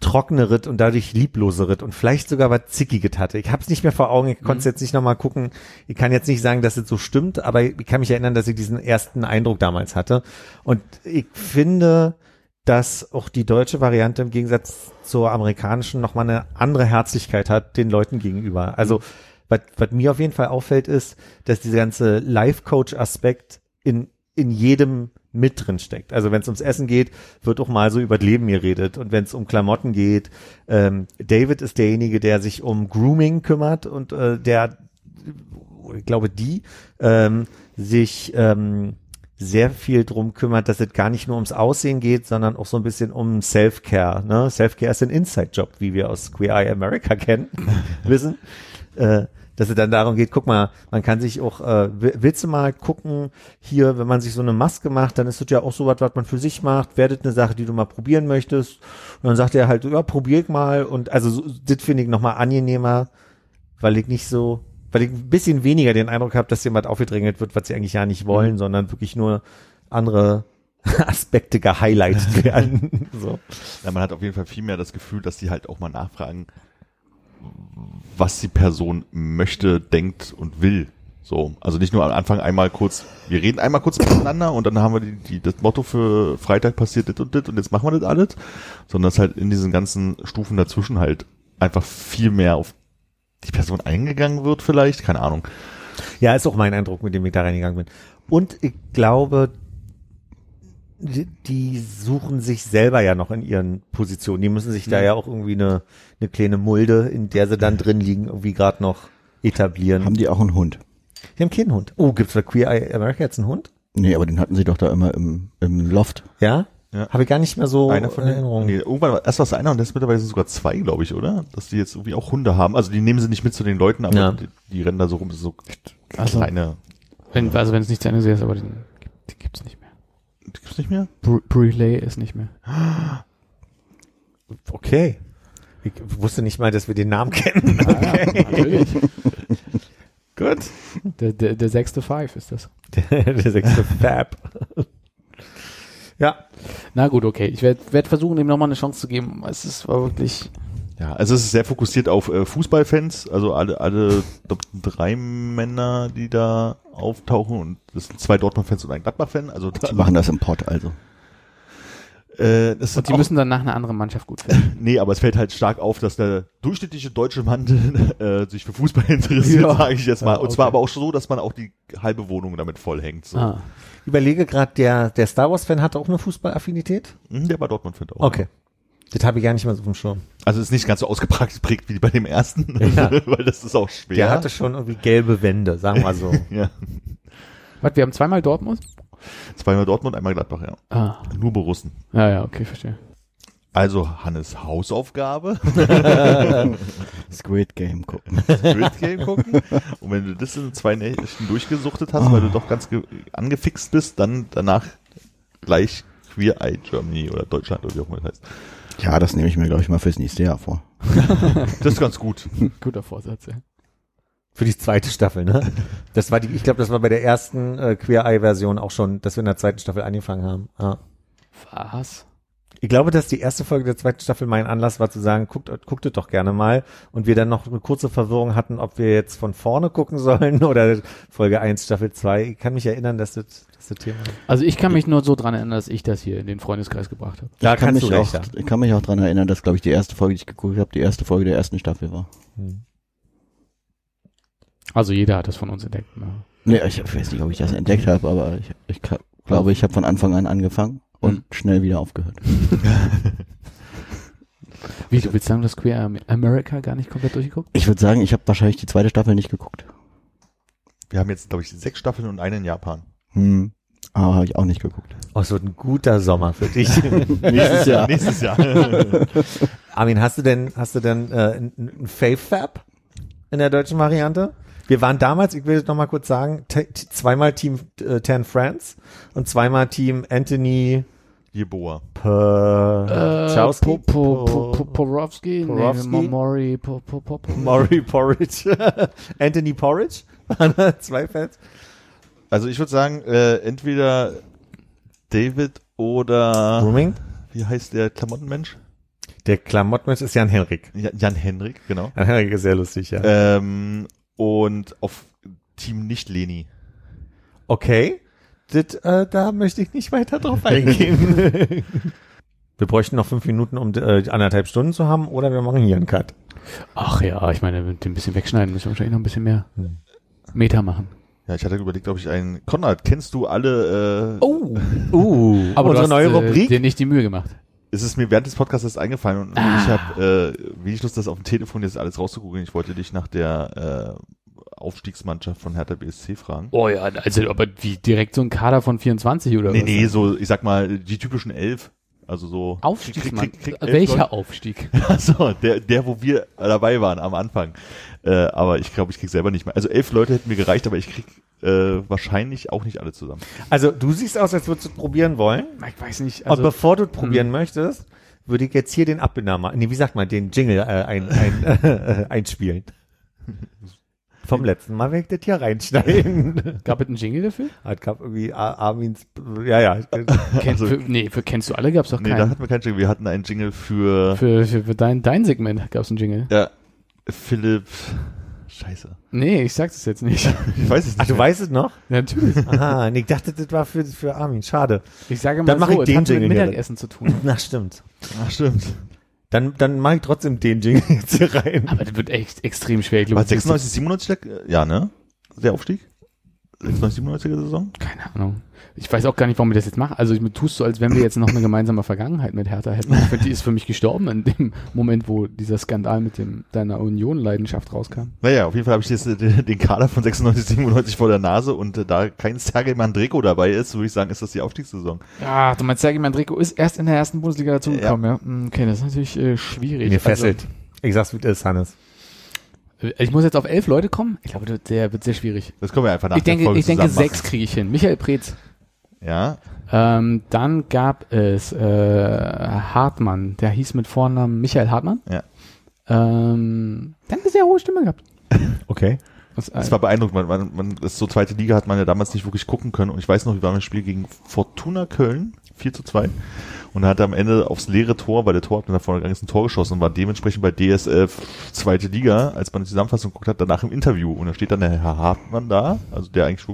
trockeneres und dadurch liebloseres und vielleicht sogar was zickiges hatte. Ich habe es nicht mehr vor Augen, ich konnte es jetzt nicht nochmal gucken. Ich kann jetzt nicht sagen, dass es so stimmt, aber ich kann mich erinnern, dass ich diesen ersten Eindruck damals hatte. Und ich finde, dass auch die deutsche Variante im Gegensatz zur amerikanischen nochmal eine andere Herzlichkeit hat den Leuten gegenüber. Also was, was mir auf jeden Fall auffällt, ist, dass dieser ganze Life-Coach-Aspekt in, in jedem mit drin steckt. Also wenn es ums Essen geht, wird auch mal so über das Leben geredet. Und wenn es um Klamotten geht, ähm, David ist derjenige, der sich um Grooming kümmert und äh, der, ich glaube, die ähm, sich ähm, sehr viel drum kümmert, dass es gar nicht nur ums Aussehen geht, sondern auch so ein bisschen um Self-Care. Ne? Self-Care ist ein Inside-Job, wie wir aus Queer Eye America *laughs* kennen, wissen. Äh, dass es dann darum geht, guck mal, man kann sich auch, äh, wi- willst du mal gucken, hier, wenn man sich so eine Maske macht, dann ist das ja auch so was, was man für sich macht, werdet eine Sache, die du mal probieren möchtest. Und dann sagt er halt, ja, probier ich mal. Und also so, das finde ich nochmal angenehmer, weil ich nicht so, weil ich ein bisschen weniger den Eindruck habe, dass jemand aufgedrängelt wird, was sie eigentlich ja nicht wollen, sondern wirklich nur andere *laughs* Aspekte gehighlightet werden. *laughs* so. Ja, man hat auf jeden Fall viel mehr das Gefühl, dass die halt auch mal nachfragen, was die Person möchte, denkt und will. So, also nicht nur am Anfang einmal kurz, wir reden einmal kurz miteinander und dann haben wir die, die, das Motto für Freitag passiert dit und dit und jetzt machen wir das alles, sondern dass halt in diesen ganzen Stufen dazwischen halt einfach viel mehr auf die Person eingegangen wird vielleicht, keine Ahnung. Ja, ist auch mein Eindruck, mit dem ich da reingegangen bin. Und ich glaube, die, die suchen sich selber ja noch in ihren Positionen. Die müssen sich da ja auch irgendwie eine, eine kleine Mulde, in der sie dann drin liegen, irgendwie gerade noch etablieren. Haben die auch einen Hund? Die haben keinen Hund. Oh, gibt's bei Queer Eye America jetzt einen Hund? Nee, aber den hatten sie doch da immer im, im Loft. Ja? Ja. Habe ich gar nicht mehr so Einer von in den, Erinnerung. nee, irgendwann war erst was einer und jetzt mittlerweile sind sogar zwei, glaube ich, oder? Dass die jetzt irgendwie auch Hunde haben. Also die nehmen sie nicht mit zu den Leuten, aber Ja. die, die rennen da so rum, das ist so Also- kleine. Wenn, also wenn es nicht zu Ende ist, aber den, die gibt's nicht mehr. Die gibt's nicht mehr? Br ist nicht mehr. *gasps* Okay. Ich wusste nicht mal, dass wir den Namen kennen. *laughs* Okay. Natürlich. *laughs* Gut. Der, der, der sechste Five ist das. Der, *laughs* der sechste Fab. ja. Na gut, okay. Ich werde werd versuchen, ihm nochmal eine Chance zu geben. Es ist war wirklich. Ja, also es ist sehr fokussiert auf äh, Fußballfans, also alle, alle drei Männer, die da auftauchen und das sind zwei Dortmund-Fans und ein Gladbach-Fan. Also Die machen das im Pott also. äh, das Und die auch, müssen dann nach einer anderen Mannschaft gut finden. *laughs* nee, aber es fällt halt stark auf, dass der durchschnittliche deutsche Mann *laughs* äh, sich für Fußball interessiert, Ja. sage ich jetzt mal. Ja, Und zwar okay. aber auch so, dass man auch die halbe Wohnung damit vollhängt. So. Ah. Überlege gerade, der, der Star Wars-Fan hatte auch eine Fußballaffinität? Mhm, Der war Dortmund-Fan auch. Okay. Das habe ich gar nicht mehr so dem Schirm. Also ist nicht ganz so ausgeprägt wie bei dem ersten, *laughs* *laughs* Ja. weil das ist auch schwer. Der hatte schon irgendwie gelbe Wände, sagen wir mal so. *laughs* ja. Was, wir haben zweimal Dortmund? Zweimal Dortmund, einmal Gladbach, ja. Ah. Nur Borussen. Ja, ja, okay, verstehe. Also Hannes Hausaufgabe, Squid Game gucken. Squid Game gucken. Und wenn du das in zwei Nächten durchgesuchtet hast, weil du doch ganz ge- angefixt bist, dann danach gleich Queer Eye Germany oder Deutschland oder wie auch immer das heißt. Ja, das nehme ich mir, glaube ich, mal fürs nächste Jahr vor. *laughs* Das ist ganz gut. *laughs* Guter Vorsatz, ja. Für die zweite Staffel, ne? Das war die, ich glaube, das war bei der ersten äh, Queer Eye Version auch schon, dass wir in der zweiten Staffel angefangen haben. Ja. Was? Ich glaube, dass die erste Folge der zweiten Staffel mein Anlass war zu sagen, guckt, guckt es doch gerne mal. Und wir dann noch eine kurze Verwirrung hatten, ob wir jetzt von vorne gucken sollen oder Folge 1, Staffel 2. Ich kann mich erinnern, dass das, das, das Thema Also ich kann mich nur so dran erinnern, dass ich das hier in den Freundeskreis gebracht habe. Da ich kann kannst mich du auch, recht ich kann mich auch dran erinnern, dass, glaube ich, die erste Folge, die ich geguckt habe, die erste Folge der ersten Staffel war. Also jeder hat das von uns entdeckt. Ne? Nee, ich weiß nicht, ob ich das entdeckt habe, aber ich, ich glaube, ich habe von Anfang an angefangen und Hm. schnell wieder aufgehört. *laughs* Wie, du willst sagen, dass Queer Am- America gar nicht komplett durchgeguckt? Ich würde sagen, ich habe wahrscheinlich die zweite Staffel nicht geguckt. Wir haben jetzt, glaube ich, sechs Staffeln und eine in Japan. Hm. Aber habe ich auch nicht geguckt. Oh, es wird ein guter Sommer für dich. *laughs* Nächstes Jahr. *laughs* Nächstes Jahr. Armin, hast du denn, hast du denn äh, ein, ein Fave-Fab in der deutschen Variante? Wir waren damals, ich will es noch mal kurz sagen, zweimal Team äh, Ten Friends und zweimal Team Anthony Jeboa. Porowski? Porowski? Mori, Porridge, *laughs* Anthony Porridge, *laughs* zwei Fans. Also ich würde sagen, äh, entweder David oder Grooming. wie heißt der Klamottenmensch? Der Klamottenmensch ist Jan Henrik. Ja- Jan Henrik, genau. Jan Henrik ist sehr lustig, ja. Ähm, und auf Team nicht Leni. Okay, das, äh, da möchte ich nicht weiter drauf eingehen. *laughs* wir bräuchten noch fünf Minuten, um äh, anderthalb Stunden zu haben, oder wir machen hier einen Cut. Ach ja, ich meine, mit dem bisschen wegschneiden müssen wir wahrscheinlich noch ein bisschen mehr Hm. Meter machen. Ja, ich hatte überlegt, ob ich einen. Konrad, kennst du alle? Äh, Oh, Uh, *laughs* aber unsere du hast, neue äh, Rubrik. dir nicht die Mühe gemacht. Es ist mir während des Podcasts erst eingefallen und Ah. ich habe äh, wenig Lust, das auf dem Telefon jetzt alles rauszugoogeln. Ich wollte dich nach der äh, Aufstiegsmannschaft von Hertha BSC fragen. Oh ja, also aber wie direkt so ein Kader von 24 oder nee, was? nee, so, ich sag mal, die typischen elf. Also so. Aufstiegsmann. Krieg- krieg- krieg Welcher Leute. Aufstieg? Achso, *laughs* der, der, wo wir dabei waren am Anfang. Äh, aber ich glaube, ich krieg selber nicht mehr. Also elf Leute hätten mir gereicht, aber ich krieg äh, wahrscheinlich auch nicht alle zusammen. Also du siehst aus, als würdest du es probieren wollen. Ich weiß nicht. Und Also, bevor du es probieren möchtest, würde ich jetzt hier den Abbinder nee, wie sagt man, den Jingle äh, ein, ein, äh, *laughs* einspielen. *laughs* vom letzten Mal weg das hier reinschneiden. *laughs* Gab es einen Jingle dafür? Es gab irgendwie Ar- Armins, ja, ja. *laughs* Kenn, für, nee, für kennst du alle gab's doch Nee, da keinen. hatten wir keinen Jingle. Wir hatten einen Jingle für, für, für, für dein, dein Segment gab's einen Jingle. ja, Philipp. Scheiße. Nee, ich sag's es jetzt nicht. *laughs* Ich weiß es nicht. Ach, du mehr. weißt es noch? Ja, Natürlich. Aha, nee, ich dachte, das war für, für Armin. Schade. Ich sage mal Dann mach so, ich es den hat mit. Mittagessen zu tun. Na, stimmt. Ach, stimmt. Dann, dann mache ich trotzdem den Jingle jetzt hier rein. Aber das wird echt extrem schwer. Ich War glaube, 96, 97, der- ja, ne? Der Aufstieg? 96, 97er Saison? Keine Ahnung. Ich weiß auch gar nicht, warum wir das jetzt machen. Also ich tust so, als wenn wir jetzt noch eine gemeinsame Vergangenheit mit Hertha hätten. Ich finde, die ist für mich gestorben in dem Moment, wo dieser Skandal mit dem deiner Union-Leidenschaft rauskam. Naja, auf jeden Fall habe ich jetzt äh, den Kader von 96, 97 vor der Nase und äh, da kein Sergei Mandreko dabei ist, würde ich sagen, ist das die Aufstiegssaison. Ja, du meinst, Sergei Mandreko ist erst in der ersten Bundesliga dazugekommen, ja. Hm, Okay, das ist natürlich äh, schwierig. Mir fesselt. Ich sag's, wie das ist, Hannes. Ich muss jetzt auf elf Leute kommen. Ich glaube, der wird sehr schwierig. Das können wir einfach nach ich denke, Folge ich denke sechs kriege ich hin. Michael Preetz. Ja, Ähm, dann gab es äh, Hartmann, der hieß mit Vornamen Michael Hartmann. Ja. Ähm, der hat eine sehr hohe Stimme gehabt. *laughs* Okay. Das, das war beeindruckend. Man, man, man, das so zweite Liga hat man ja damals nicht wirklich gucken können und ich weiß noch, wir waren im Spiel gegen Fortuna Köln, 4 zu 2 und er hat am Ende aufs leere Tor, weil der Tor hat nach vorne gegangen ist, ein Tor geschossen und war dementsprechend bei DSF zweite Liga, als man die Zusammenfassung geguckt hat, danach im Interview und da steht dann der Herr Hartmann da, also der eigentlich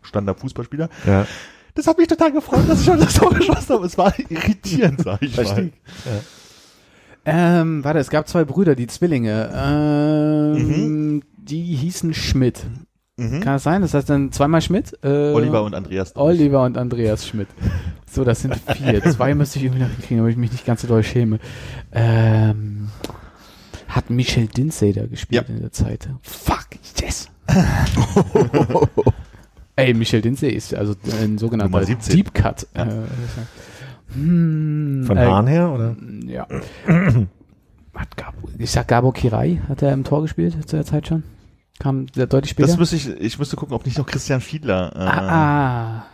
gestandener Fußballspieler. Ja. Das hat mich total gefreut, dass ich schon das Tor geschossen habe. Es war irritierend, sag ich mal. Verstehe. ähm, warte, es gab zwei Brüder, die Zwillinge. Ähm, Mhm. Die hießen Schmidt. Mhm. Kann das sein? Das heißt dann zweimal Schmidt? Äh, Oliver und Andreas. Oliver und Andreas Schmidt. So, das sind vier. *laughs* Zwei müsste ich irgendwie noch hinkriegen, aber ich mich nicht ganz so doll schäme. Ähm, hat Michel Dinsey da gespielt Ja. in der Zeit? Fuck, yes. *laughs* Ey, Michel Dinsey ist also ein sogenannter Nummer 17. Deep Cut. Ja. Äh, hm, Von äh, Hahn her, oder? Ja. Hat Gabo, ich sag Gabo Kirai, hat er im Tor gespielt zu der Zeit schon? Kam der deutlich später? Das müsste ich, ich müsste gucken, ob nicht noch Christian Fiedler. Äh, ah, ah.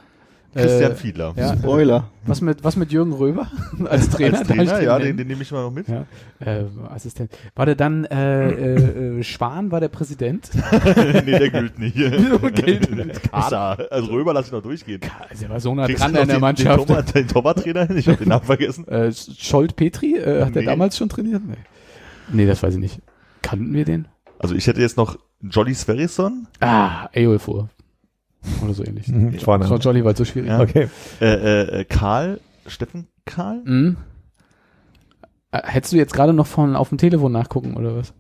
Christian Äh, Fiedler. ja, Spoiler. Was mit, was mit Jürgen Röber *laughs* *laughs* als Trainer? Als Trainer, den ja, den, den nehme ich mal noch mit. Ja, äh, Assistent. War der dann äh, äh, äh, Schwan war der Präsident? *laughs* nee, der gilt nicht. Gilt. Kader. Also Röber lass ich noch durchgehen. Also er war so nah Kriegst dran an der den, Mannschaft. Den, den Torwarttrainer? Ich habe den Namen vergessen. äh, Scholt Petri, äh, hat Nee. er damals schon trainiert? Nee. nee, das weiß ich nicht. Kannten wir den? Also ich hätte jetzt noch Jolly Sverrisson, Ah, Eolfur. Oder so ähnlich. Mhm, Vorname. war Jolly, weil es so schwierig Ja. Okay. äh, äh, Karl, Steffen Karl? Mhm. Äh, Hättest du jetzt gerade noch von auf dem Telefon nachgucken oder was?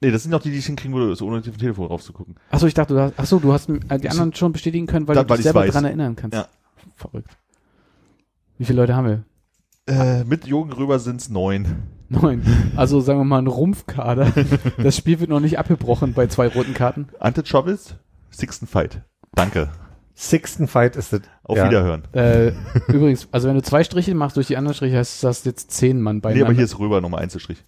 Nee, das sind auch die, die ich hinkriegen würde, so ohne auf dem Telefon raufzugucken. Achso, ich dachte, du hast, achso, du hast äh, die anderen schon bestätigen können, weil Da- du weil dich ich's selber weiß. dran erinnern kannst. Ja. Verrückt. Wie viele Leute haben wir? Äh, mit Jürgen Röber sind's neun. Neun. Also sagen wir mal ein Rumpfkader. Das Spiel wird noch nicht abgebrochen bei zwei roten Karten. Ante Czovic, Sixten Fight. Danke. Sixten Fight ist das. Auf ja. Wiederhören. Äh, übrigens, also wenn du zwei Striche machst durch die anderen Striche, heißt das jetzt zehn Mann bei Nee, aber hier ist Röber nochmal Einzelstrich.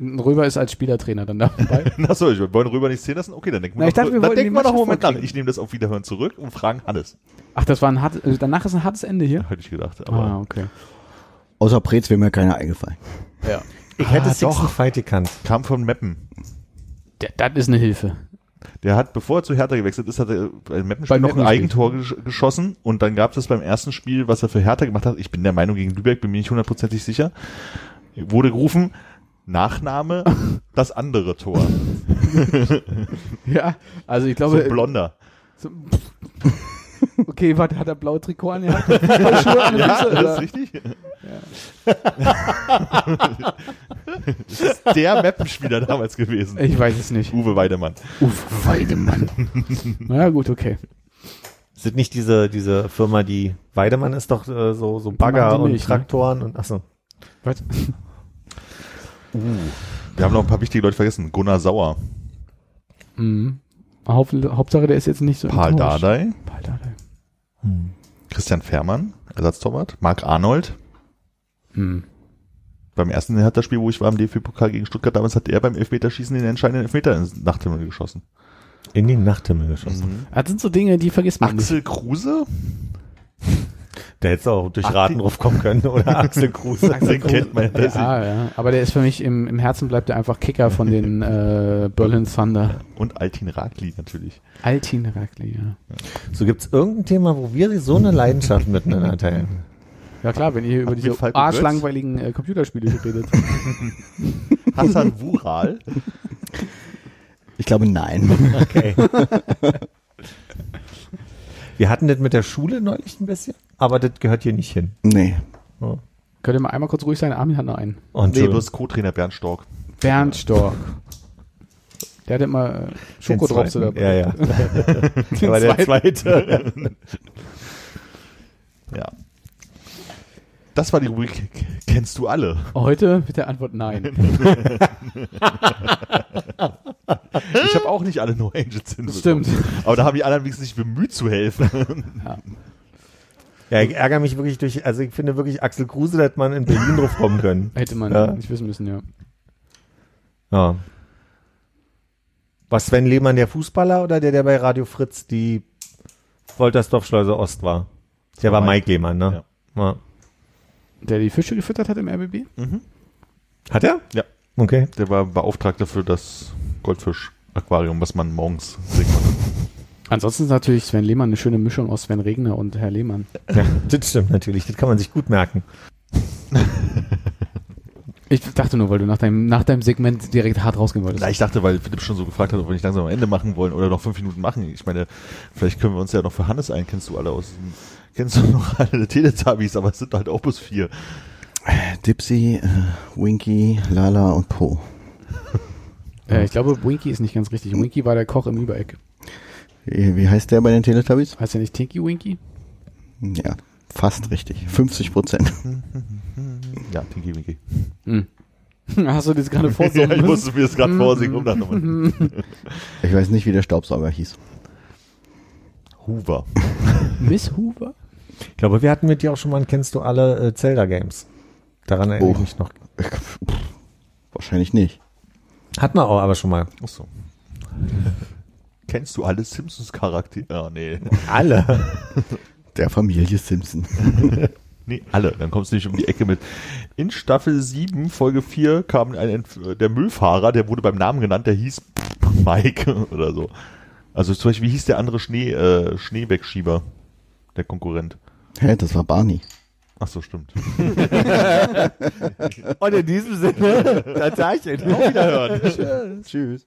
Röber ist als Spielertrainer dann dabei. *laughs* Achso, ich wollen Röber nicht zählen lassen? Okay, dann denken wir Na, ich noch, dachte, wir dann denken wir noch einen Moment nach. vorkriegen. Ich nehme das auf Wiederhören zurück und fragen Hannes. Ach, das war ein hart, danach ist ein hartes Ende hier. Hätte ich gedacht. Aber Ah, okay. Außer Prez wäre mir keiner eingefallen. Ja. Ich hätte Ah, Sixten doch. Fight gekannt. kam von Meppen. Das ist eine Hilfe. Der hat, bevor er zu Hertha gewechselt ist, hat er bei Meppenspiel noch ein Eigentor gesch geschossen und dann gab es beim ersten Spiel, was er für Hertha gemacht hat, ich bin der Meinung gegen Lübeck, bin mir nicht hundertprozentig sicher, wurde gerufen, Nachname, *laughs* das andere Tor. Ja, also ich So glaube, ein Blonder. so, okay, warte, hat er blaue Trikot an? Ja, *laughs* Ja, das ist richtig. das *laughs* ist der Mappenspieler damals gewesen. Ich weiß es nicht. Uwe Weidemann. Uff, Weidemann. *laughs* Na ja, gut, okay. Sind nicht diese, diese Firma, die Weidemann ist doch äh, so, so Bagger und Milch, ne? Traktoren und achso. Was? Wir haben noch ein paar wichtige Leute vergessen. Gunnar Sauer, Mhm. Haupt, Hauptsache, der ist jetzt nicht so Paul enttäuscht. Dardai, Paul Dardai. Christian Fährmann, Ersatztorwart, Marc Arnold. Mhm. Beim ersten Hertha-Spiel, wo ich war im DFB-Pokal gegen Stuttgart, damals hat er beim Elfmeterschießen den entscheidenden Elfmeter ins Nachthimmel geschossen. In den Nachthimmel geschossen. Das sind so Dinge, die vergisst man nicht. Axel Kruse? Hättest du auch durch Raten drauf kommen können oder *laughs* Axel Kruse. Den kennt man. Das Ja, ja. Aber der ist für mich im, im Herzen bleibt er einfach Kicker von den *laughs* äh, Berlin Thunder. Und Altin Ragli natürlich. Altin Ragli, ja. So gibt's irgendein Thema, wo wir so eine Leidenschaft miteinander teilen. Ja klar, wenn ihr über diese arschlangweiligen äh, Computerspiele redet. *laughs* Hassan Wural. Ich glaube, nein. Okay. Wir hatten das mit der Schule neulich ein bisschen, aber das gehört hier nicht hin. Nee. Könnt ihr mal einmal kurz ruhig sein? Armin hat noch einen. Und Nee, bloß Co-Trainer Bernd Stork. Bernd Stork. Der hatte immer äh, zweiten. dabei. Ja, ja. *laughs* *laughs* Den Aber der zweite. *laughs* Ja. Das war die Rubrik Kennst du alle? Heute mit der Antwort nein. *laughs* Ich habe auch nicht alle No Angels hinbekommen. Stimmt. Aber da haben die anderen wenigstens sich bemüht zu helfen. Ja, ich ärgere mich wirklich durch, also ich finde wirklich Axel Kruse, hätte man in Berlin drauf kommen können. Hätte man Ja. nicht wissen müssen, ja. Ja. Was Sven Lehmann der Fußballer oder der, der bei Radio Fritz die Woltersdorf-Schleuse Ost war? Der war Mike. Mike Lehmann, ne? Ja. Der die Fische gefüttert hat im RBB? Hat er? Ja. Okay. Der war Beauftragter für das Goldfisch-Aquarium, was man morgens sehen konnte. Ansonsten ist natürlich Sven Lehmann eine schöne Mischung aus Sven Regner und Herr Lehmann. Ja, das stimmt natürlich. Das kann man sich gut merken. *laughs* Ich dachte nur, weil du nach deinem, nach deinem Segment direkt hart rausgehen wolltest. Na, ich dachte, weil Philipp schon so gefragt hat, ob wir nicht langsam am Ende machen wollen oder noch fünf Minuten machen. Ich meine, vielleicht können wir uns ja noch für Hannes ein. Kennst du alle aus dem, kennst du noch *laughs* alle Teletubbies, aber es sind halt auch bloß vier. Dipsy, äh, Winky, Lala und Po. *laughs* Äh, ich glaube, Winky ist nicht ganz richtig. Winky war der Koch im Übereck. Wie, wie heißt der bei den Teletubbies? Heißt der nicht Tinky Winky? Ja, fast richtig. 50 Prozent. *laughs* Ja, Tinky Winky. Hm. Hast du das gerade Ja, vorsummen ich musste mir das gerade vorsingen, um dann nochmal. Ich weiß nicht, wie der Staubsauger hieß. Hoover. Miss Hoover? Ich glaube, wir hatten mit dir auch schon mal, ein kennst du alle äh, Zelda-Games? Daran erinnere ich Oh. mich noch. Pff, Wahrscheinlich nicht. Hat man auch aber schon mal. Achso. *laughs* Kennst du alle Simpsons-Charaktere? Ja, nee. *laughs* Alle. *laughs* Der Familie Simpson. Nee, alle. Dann kommst du nicht um die Ecke mit. In Staffel 7, Folge 4, kam ein, Entf- der Müllfahrer, der wurde beim Namen genannt, der hieß Mike oder so. Also zum Beispiel, wie hieß der andere Schnee, äh, Schneebeckschieber? Der Konkurrent. Hä, das war Barney. Ach so, stimmt. *laughs* Und in diesem Sinne, *laughs* Tatarchen. Auf Wiederhören. Tschüss.